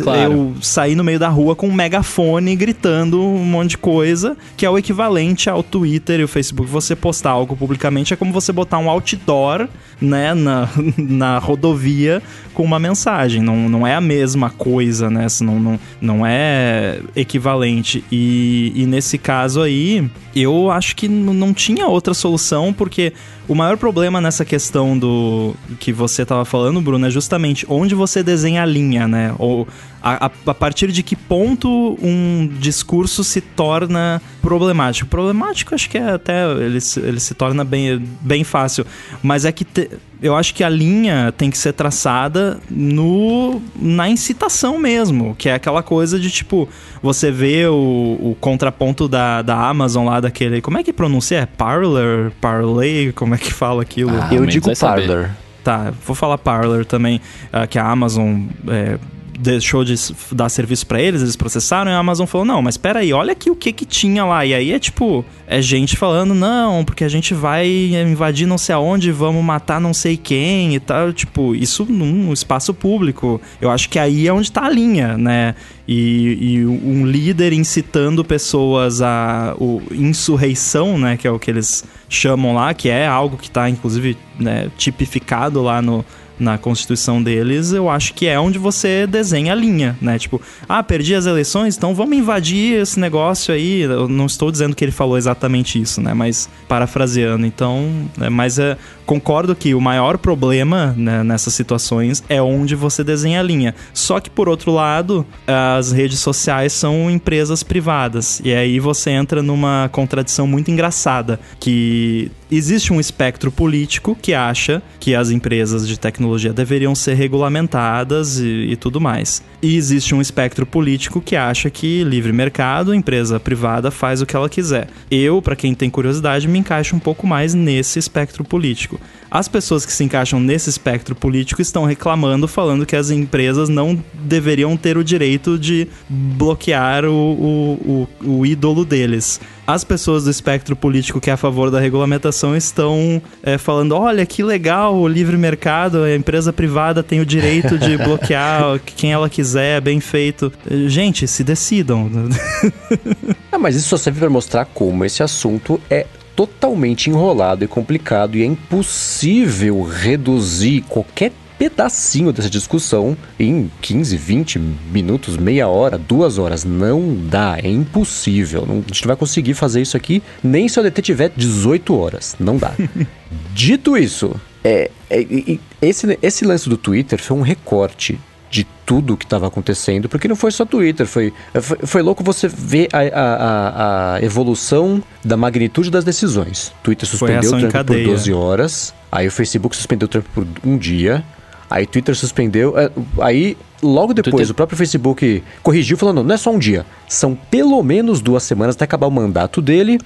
[SPEAKER 1] claro. eu sair no meio da rua com um megafone gritando um monte de coisa, que é o equivalente ao Twitter e o Facebook. Você postar algo publicamente é como você botar um outdoor, né, na, na rodovia com uma mensagem. Não, não é a mesma coisa, né? Não, não, não é equivalente. E, e nesse caso aí, eu acho que não tinha outra solução, porque o maior problema nessa questão do que você estava falando, Bruno, é justamente onde você desenha a linha, né? Ou a, a, a, partir de que ponto um discurso se torna problemático. Problemático, acho que é até ele, ele se torna bem, bem fácil, mas é que te, eu acho que a linha tem que ser traçada no na incitação mesmo, que é aquela coisa de tipo, você vê o, o contraponto da, da Amazon lá daquele. Como é que pronuncia? É Parler? Parlay? Como é que fala aquilo?
[SPEAKER 2] Ah, eu digo Parler.
[SPEAKER 1] Tá, vou falar Parler também, uh, que a Amazon é, deixou de dar serviço pra eles, eles processaram e a Amazon falou: "Não, mas espera aí, olha aqui o que que tinha lá". E aí é tipo, é gente falando: "Não, porque a gente vai invadir não sei aonde, vamos matar não sei quem" e tal, tipo, isso num espaço público. Eu acho que aí é onde tá a linha, né? E, e um líder incitando pessoas a o, insurreição, né, que é o que eles chamam lá, que é algo que tá inclusive né, tipificado lá no, na constituição deles, eu acho que é onde você desenha a linha, né? Tipo, ah, perdi as eleições, então vamos invadir esse negócio aí. Eu não estou dizendo que ele falou exatamente isso, né? Mas parafraseando, então, né? mas é, concordo que o maior problema né, nessas situações é onde você desenha a linha. Só que por outro lado, as redes sociais são empresas privadas e aí você entra numa contradição muito engraçada que existe um espectro político que acha que as empresas de tecnologia deveriam ser regulamentadas e, e, tudo mais. E existe um espectro político que acha que livre mercado, empresa privada faz o que ela quiser. Eu, para quem tem curiosidade, me encaixo um pouco mais nesse espectro político. As pessoas que se encaixam nesse espectro político estão reclamando, falando que as empresas não deveriam ter o direito de bloquear o, o, o, o ídolo deles as pessoas do espectro político que é a favor da regulamentação estão é, falando: olha que legal, o livre mercado, a empresa privada tem o direito de bloquear quem ela quiser, bem feito. Gente, se decidam.
[SPEAKER 2] ah, mas isso só serve para mostrar como esse assunto é totalmente enrolado e complicado e é impossível reduzir qualquer pedacinho dessa discussão em 15, 20 minutos, meia hora, duas horas. Não dá, é impossível. Não, a gente não vai conseguir fazer isso aqui nem se o DT tiver 18 horas. Não dá. Dito isso, é, é, é, esse, esse lance do Twitter foi um recorte de tudo que estava acontecendo, porque não foi só Twitter, foi, foi, foi louco você ver a, a, a, evolução da magnitude das decisões. Twitter suspendeu o Trump por 12 horas, aí o Facebook suspendeu o Trump por um dia, Aí Twitter suspendeu. Aí, logo depois, Twitter... o próprio Facebook corrigiu, falando: não é só um dia, são pelo menos duas semanas até acabar o mandato dele,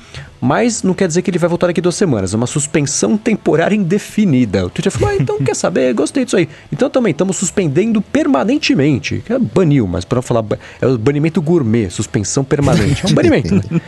[SPEAKER 2] mas não quer dizer que ele vai voltar daqui duas semanas. É uma suspensão temporária indefinida. O Twitter falou: ah, então quer saber? Gostei disso aí. Então também estamos suspendendo permanentemente. Que é baniu, mas para falar. É o banimento gourmet, suspensão permanente. É um banimento, né?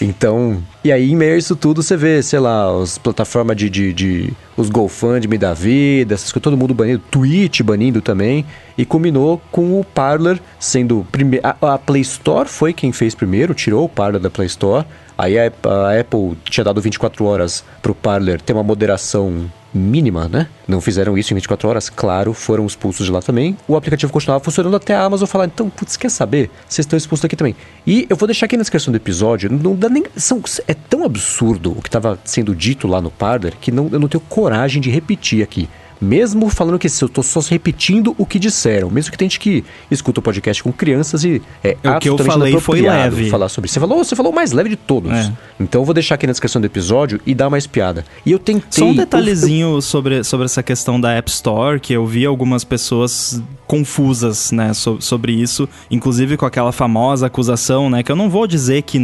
[SPEAKER 2] Então. E aí, em meio a isso tudo, você vê, sei lá, as plataformas de. de, de os GoFundMe da vida, essas coisas, todo mundo banindo, Twitch banindo também, e culminou com o Parler sendo primeiro. A, a, Play Store foi quem fez primeiro, tirou o Parler da Play Store. Aí a, a Apple tinha dado 24 horas pro Parler ter uma moderação mínima, né? Não fizeram isso em 24 horas, claro, foram expulsos de lá também. O aplicativo continuava funcionando até a Amazon falar, então, putz, quer saber? Vocês estão expulsos daqui também. E eu vou deixar aqui na descrição do episódio, não dá nem. São, é tão absurdo o que estava sendo dito lá no Parler que não, eu não tenho coragem de repetir aqui. Mesmo falando que eu tô só repetindo o que disseram, mesmo que tem gente que escuta o podcast com crianças e é
[SPEAKER 1] o que eu falei foi leve.
[SPEAKER 2] falar sobre isso. Você falou, você falou o mais leve de todos. É. Então eu vou deixar aqui na descrição do episódio e dar mais piada. E eu tentei.
[SPEAKER 1] Só um detalhezinho eu... sobre, sobre essa questão da App Store, que eu vi algumas pessoas confusas, né, so, sobre isso, inclusive com aquela famosa acusação, né, que eu não vou dizer que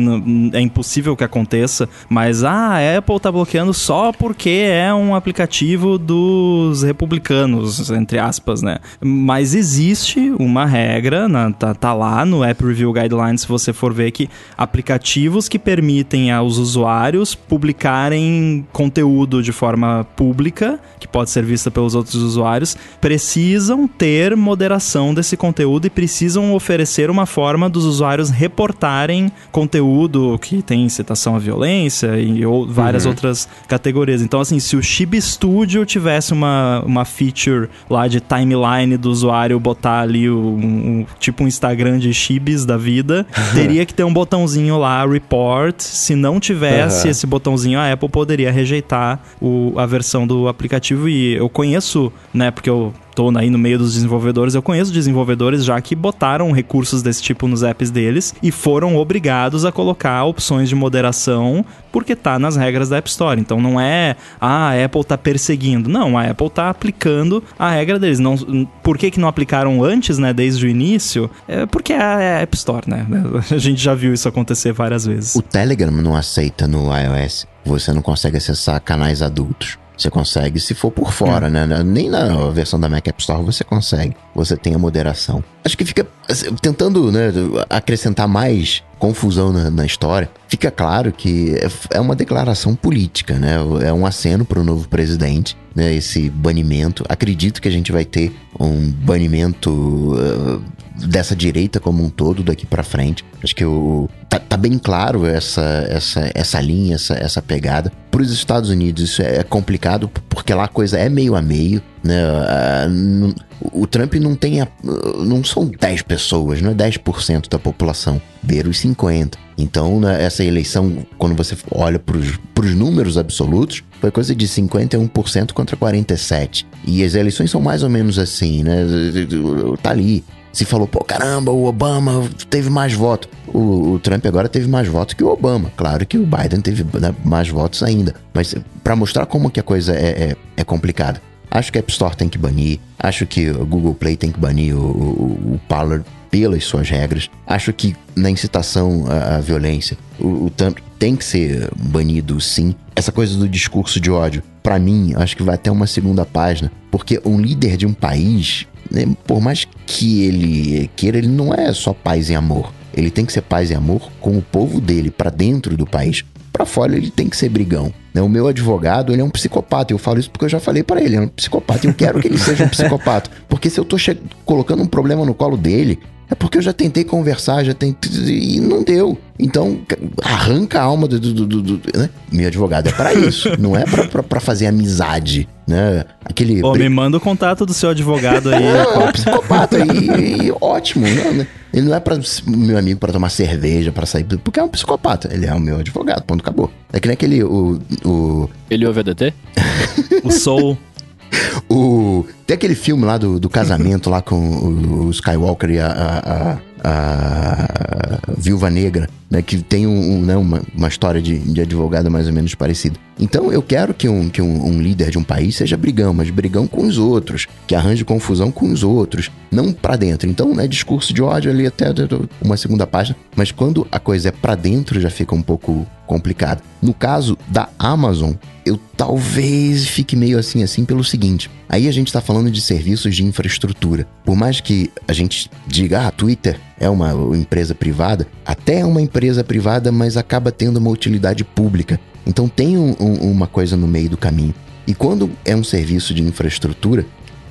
[SPEAKER 1] é impossível que aconteça, mas ah, a Apple tá bloqueando só porque é um aplicativo dos republicanos, entre aspas, né? Mas existe uma regra, na, tá, tá, lá no App Review Guidelines, se você for ver que aplicativos que permitem aos usuários publicarem conteúdo de forma pública, que pode ser vista pelos outros usuários, precisam ter moderação desse conteúdo e precisam oferecer uma forma dos usuários reportarem conteúdo que tem incitação à violência e ou várias uhum. outras categorias. Então, assim, se o Chibi Studio tivesse uma, uma feature lá de timeline do usuário botar ali um, um tipo um Instagram de chibis da vida, teria que ter um botãozinho lá, report. Se não tivesse uhum. esse botãozinho, a Apple poderia rejeitar o, a versão do aplicativo. E eu conheço, né, porque eu tô aí no meio dos desenvolvedores, eu conheço desenvolvedores já que botaram recursos desse tipo nos apps deles e foram obrigados a colocar opções de moderação porque tá nas regras da App Store. Então não é, ah, a Apple tá perseguindo. Não, a Apple tá aplicando a regra deles. Não, por que, que não aplicaram antes, né, desde o início? É porque é a App Store, né? A gente já viu isso acontecer várias vezes.
[SPEAKER 4] O Telegram não aceita no iOS. Você não consegue acessar canais adultos. Você consegue se for por fora, né? Nem na versão da Mac App Store você consegue. Você tem a moderação. Acho que fica assim, tentando né, acrescentar mais confusão na, na, história. Fica claro que é, é uma declaração política, né? É um aceno para o novo presidente, né? Esse banimento. Acredito que a gente vai ter um banimento uh, dessa direita como um todo daqui para frente. Acho que o, tá, tá, bem claro essa, essa, essa linha, essa, essa pegada. Para os Estados Unidos isso é complicado porque lá a coisa é meio a meio, né? Uh, o Trump não tem. A, não são 10 pessoas, não é 10% da população. Beira os 50%. Então, né, essa eleição, quando você olha para os números absolutos, foi coisa de 51% contra 47%. E as eleições são mais ou menos assim, né? Tá ali. Se falou, pô, caramba, o Obama teve mais votos. O, o, Trump agora teve mais votos que o Obama. Claro que o Biden teve né, mais votos ainda. Mas para mostrar como que a coisa é, é, é complicada. Acho que a App Store tem que banir. Acho que o Google Play tem que banir o, o, o Parler pelas suas regras. Acho que na incitação à, à violência, o, o tanto tem que ser banido sim. Essa coisa do discurso de ódio, para mim, acho que vai até uma segunda página, porque um líder de um país, né, por mais que ele queira, ele não é só paz e amor. Ele tem que ser paz e amor com o povo dele, para dentro do país para fora ele tem que ser brigão. Né? O meu advogado, ele é um psicopata. Eu falo isso porque eu já falei para ele, ele é um psicopata. Eu quero que ele seja um psicopata. Porque se eu tô colocando um problema no colo dele, é porque eu já tentei conversar, já tentei. e não deu. Então, arranca a alma do. do, do, do né? Meu advogado é para isso. não é para fazer amizade, né? Aquele.
[SPEAKER 1] Pô, me manda o contato do seu advogado aí.
[SPEAKER 4] Não, é um psicopata e, e ótimo, né? Ele não é para meu amigo para tomar cerveja, para sair, porque é um psicopata. Ele é o meu advogado, ponto, acabou. É que nem aquele o, o...
[SPEAKER 3] Ele ouve a DT?
[SPEAKER 1] o Soul.
[SPEAKER 4] O tem aquele filme lá do, do casamento lá com o, o Skywalker e a, a, a a Viúva Negra, né, que tem um, um, né, uma, uma história de, de advogado mais ou menos parecida. Então eu quero que, um, que um, um, líder de um país seja brigão, mas brigão com os outros, que arranje confusão com os outros, não para dentro. Então, né, discurso de ódio ali até uma segunda página, mas quando a coisa é para dentro já fica um pouco complicado. No caso da Amazon, eu talvez fique meio assim assim pelo seguinte. Aí a gente está falando de serviços de infraestrutura. Por mais que a gente diga, ah, Twitter é uma empresa privada, até é uma empresa privada, mas acaba tendo uma utilidade pública. Então tem um, um, uma coisa no meio do caminho. E quando é um serviço de infraestrutura,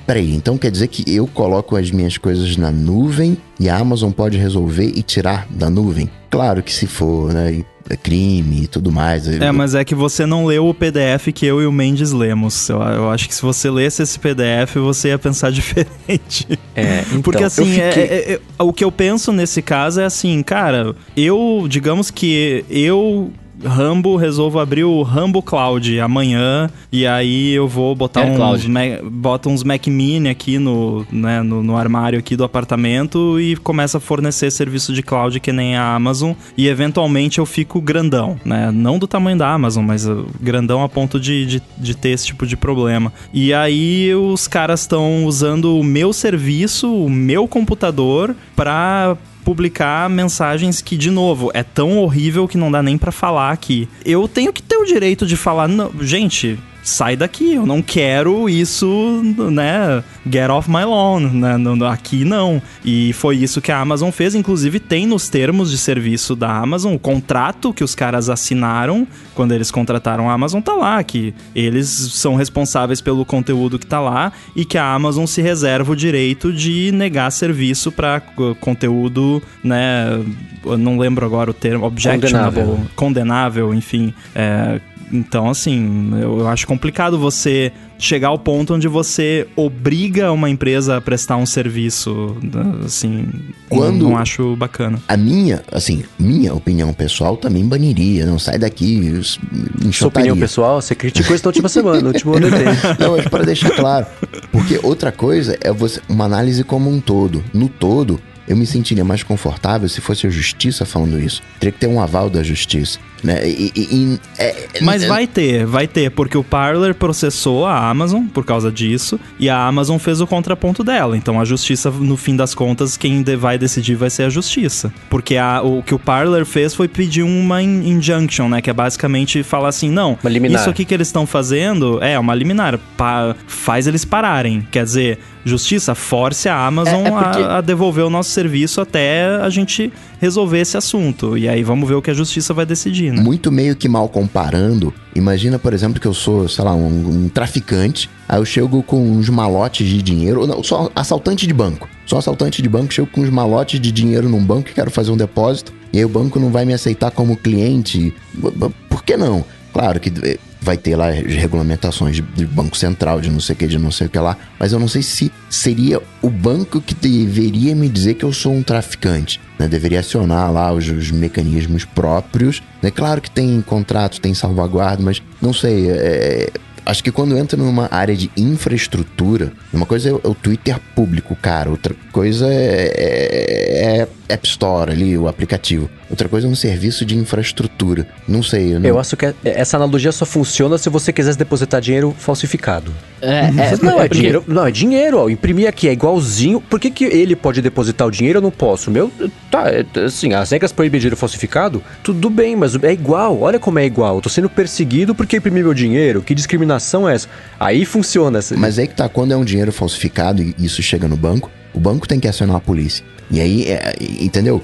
[SPEAKER 4] peraí, então quer dizer que eu coloco as minhas coisas na nuvem e a Amazon pode resolver e tirar da nuvem? Claro que se for, né? É crime e tudo mais.
[SPEAKER 1] É, mas é que você não leu o PDF que eu e o Mendes lemos. Eu, eu acho que se você lesse esse PDF, você ia pensar diferente.
[SPEAKER 3] É, então,
[SPEAKER 1] Porque assim, é, fiquei... é, é, o que eu penso nesse caso é assim, cara, eu, digamos que eu Rambo, resolvo abrir o Rambo Cloud amanhã e aí eu vou botar é, uns, Mac, bota uns Mac Mini aqui no, né, no, no, armário aqui do apartamento e começa a fornecer serviço de cloud que nem a Amazon e eventualmente eu fico grandão, né? Não do tamanho da Amazon, mas uh, grandão a ponto de, de, de ter esse tipo de problema. E aí os caras estão usando o meu serviço, o meu computador para publicar mensagens que, de novo, é tão horrível que não dá nem para falar aqui. Eu tenho que ter o direito de falar, não, gente, sai daqui, eu não quero isso, né? Get off my lawn, né? Aqui não. E foi isso que a Amazon fez, inclusive tem nos termos de serviço da Amazon, o contrato que os caras assinaram quando eles contrataram a Amazon tá lá, que eles são responsáveis pelo conteúdo que tá lá e que a Amazon se reserva o direito de negar serviço para conteúdo, né? Eu não lembro agora o termo, objectionable, condenável, condenável enfim, é, então, assim, eu, acho complicado você chegar ao ponto onde você obriga uma empresa a prestar um serviço, assim, quando não, não acho bacana.
[SPEAKER 4] A minha, assim, minha opinião pessoal também baniria, não sai daqui,
[SPEAKER 2] Sua opinião pessoal, você criticou isso na última semana, no último ano
[SPEAKER 4] Não, mas para deixar claro, porque outra coisa é você uma análise como um todo. No todo, eu me sentiria mais confortável se fosse a justiça falando isso. Teria que ter um aval da justiça. Né? E, e, e,
[SPEAKER 1] é, Mas é, vai ter, vai ter, porque o Parler processou a Amazon por causa disso e a Amazon fez o contraponto dela. Então a justiça, no fim das contas, quem vai decidir vai ser a justiça. Porque a, o que o Parler fez foi pedir uma injunction, né? Que é basicamente falar assim: não, isso aqui que eles estão fazendo é uma liminar, pa, faz eles pararem. Quer dizer, justiça, force a Amazon é, é porque... a, a, devolver o nosso serviço até a gente resolver esse assunto. E aí vamos ver o que a justiça vai decidir,
[SPEAKER 4] Muito meio que mal comparando. Imagina, por exemplo, que eu sou, sei lá, um, um traficante. Aí eu chego com uns malotes de dinheiro. Não, sou assaltante de banco. Sou assaltante de banco, chego com uns malotes de dinheiro num banco e quero fazer um depósito. E aí o banco não vai me aceitar como cliente. Por que não? Claro que eh, vai ter lá regulamentações de, de, Banco Central, de não sei o que, de não sei o que lá, mas eu não sei se seria o banco que deveria me dizer que eu sou um traficante. Né? Deveria acionar lá os, os mecanismos próprios. É né? claro que tem contrato, tem salvaguarda, mas não sei. É, acho que quando entra numa área de infraestrutura, uma coisa é o Twitter público, cara, outra coisa é, é, é App Store ali, o aplicativo. Outra coisa é um serviço de infraestrutura. Não sei. Eu, não...
[SPEAKER 2] eu acho que essa analogia só funciona se você quisesse depositar dinheiro falsificado.
[SPEAKER 3] É, é,
[SPEAKER 2] não, é, é dinheiro. Não, é dinheiro, ó. Imprimir aqui é igualzinho. Por que, que ele pode depositar o dinheiro e eu não posso? Meu, tá, é, assim, as regras proíbem dinheiro falsificado, tudo bem, mas é igual. Olha como é igual. Eu tô sendo perseguido porque imprimi meu dinheiro. Que discriminação é essa? Aí funciona. Essa...
[SPEAKER 4] Mas aí que tá, quando é um dinheiro falsificado e isso chega no banco, o banco tem que acionar a polícia. E aí, é, entendeu?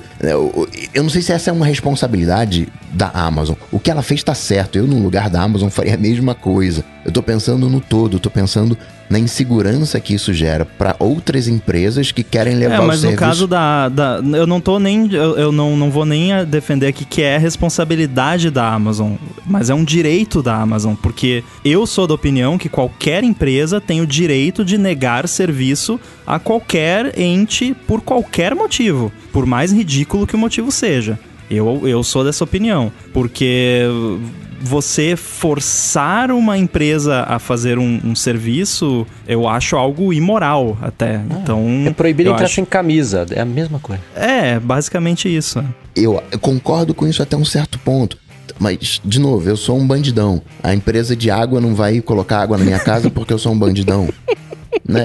[SPEAKER 4] Eu não sei se essa é uma responsabilidade da Amazon. O que ela fez está certo. Eu, no lugar da Amazon, faria a mesma coisa. Eu tô pensando no todo, tô pensando na insegurança que isso gera para outras empresas que querem levar é,
[SPEAKER 1] mas
[SPEAKER 4] o serviço...
[SPEAKER 1] no caso da, da eu não tô nem eu, eu, não, não vou nem defender aqui que é responsabilidade da Amazon, mas é um direito da Amazon, porque eu sou da opinião que qualquer empresa tem o direito de negar serviço a qualquer ente por qualquer motivo, por mais ridículo que o motivo seja. Eu, eu sou dessa opinião, porque você forçar uma empresa a fazer um, um serviço, eu acho algo imoral até. Ah, então.
[SPEAKER 2] É proibido entrar acho... sem camisa, é a mesma coisa.
[SPEAKER 1] É, basicamente isso.
[SPEAKER 4] Eu concordo com isso até um certo ponto. Mas, de novo, eu sou um bandidão. A empresa de água não vai colocar água na minha casa porque eu sou um bandidão. Né?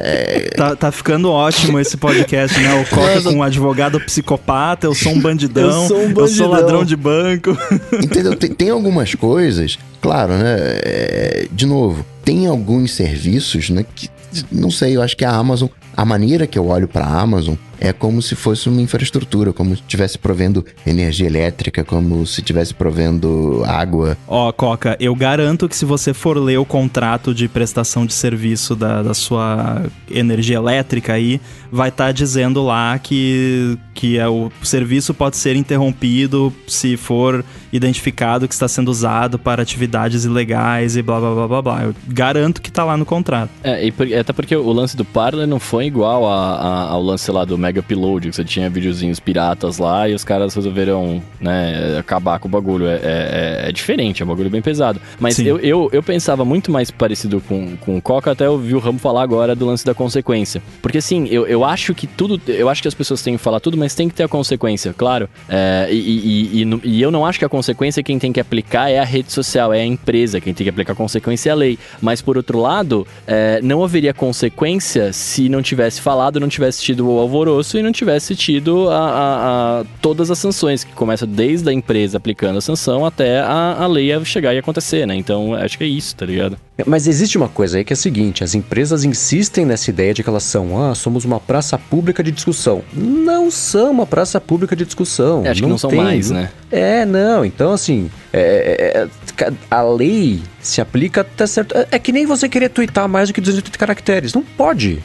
[SPEAKER 1] Tá, tá ficando ótimo esse podcast, né? O Coca com um advogado psicopata, eu sou um bandidão, eu sou, um bandidão. Eu sou ladrão de banco.
[SPEAKER 4] Entendeu? Tem, tem algumas coisas, claro, né? É, de novo, tem alguns serviços, né? Que, não sei, eu acho que a Amazon, a maneira que eu olho para a Amazon é como se fosse uma infraestrutura, como se estivesse provendo energia elétrica, como se estivesse provendo água.
[SPEAKER 1] Ó, oh, Coca, eu garanto que se você for ler o contrato de prestação de serviço da, da sua energia elétrica aí, vai estar tá dizendo lá que, que é o serviço pode ser interrompido se for identificado que está sendo usado para atividades ilegais e blá blá blá blá blá. Eu garanto que está lá no contrato.
[SPEAKER 3] É, e por, até porque o lance do Parler não foi igual a, a, ao lance lá do Mega Upload, que você tinha videozinhos piratas lá e os caras resolveram, né, acabar com o bagulho. É, é, é diferente, é um bagulho bem pesado. Mas eu, eu, eu, pensava muito mais parecido com, com o Coca, até ouvi o Ramo falar agora do lance da consequência. Porque assim, eu, eu acho que tudo, eu acho que as pessoas têm que falar tudo, mas tem que ter a consequência, claro. É, e, e, e, e, eu não acho que a consequência quem tem que aplicar é a rede social, é a empresa, quem tem que aplicar a consequência é a lei. Mas por outro lado, é, não haveria consequência se não tivesse falado, não tivesse tido o alvoroço e não tivesse tido a, a, a, todas as sanções, que começa desde a empresa aplicando a sanção até a, a lei chegar e acontecer, né? Então, acho que é isso, tá ligado?
[SPEAKER 2] Mas existe uma coisa aí que é a seguinte: as empresas insistem nessa ideia de que elas são, ah, somos uma praça pública de discussão. Não são uma praça pública de discussão.
[SPEAKER 3] É, acho não que não são tem, mais, né?
[SPEAKER 2] É, não. Então, assim, é, é, é a lei se aplica até certo. É, é que nem você querer twittar mais do que 280 caracteres. Não pode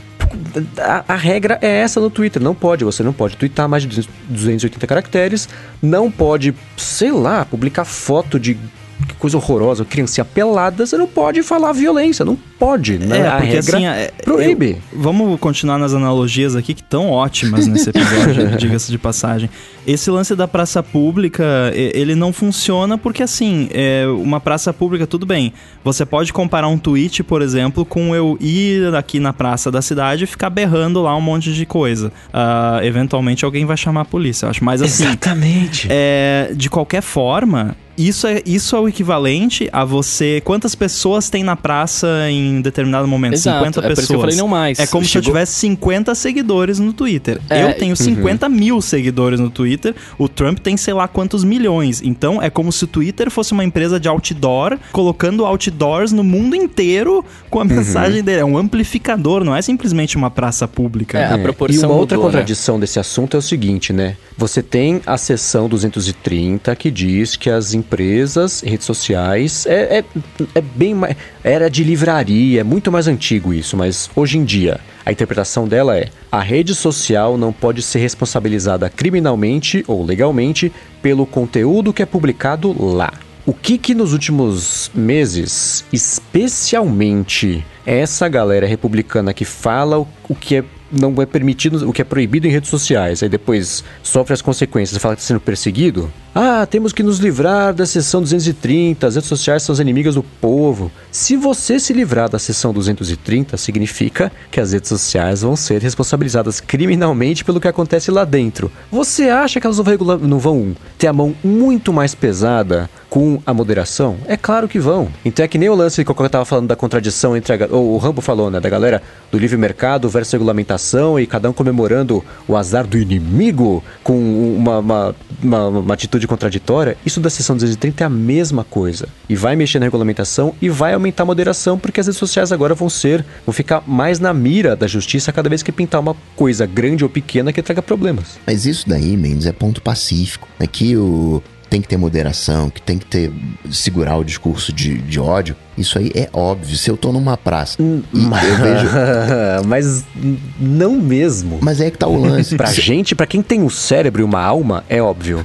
[SPEAKER 2] a, a, regra é essa no Twitter. Não pode, você não pode twittar mais de 280 caracteres, não pode, sei lá, publicar foto de que coisa horrorosa, criancinha pelada, você não pode falar violência, não pode, né?
[SPEAKER 1] É,
[SPEAKER 2] a
[SPEAKER 1] porque
[SPEAKER 2] regra
[SPEAKER 1] assim, é,
[SPEAKER 2] proíbe.
[SPEAKER 1] eu- vamos continuar nas analogias aqui que estão ótimas nesse episódio, diga-se de passagem. Esse lance da praça pública, ele não funciona porque assim, é, uma praça pública, tudo bem. Você pode comparar um tweet, por exemplo, com eu ir aqui na praça da cidade e ficar berrando lá um monte de coisa. Ah, eventualmente alguém vai chamar a polícia, eu acho. Mas assim,
[SPEAKER 2] Exatamente.
[SPEAKER 1] é, de qualquer forma, isso é, isso é o equivalente a você. Quantas pessoas tem na praça em determinado momento?
[SPEAKER 3] Exato,
[SPEAKER 1] 50
[SPEAKER 3] é por
[SPEAKER 1] pessoas.
[SPEAKER 3] isso que eu falei não mais.
[SPEAKER 1] É como se eu
[SPEAKER 3] Chegou-
[SPEAKER 1] tivesse 50 seguidores no Twitter.
[SPEAKER 3] É,
[SPEAKER 1] eu tenho 50 mil seguidores no Twitter. O Trump tem sei lá quantos milhões. Então é como se o Twitter fosse uma empresa de outdoor, colocando outdoors no mundo inteiro com a mensagem dele. É um amplificador, não é simplesmente uma praça pública.
[SPEAKER 3] É, a
[SPEAKER 2] É,
[SPEAKER 3] proporção
[SPEAKER 2] E uma outra
[SPEAKER 3] mudou, né?
[SPEAKER 2] contradição desse assunto é o seguinte, né? Você tem a seção 230 que diz que as empresas, redes sociais, é, é, é bem mais. Era de livraria, é muito mais antigo isso, mas hoje em dia a interpretação dela é: a rede social não pode ser responsabilizada criminalmente ou legalmente pelo conteúdo que é publicado lá. O que que nos últimos meses, especialmente essa galera republicana que fala o, o que é não é permitido, o que é proibido em redes sociais, aí depois sofre as consequências fala que está sendo perseguido? Ah, temos que nos livrar da seção 230, as redes sociais são as inimigas do povo. Se você se livrar da seção 230, significa que as redes sociais vão ser responsabilizadas criminalmente pelo que acontece lá dentro. Você acha que elas não vão, não vão ter a mão muito mais pesada com a moderação? É claro que vão. Então é que nem o lance que eu tava falando da contradição entre a, o Rambo falou, né, da galera do livre mercado versus regulamentação e cada um comemorando o azar do inimigo com uma, uma, uma, uma atitude contraditória. Isso da sessão 230 é a mesma coisa. E vai mexer na regulamentação e vai aumentar a moderação porque as redes sociais agora vão ser, vão ficar mais na mira da justiça cada vez que pintar uma coisa grande ou pequena que traga problemas.
[SPEAKER 4] Mas isso daí, Mendes, é ponto pacífico. É que o tem que ter moderação, que tem que ter segurar o discurso de, de ódio. Isso aí é óbvio. Se eu tô numa praça e eu vejo.
[SPEAKER 2] Mas não mesmo.
[SPEAKER 4] Mas é que tá o lance.
[SPEAKER 2] Pra gente, pra quem tem um cérebro e uma alma, é óbvio.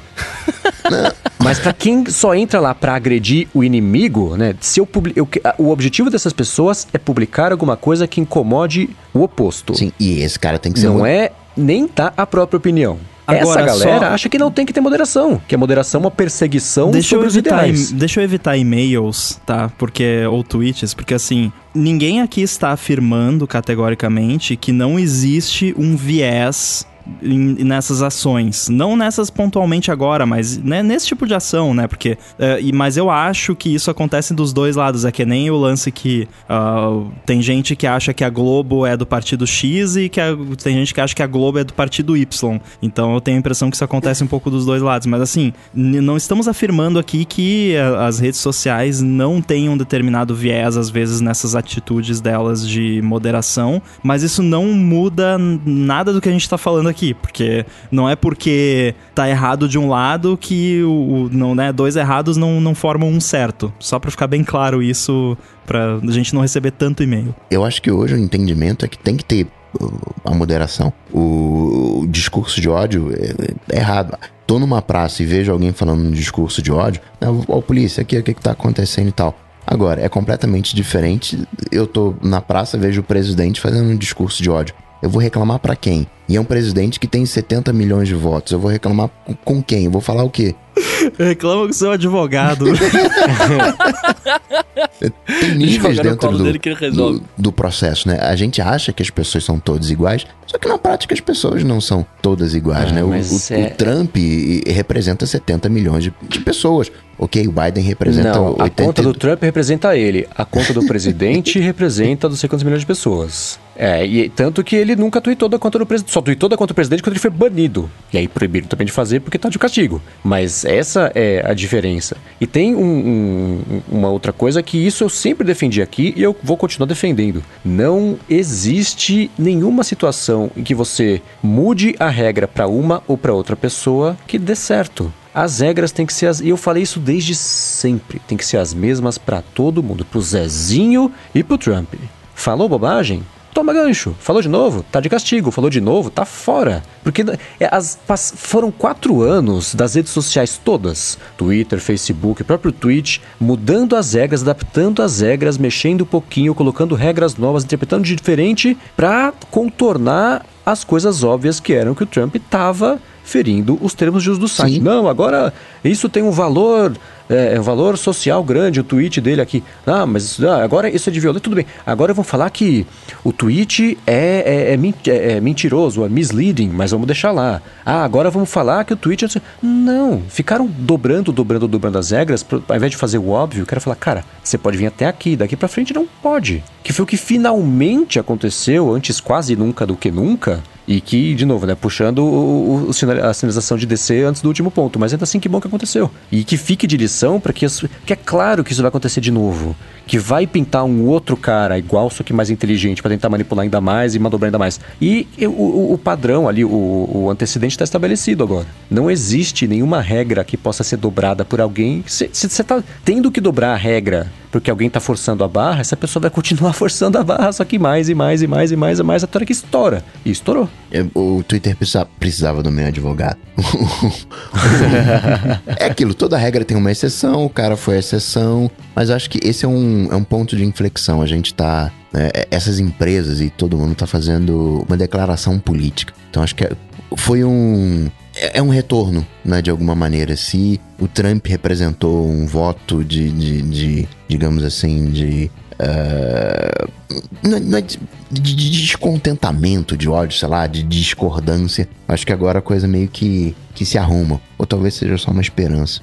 [SPEAKER 2] Mas pra quem só entra lá pra agredir o inimigo, né? Se eu publi- eu o objetivo dessas pessoas é publicar alguma coisa que incomode o oposto.
[SPEAKER 4] Sim, e esse cara tem que ser
[SPEAKER 2] Não
[SPEAKER 4] mo-
[SPEAKER 2] é nem dar a própria opinião. Essa
[SPEAKER 1] Agora,
[SPEAKER 2] galera
[SPEAKER 1] só-
[SPEAKER 2] acha que não tem que ter moderação, que a moderação é uma perseguição
[SPEAKER 1] Deixa eu,
[SPEAKER 2] sobre os
[SPEAKER 1] evitar, e- deixa eu evitar e-mails, tá? Porque, ou tweets, porque assim, ninguém aqui está afirmando categoricamente que não existe um viés nessas ações. Não nessas pontualmente agora, mas né, nesse tipo de ação, né? Porque. é, e- mas eu acho que isso acontece dos dois lados. É que nem o lance que ah, tem gente que acha que a Globo é do partido X e que a- tem gente que acha que a Globo é do partido Y. Então eu tenho a impressão que isso acontece um pouco dos dois lados. Mas assim, não estamos afirmando aqui que a- as redes sociais não têm um determinado viés, às vezes, nessas atitudes delas de moderação. Mas isso não muda nada do que a gente tá falando aqui. Porque não é porque tá errado de um lado que o, o- não, né, dois errados não, não formam um certo. Só pra ficar bem claro isso, pra gente não receber tanto e-mail.
[SPEAKER 4] Eu acho que hoje o entendimento é que tem que ter uh, a moderação. O, o discurso de ódio é, é errado. Tô numa praça e vejo alguém falando um discurso de ódio. Ó, polícia, aqui, o que que tá acontecendo e tal. Agora, é completamente diferente. Eu tô na praça, vejo o presidente fazendo um discurso de ódio. Eu vou reclamar pra quem? E é um presidente que tem 70 milhões de votos. Eu vou reclamar com- quem? Eu vou falar o quê?
[SPEAKER 1] Reclama com seu advogado.
[SPEAKER 4] Tem níveis dentro do, do, do processo, né? A gente acha que as pessoas são todas iguais, só que na prática as pessoas não são todas iguais,
[SPEAKER 2] Ah,
[SPEAKER 4] né? O,
[SPEAKER 2] é-
[SPEAKER 4] o Trump representa 70 milhões de, de pessoas. Ok, o Biden representa
[SPEAKER 2] Não, a
[SPEAKER 4] 80
[SPEAKER 2] conta do Trump representa ele. A conta do presidente representa não sei quantos milhões de pessoas. É, e tanto que ele nunca tweetou da conta do presidente. Só tweetou da conta do presidente quando ele foi banido. E aí proibiram também de fazer porque tá de castigo. Mas essa é a diferença. E tem um- um- uma outra coisa que isso eu sempre defendi aqui e eu vou continuar defendendo. Não existe nenhuma situação em que você mude a regra para uma ou para outra pessoa que dê certo. As regras têm que ser as. E eu falei isso desde sempre. Tem que ser as mesmas pra todo mundo. Pro Zezinho e pro Trump. Falou bobagem? Toma gancho. Falou de novo, tá de castigo. Falou de novo, tá fora. Porque é, as, foram quatro anos das redes sociais todas, Twitter, Facebook, próprio Twitch, mudando as regras, adaptando as regras, mexendo um pouquinho, colocando regras novas, interpretando de diferente para contornar as coisas óbvias que eram que o Trump estava ferindo os termos de uso do site. Sim. Não, agora isso tem um valor, é, é, um valor social grande, o tweet dele aqui. Ah, mas ah, agora isso é de violência, tudo bem. Agora vão falar que o tweet é, é, é, é, é mentiroso, é misleading, mas vamos deixar lá. Ah, agora vamos falar que o tweet... É não, ficaram dobrando, dobrando, dobrando as regras, ao invés de fazer o óbvio, quero falar, cara, você pode vir até aqui, daqui para frente não pode. Que foi o que finalmente aconteceu, antes quase nunca do que nunca, e que, de novo, né, puxando o, o, a sinalização de DC antes do último ponto. Mas ainda assim, que bom que aconteceu. E que fique de lição para que, que é claro que isso vai acontecer de novo. Que vai pintar um outro cara igual, só que mais inteligente, para tentar manipular ainda mais e manobrar ainda mais. E o, o padrão ali, o, antecedente está estabelecido agora. Não existe nenhuma regra que possa ser dobrada por alguém. Se você está tendo que dobrar a regra porque alguém está forçando a barra, essa pessoa vai continuar forçando a barra, só que mais e mais e mais e mais e mais até que estoura. E estourou.
[SPEAKER 4] O Twitter precisava do meu advogado. é aquilo, toda regra tem uma exceção, o cara foi a exceção, mas acho que esse é um, é um ponto de inflexão. A gente tá. Né, essas empresas e todo mundo tá fazendo uma declaração política. Então acho que é, foi um é, é um retorno, né, de alguma maneira. Se o Trump representou um voto de, de, de digamos assim, de. Uh, não é de, de, de, descontentamento, de ódio, sei lá, de discordância. Acho que agora a coisa meio que, que se arruma. Ou talvez seja só uma esperança.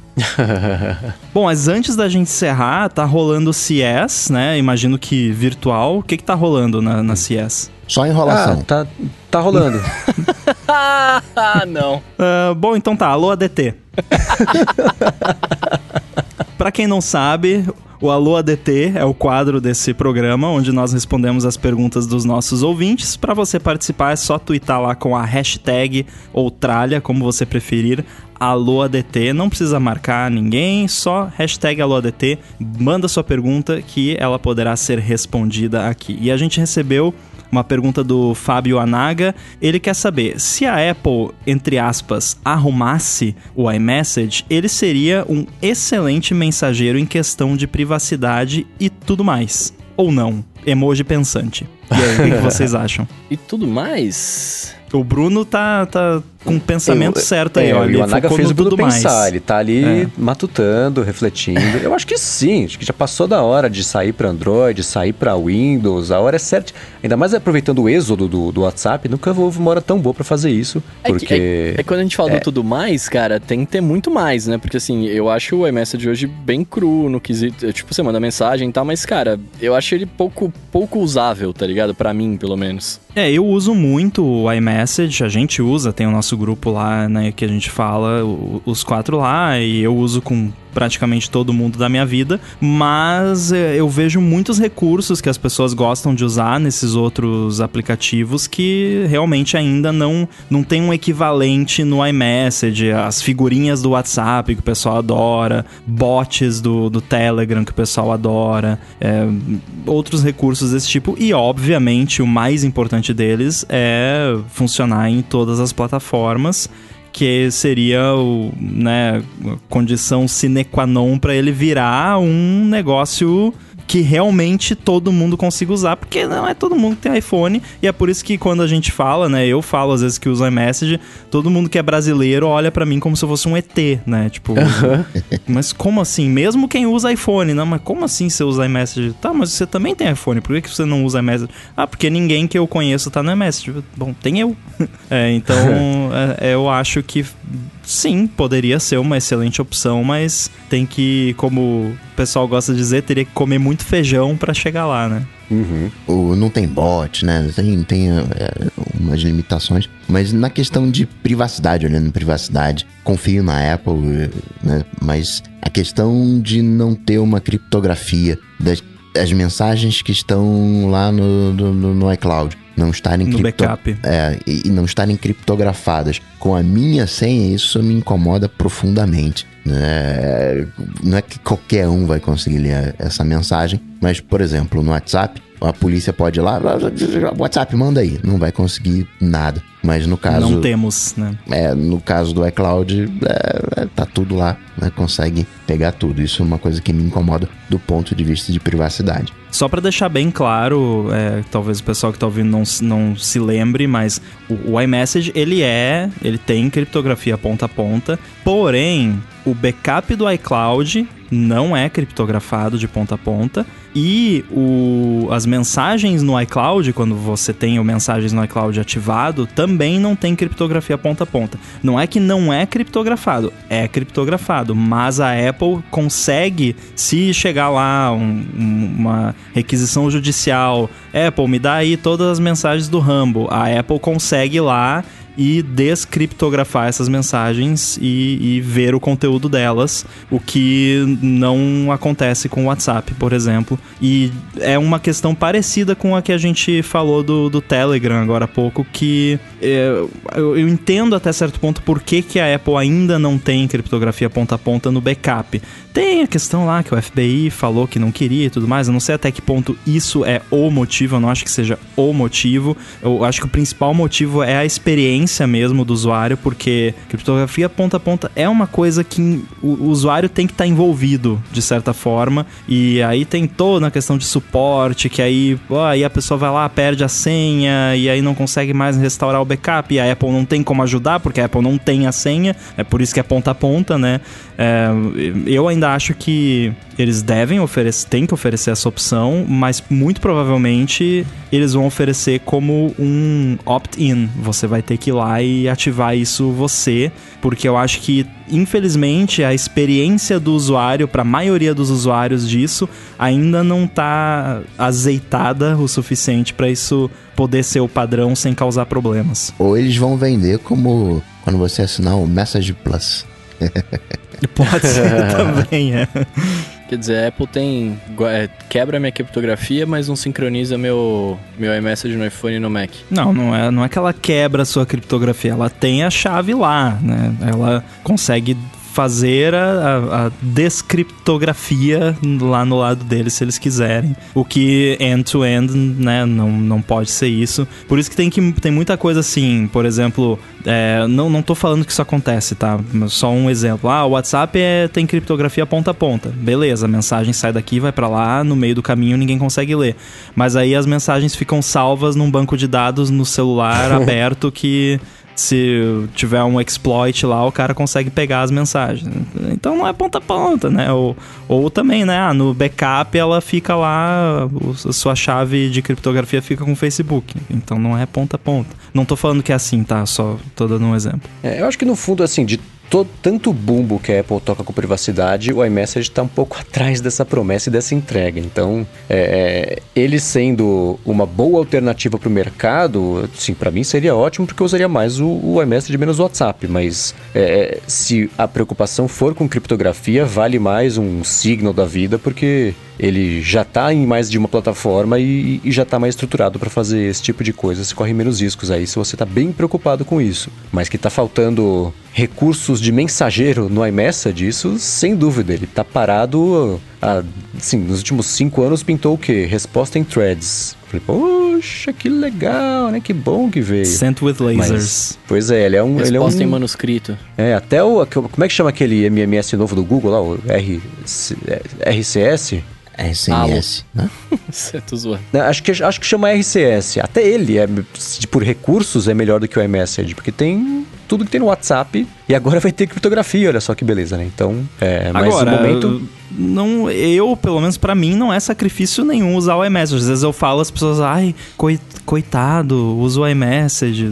[SPEAKER 1] Bom, mas antes da gente encerrar, tá rolando o CS, né? Imagino que virtual. O que que tá rolando na, na CS?
[SPEAKER 4] Só enrolação.
[SPEAKER 2] Ah, tá, tá rolando.
[SPEAKER 3] ah, não.
[SPEAKER 1] Uh, bom, então tá. Alô, ADT. pra quem não sabe, o Alô ADT é o quadro desse programa onde nós respondemos as perguntas dos nossos ouvintes. Para você participar é só twittar lá com a hashtag ou tralha, como você preferir, AlôADT. Não precisa marcar ninguém, só hashtag AlôADT. Manda sua pergunta que ela poderá ser respondida aqui. E a gente recebeu uma pergunta do Fábio Anaga. Ele quer saber se a Apple, entre aspas, arrumasse o iMessage, ele seria um excelente mensageiro em questão de privacidade e tudo mais. Ou não? Emoji pensante. E aí, o que vocês acham?
[SPEAKER 3] E tudo mais?
[SPEAKER 1] O Bruno tá, tá com o pensamento eu, certo aí, é, olha.
[SPEAKER 2] O Anaga fez o Bruno pensar, mais. ele tá ali é. matutando, refletindo. eu acho que sim, acho que já passou da hora de sair para Android, sair para Windows, a hora é certa. Ainda mais aproveitando o êxodo do, do WhatsApp, nunca houve uma hora tão boa para fazer isso, porque...
[SPEAKER 3] É, é, é, quando a gente fala do é. tudo mais, cara, tem que ter muito mais, né? Porque assim, eu acho o iMessage hoje bem cru no quesito, tipo, você manda mensagem e tal, mas cara, eu acho ele pouco, pouco usável, tá ligado? Para mim, pelo menos.
[SPEAKER 1] É, eu uso muito o iMessage, a gente usa, tem o nosso grupo lá, né, que a gente fala, os quatro lá, e eu uso com praticamente todo mundo da minha vida, mas é, eu vejo muitos recursos que as pessoas gostam de usar nesses outros aplicativos que realmente ainda não, não tem um equivalente no iMessage, as figurinhas do WhatsApp que o pessoal adora, bots do, do Telegram que o pessoal adora, é, outros recursos desse tipo, e obviamente o mais importante deles é funcionar em todas as plataformas que seria o, né, condição sine qua non para ele virar um negócio que realmente todo mundo consiga usar, porque não é todo mundo que tem iPhone, e é por isso que quando a gente fala, né, eu falo às vezes que uso iMessage, todo mundo que é brasileiro olha para mim como se eu fosse um ET, né, tipo, mas como assim? Mesmo quem usa iPhone, não, mas como assim você usa iMessage? Tá, mas você também tem iPhone, por que você não usa iMessage? Ah, porque ninguém que eu conheço tá no iMessage. Bom, tem eu. é, então, é, eu acho que sim, poderia ser uma excelente opção, mas tem que, como pessoal gosta de dizer, teria que comer muito feijão para chegar lá, né?
[SPEAKER 4] Uhum. Não tem bot, né? Tem, tem é, umas limitações. Mas na questão de privacidade, olhando privacidade, confio na Apple, né? Mas a questão de não ter uma criptografia das as mensagens que estão lá no, no, no iCloud não estarem
[SPEAKER 1] No
[SPEAKER 4] cripto-
[SPEAKER 1] backup.
[SPEAKER 4] é, e, não estarem criptografadas com a minha senha, isso me incomoda profundamente. né? Não é que qualquer um vai conseguir ler essa mensagem, mas, por exemplo, no WhatsApp, a polícia pode ir lá, WhatsApp, manda aí, não vai conseguir nada. Mas no caso,
[SPEAKER 1] Não temos, né?
[SPEAKER 4] é, no caso do iCloud, é, é, tá tudo lá, né? consegue pegar tudo. Isso é uma coisa que me incomoda do ponto de vista de privacidade.
[SPEAKER 1] Só pra deixar bem claro, é, talvez o pessoal que tá ouvindo não, não se lembre, mas o, o iMessage, ele é, ele tem criptografia ponta a ponta, porém, o backup do iCloud não é criptografado de ponta a ponta e o, as mensagens no iCloud, quando você tem o mensagens no iCloud ativado, também não tem criptografia ponta a ponta. Não é que não é criptografado, é criptografado, mas a Apple consegue, se chegar lá um- um- uma requisição judicial, Apple, me dá aí todas as mensagens do Rambo, a Apple consegue lá e descriptografar essas mensagens e, e ver o conteúdo delas, o que não acontece com o WhatsApp, por exemplo. E é uma questão parecida com a que a gente falou do, do Telegram agora há pouco, que é, eu, eu entendo até certo ponto por que, que a Apple ainda não tem criptografia ponta a ponta no backup. Tem a questão lá que o FBI falou que não queria e tudo mais. Eu não sei até que ponto isso é o motivo. Eu não acho que seja o motivo. Eu acho que o principal motivo é a experiência mesmo do usuário, porque criptografia ponta a ponta é uma coisa que o, usuário tem que estar envolvido de certa forma. E aí tem toda a questão de suporte, que aí, ó, aí a pessoa vai lá, perde a senha e aí não consegue mais restaurar o backup. E a Apple não tem como ajudar, porque a Apple não tem a senha. É por isso que é ponta a ponta, né? É, eu ainda acho que eles devem oferecer, tem que oferecer essa opção, mas muito provavelmente eles vão oferecer como um opt-in. Você vai ter que ir lá e ativar isso você, porque eu acho que infelizmente a experiência do usuário para a maioria dos usuários disso ainda não tá azeitada o suficiente para isso poder ser o padrão sem causar problemas.
[SPEAKER 4] Ou eles vão vender como quando você assinar o Message Plus.
[SPEAKER 1] Pode ser também, é.
[SPEAKER 3] Quer dizer, a Apple tem. é, quebra minha criptografia, mas não sincroniza meu, meu iMessage no iPhone e no Mac.
[SPEAKER 1] Não, não é, não é que ela quebra a sua criptografia, ela tem a chave lá, né? Ela consegue fazer a, a- descriptografia lá no lado deles se eles quiserem. O que end-to-end, né, não, não pode ser isso. Por isso que tem, que tem muita coisa assim, por exemplo, é, não, não tô falando que isso acontece, tá? Só um exemplo. Ah, o WhatsApp é, tem criptografia ponta a ponta. Beleza, a mensagem sai daqui, vai pra lá, no meio do caminho ninguém consegue ler. Mas aí as mensagens ficam salvas num banco de dados no celular aberto que se tiver um exploit lá, o cara consegue pegar as mensagens. Então não é ponta a ponta, né? Ou, ou também, né? Ah, no backup ela fica lá, a sua chave de criptografia fica com o Facebook. Então não é ponta a ponta. Não tô falando que é assim, tá? Só tô dando um exemplo.
[SPEAKER 2] É, eu acho que no fundo, assim, de to- tanto bumbo que a Apple toca com privacidade, o iMessage está um pouco atrás dessa promessa e dessa entrega. Então, é, é, ele sendo uma boa alternativa para o mercado, sim, para mim seria ótimo porque eu usaria mais o, o iMessage menos o WhatsApp. Mas é, se a preocupação for com criptografia, vale mais um Signal da vida porque ele já está em mais de uma plataforma e, e já está mais estruturado para fazer esse tipo de coisa. Você corre menos riscos aí se você está bem preocupado com isso. Mas que está faltando recursos de mensageiro no iMessage, isso sem dúvida. Ele está parado, assim, nos últimos cinco anos pintou o quê? Resposta em threads. Falei, poxa, que legal, né? Que bom que veio.
[SPEAKER 1] Sent with lasers.
[SPEAKER 2] Mas, pois é, ele é um... Ele é, um,
[SPEAKER 3] Resposta em manuscrito.
[SPEAKER 2] é, até o... Como é que chama aquele MMS novo do Google lá? O R, RCS?
[SPEAKER 4] SMS, né?
[SPEAKER 3] Tô zoando.
[SPEAKER 2] Acho que, acho que chama RCS. Até ele, é, por recursos, é melhor do que o iMessage, porque tem tudo que tem no WhatsApp e agora vai ter criptografia, olha só que beleza, né? Então, é, mas
[SPEAKER 1] Agora,
[SPEAKER 2] no momento...
[SPEAKER 1] não, eu, pelo menos pra mim, não é sacrifício nenhum usar o iMessage. Às vezes eu falo as pessoas, ai, coi- coitado, usa o iMessage.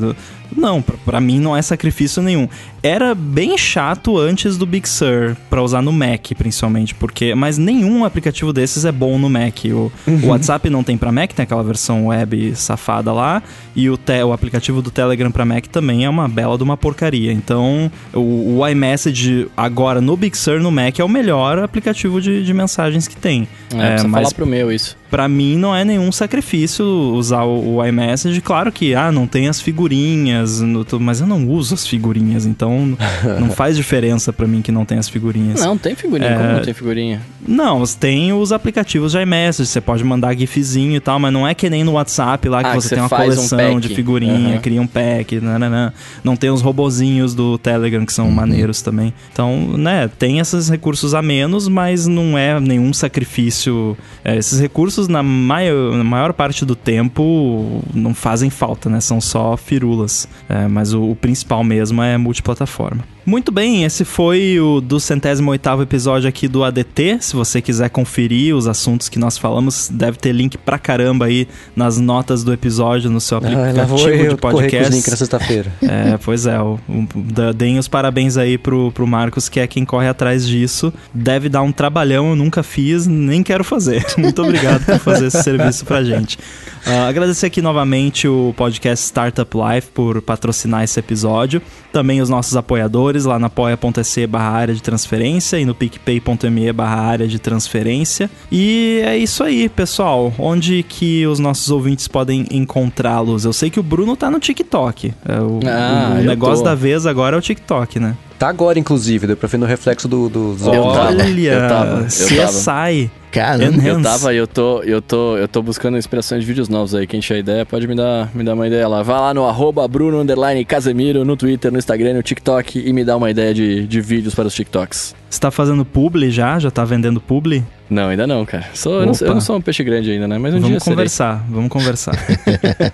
[SPEAKER 1] Não, pra, pra mim não é sacrifício nenhum. Era bem chato antes do Big Sur, pra usar no Mac, principalmente, porque. Mas nenhum aplicativo desses é bom no Mac. O, o WhatsApp não tem pra Mac, tem aquela versão web safada lá. E o, te, o aplicativo do Telegram pra Mac também é uma bela de uma porcaria. Então, o, o iMessage agora no Big Sur no Mac é o melhor aplicativo de, de mensagens que tem.
[SPEAKER 3] É, precisa falar pro meu isso.
[SPEAKER 1] Pra mim não é nenhum sacrifício usar o, o iMessage. Claro que, ah, não tem as figurinhas, no- mas eu não uso as figurinhas, então não faz diferença pra mim que não tem as figurinhas.
[SPEAKER 3] Não, tem figurinha.
[SPEAKER 1] É.
[SPEAKER 3] Como não tem figurinha?
[SPEAKER 1] Não, tem os aplicativos de iMessage, você pode mandar gifzinho e tal, mas não é que nem no WhatsApp lá que
[SPEAKER 3] Ah,
[SPEAKER 1] você
[SPEAKER 3] você
[SPEAKER 1] tem uma
[SPEAKER 3] um
[SPEAKER 1] coleção
[SPEAKER 3] pack.
[SPEAKER 1] de figurinha,
[SPEAKER 3] Aham.
[SPEAKER 1] cria um pack, nananã. não tem os robozinhos do Telegram que são maneiros também. Então, né, tem esses recursos a menos, mas não é nenhum sacrifício. É, esses recursos, na maior, na maior parte do tempo, não fazem falta, né? São só firulas. É, mas o, o principal mesmo é multiplataforma. Muito bem, esse foi o do centésimo oitavo episódio aqui do ADT. Se você quiser conferir os assuntos que nós falamos, deve ter link pra caramba aí nas notas do episódio no seu
[SPEAKER 2] Ah,
[SPEAKER 1] aplicativo
[SPEAKER 2] eu
[SPEAKER 1] de
[SPEAKER 2] correr com
[SPEAKER 1] podcast.
[SPEAKER 2] links na sexta-feira.
[SPEAKER 1] É, pois é. O, o, deem os parabéns aí pro, pro Marcos, que é quem corre atrás disso. Deve dar um trabalhão, eu nunca fiz, nem quero fazer. Muito obrigado por fazer esse serviço pra gente. Ah, agradecer aqui novamente o podcast Startup Life por patrocinar esse episódio. Também os nossos apoiadores lá na apoia.se barra área de transferência e no picpay.me barra área de transferência. E é isso aí, pessoal. Onde que os nossos ouvintes podem encontrá-los? Eu sei que o Bruno tá no TikTok. É, o
[SPEAKER 3] Ah,
[SPEAKER 1] o negócio
[SPEAKER 3] tô.
[SPEAKER 1] da vez agora é o TikTok, né?
[SPEAKER 2] Tá agora, inclusive, deu pra ver no reflexo do, do
[SPEAKER 3] Eu tava,
[SPEAKER 1] Olha,
[SPEAKER 3] eu tava, eu
[SPEAKER 1] CSI.
[SPEAKER 4] Caramba.
[SPEAKER 1] Enhance.
[SPEAKER 3] Eu tava, eu tô, eu tô, eu tô buscando inspirações de vídeos novos aí. Quem tiver ideia, pode me dar, me dar uma ideia lá. Vai lá no arroba Bruno underline Casemiro, no Twitter, no Instagram, no TikTok e me dá uma ideia de, de vídeos para os TikToks.
[SPEAKER 1] Você tá fazendo publi já? Já tá vendendo publi?
[SPEAKER 3] Não, ainda não, cara. Sou, eu, não, eu não sou um peixe grande ainda, né? Mas um dia
[SPEAKER 1] vamos
[SPEAKER 3] serei.
[SPEAKER 1] conversar, vamos conversar.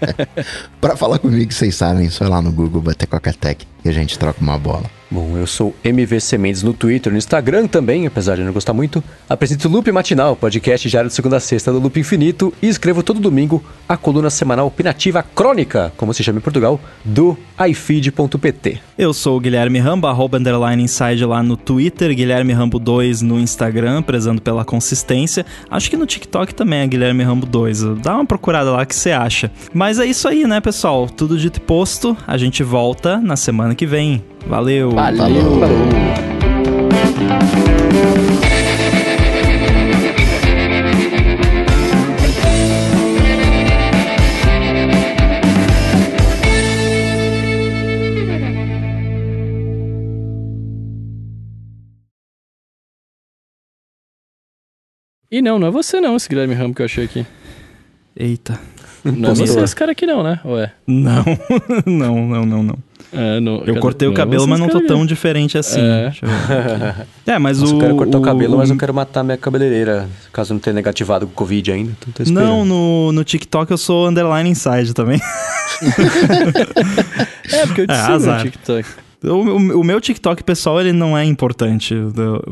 [SPEAKER 4] Pra falar comigo, vocês sabem, só ir lá no Google bater Coca-Tech e a gente troca uma bola.
[SPEAKER 2] Bom, eu sou MVC Mendes no Twitter, no Instagram também, apesar de não gostar muito. Apresento o Loop Matinal, podcast diário de segunda a sexta do Loop Infinito e escrevo todo domingo a coluna semanal opinativa crônica, como se chama em Portugal, do ifeed.pt.
[SPEAKER 1] Eu sou o Guilherme Rambo, arroba underline inside lá no Twitter, Guilherme Rambo 2 no Instagram, prezando pela consistência. Acho que no TikTok também é Guilherme Rambo 2. Dá uma procurada lá que você acha. Mas é isso aí, né, pessoal? Tudo dito e posto. A gente volta na semana que vem. Valeu!
[SPEAKER 3] Valeu! E não, não é você não, esse Guilherme Ramo que eu achei aqui.
[SPEAKER 1] Eita.
[SPEAKER 3] Não é você esse cara aqui não, né? Ué.
[SPEAKER 1] Não, não, não, não, não.
[SPEAKER 3] É, no-
[SPEAKER 1] Eu cortei o
[SPEAKER 3] é
[SPEAKER 1] cabelo, mas não tô tão diferente assim.
[SPEAKER 3] É.
[SPEAKER 1] É, mas
[SPEAKER 2] Nossa,
[SPEAKER 1] o.
[SPEAKER 2] eu quero cortar o, cabelo, mas
[SPEAKER 1] o-
[SPEAKER 2] eu quero matar minha cabeleireira, caso não tenha negativado com o Covid ainda. Então.
[SPEAKER 1] Não, no, no TikTok eu sou underline inside também.
[SPEAKER 3] É, porque eu te
[SPEAKER 1] É,
[SPEAKER 3] sigo no
[SPEAKER 1] azar.
[SPEAKER 3] TikTok.
[SPEAKER 1] O, o- o meu TikTok pessoal, ele não é importante.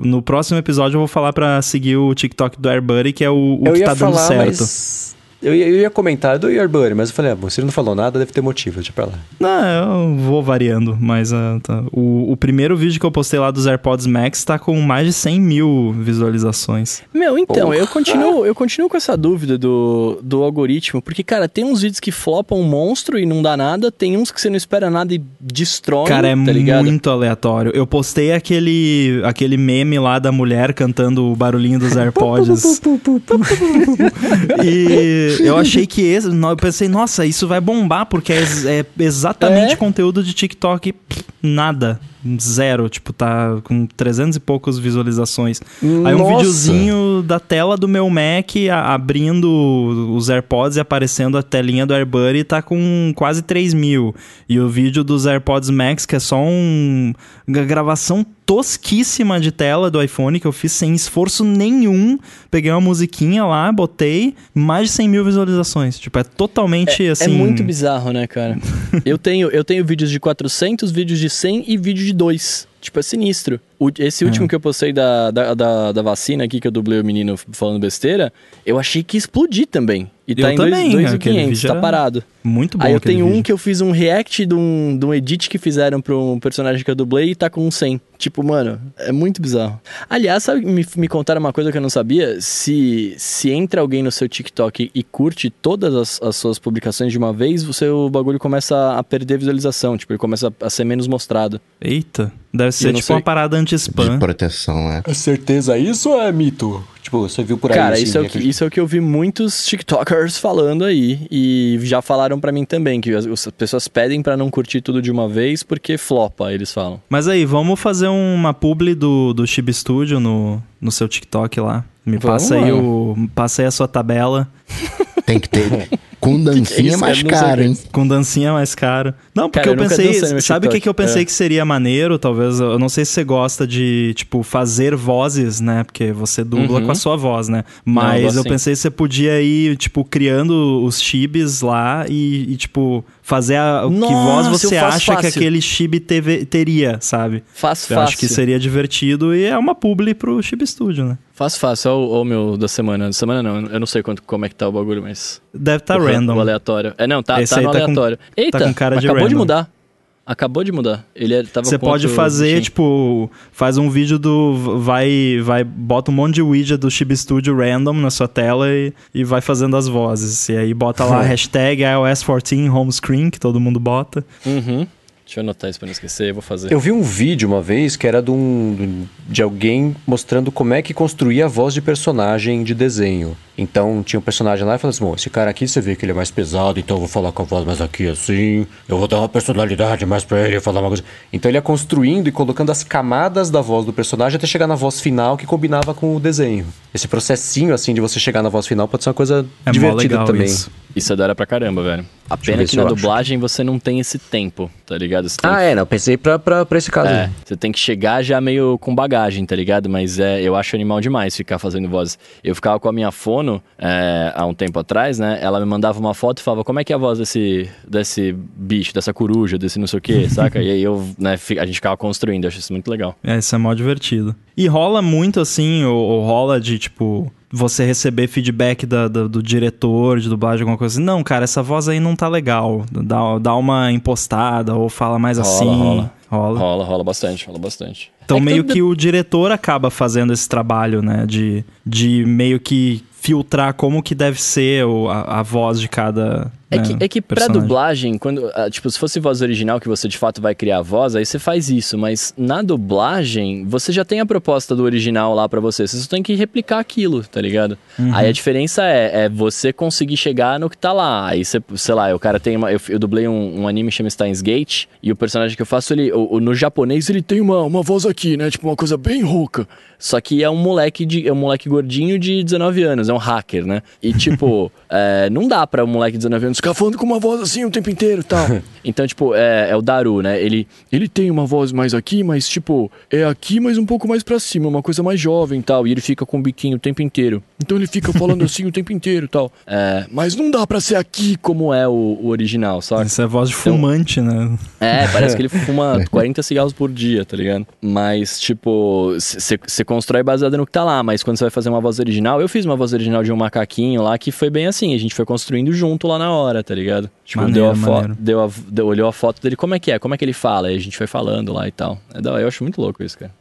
[SPEAKER 1] No próximo episódio eu vou falar pra seguir o TikTok do AirBuddy, que é o, o que tá dando
[SPEAKER 2] falar,
[SPEAKER 1] certo.
[SPEAKER 2] mas... Eu ia, eu ia comentar do Yarbuddy, mas eu falei, ah, ele não falou nada, deve ter motivo, deixa pra lá.
[SPEAKER 1] Não, eu vou variando, mas ah, tá. o, o primeiro vídeo que eu postei lá dos AirPods Max tá com mais de 100 mil visualizações.
[SPEAKER 3] Meu, então, eu continuo, eu continuo com essa dúvida do, do algoritmo, porque, cara, tem uns vídeos que flopam um monstro e não dá nada, tem uns que você não espera nada e destrói,
[SPEAKER 1] Cara, é
[SPEAKER 3] tá ligado?
[SPEAKER 1] muito aleatório. Eu postei aquele, aquele meme lá da mulher cantando o barulhinho dos AirPods. e eu achei que esse. Eu pensei, nossa, isso vai bombar, porque é, é exatamente
[SPEAKER 3] É?
[SPEAKER 1] conteúdo de TikTok. Nada. Zero. Tipo, tá com 300 e poucas visualizações. Aí um
[SPEAKER 2] Nossa!
[SPEAKER 1] videozinho da tela do meu Mac a- abrindo os AirPods e aparecendo a telinha do AirBuddy tá com quase 3 mil. E o vídeo dos AirPods Max, que é só um, uma gravação tosquíssima de tela do iPhone que eu fiz sem esforço nenhum. Peguei uma musiquinha lá, botei, mais de 100 mil visualizações. Tipo, é totalmente
[SPEAKER 3] É
[SPEAKER 1] assim...
[SPEAKER 3] muito bizarro, né, cara? eu, tenho, eu tenho vídeos de 400, vídeos de 100 e vídeo de 2. Tipo, é sinistro. O- esse último
[SPEAKER 1] É.
[SPEAKER 3] que eu postei da, da, da, da vacina aqui, que eu dublei o menino falando besteira, eu achei que ia explodir também. E tá
[SPEAKER 1] Eu
[SPEAKER 3] em
[SPEAKER 1] também, aquele
[SPEAKER 3] 2.500,
[SPEAKER 1] vídeo
[SPEAKER 3] tá parado.
[SPEAKER 1] Muito bom
[SPEAKER 3] Aí eu tenho um
[SPEAKER 1] vídeo.
[SPEAKER 3] que eu fiz um react de um, de um edit que fizeram pra um personagem que eu dublei e tá com um 100. Tipo, mano, é muito bizarro. Aliás, sabe, me, me contaram uma coisa que eu não sabia? Se, se entra alguém no seu TikTok e curte todas as, as suas publicações de uma vez, o seu bagulho começa a perder visualização. Tipo, ele começa a ser menos mostrado.
[SPEAKER 1] Eita, deve ser tipo
[SPEAKER 3] sei.
[SPEAKER 1] uma parada
[SPEAKER 4] De
[SPEAKER 1] anti-spam.
[SPEAKER 4] proteção, é.
[SPEAKER 2] É certeza isso ou é mito? Tipo, você viu por aí
[SPEAKER 3] Cara,
[SPEAKER 2] assim,
[SPEAKER 3] isso, é o que, isso é o que eu vi muitos TikTokers falando aí. E já falaram pra mim também, que as, as pessoas pedem pra não curtir tudo de uma vez porque flopa, eles falam.
[SPEAKER 1] Mas aí, vamos fazer uma publi do, do Chib Studio no, no seu TikTok lá. Me
[SPEAKER 3] Vamos,
[SPEAKER 1] passa aí, o, passa aí a sua tabela.
[SPEAKER 4] Tem que ter. Com dancinha é
[SPEAKER 3] isso,
[SPEAKER 4] mais
[SPEAKER 3] cara? Não sei
[SPEAKER 4] caro,
[SPEAKER 3] é
[SPEAKER 4] hein?
[SPEAKER 1] Com dancinha mais caro. Não, porque
[SPEAKER 3] Cara, eu
[SPEAKER 1] eu pensei. Sabe o que, que eu pensei
[SPEAKER 3] É.
[SPEAKER 1] que seria maneiro? Talvez. Eu não sei se você gosta de, tipo, fazer vozes, né? Porque você dubla
[SPEAKER 3] Uhum.
[SPEAKER 1] com a sua voz, né?
[SPEAKER 3] eu
[SPEAKER 1] Mas
[SPEAKER 3] gosto
[SPEAKER 1] eu
[SPEAKER 3] sim.
[SPEAKER 1] pensei que você podia ir, tipo, criando os chibis lá e, e, tipo, fazer a. que voz
[SPEAKER 3] Nossa,
[SPEAKER 1] você acha que
[SPEAKER 3] fácil.
[SPEAKER 1] aquele chibi teve- teria, sabe? Eu
[SPEAKER 3] fácil.
[SPEAKER 1] acho que seria divertido e é uma publi pro Chib Studio, né?
[SPEAKER 3] Faço fácil. Olha o, olha o meu da semana. Semana não, eu não sei quanto, como é que tá o bagulho, mas.
[SPEAKER 1] Deve estar
[SPEAKER 3] o,
[SPEAKER 1] random.
[SPEAKER 3] O aleatório. É, não, tá,
[SPEAKER 1] Esse
[SPEAKER 3] tá no
[SPEAKER 1] tá com-
[SPEAKER 3] aleatório. Eita,
[SPEAKER 1] com cara de
[SPEAKER 3] acabou de
[SPEAKER 1] random.
[SPEAKER 3] mudar. Acabou de mudar. Ele é- tava
[SPEAKER 1] Você pode
[SPEAKER 3] outro
[SPEAKER 1] fazer, tipo, faz um vídeo do. Vai, vai, bota um monte de widget do Chib Studio random na sua tela e, e vai fazendo as vozes. E aí bota lá a hashtag iOS14 home screen, que todo mundo bota.
[SPEAKER 3] Uhum. Deixa eu anotar isso pra não esquecer, eu vou fazer.
[SPEAKER 2] Eu vi um vídeo uma vez que era de, um, de alguém mostrando como é que construía a voz de personagem de desenho. Então tinha um personagem lá e falava assim: bom, esse cara aqui você vê que ele é mais pesado, então eu vou falar com a voz mais aqui assim, eu vou dar uma personalidade mais pra ele, falar uma coisa. Então ele ia construindo e colocando as camadas da voz do personagem até chegar na voz final que combinava com o desenho. Esse processinho assim de você chegar na voz final pode ser uma coisa
[SPEAKER 1] É
[SPEAKER 2] divertida
[SPEAKER 1] legal
[SPEAKER 2] também.
[SPEAKER 1] isso.
[SPEAKER 3] Isso é da hora pra caramba, velho. A pena que na
[SPEAKER 2] eu acho.
[SPEAKER 3] dublagem você não tem esse tempo, tá ligado? Tem
[SPEAKER 2] Ah, é, não, pensei pra, pra, pra esse caso.
[SPEAKER 3] É,
[SPEAKER 2] aí.
[SPEAKER 3] você tem que chegar já meio com bagagem, tá ligado? Mas é, eu acho animal demais ficar fazendo vozes. Eu ficava com a minha fono é, há um tempo atrás, né? Ela me mandava uma foto e falava como é que é a voz desse, desse bicho, dessa coruja, desse não sei o que, saca? E aí eu, né, a gente ficava construindo, eu acho isso muito legal.
[SPEAKER 1] É, isso é mó divertido. E rola muito assim, ou, ou rola de tipo. Você receber feedback da- da- do diretor de dublagem, alguma coisa assim. Não, cara, essa voz aí não tá legal. Dá, dá uma impostada ou fala mais
[SPEAKER 3] Rola,
[SPEAKER 1] assim.
[SPEAKER 3] rola.
[SPEAKER 1] Rola.
[SPEAKER 3] Rola, rola bastante, rola bastante.
[SPEAKER 1] Então
[SPEAKER 3] É
[SPEAKER 1] meio
[SPEAKER 3] tudo
[SPEAKER 1] que o diretor acaba fazendo esse trabalho, né? De, de meio que filtrar como que deve ser a, a voz de cada.
[SPEAKER 3] É
[SPEAKER 1] né,
[SPEAKER 3] que, é que pra dublagem, quando, ah, tipo, se fosse voz original que você de fato vai criar a voz, aí você faz isso, mas na dublagem, você já tem a proposta do original lá pra você, você só tem que replicar aquilo, tá ligado?
[SPEAKER 1] Uhum.
[SPEAKER 3] Aí a diferença é, é você conseguir chegar no que tá lá. Aí você, sei lá, o cara tem uma. Eu, eu dublei um, um anime que chama Steins Gate, e o personagem que eu faço, ele, o- o- no japonês, ele tem uma, uma voz aqui, né? Tipo, uma coisa bem rouca. Só que é um moleque de. É um moleque gordinho de 19 anos, é um hacker, né? E tipo, é, não dá pra um moleque de 19 anos ficar falando com uma voz assim o tempo inteiro e tal. Então, tipo, é, é o Daru, né? Ele, ele tem uma voz mais aqui, mas tipo, é aqui, mas um pouco mais pra cima, uma coisa mais jovem e tal. E ele fica com o biquinho o tempo inteiro. Então ele fica falando assim o tempo inteiro e tal. É, mas não dá pra ser aqui como é o, o original, saca?
[SPEAKER 1] Isso é voz de
[SPEAKER 3] Então-
[SPEAKER 1] fumante, né?
[SPEAKER 3] É, parece que ele fuma 40 cigarros por dia, tá ligado? Mas, tipo, você constrói baseado no que tá lá, mas quando você vai fazer uma voz original, eu fiz uma voz original de um macaquinho lá que foi bem assim, a gente foi construindo junto lá na hora, tá ligado? Tipo,
[SPEAKER 1] Maneiro,
[SPEAKER 3] deu a deu a, deu, olhou a foto dele, como é que é? Como é que ele fala? E a gente foi falando lá e tal. É da eu acho muito louco isso, cara.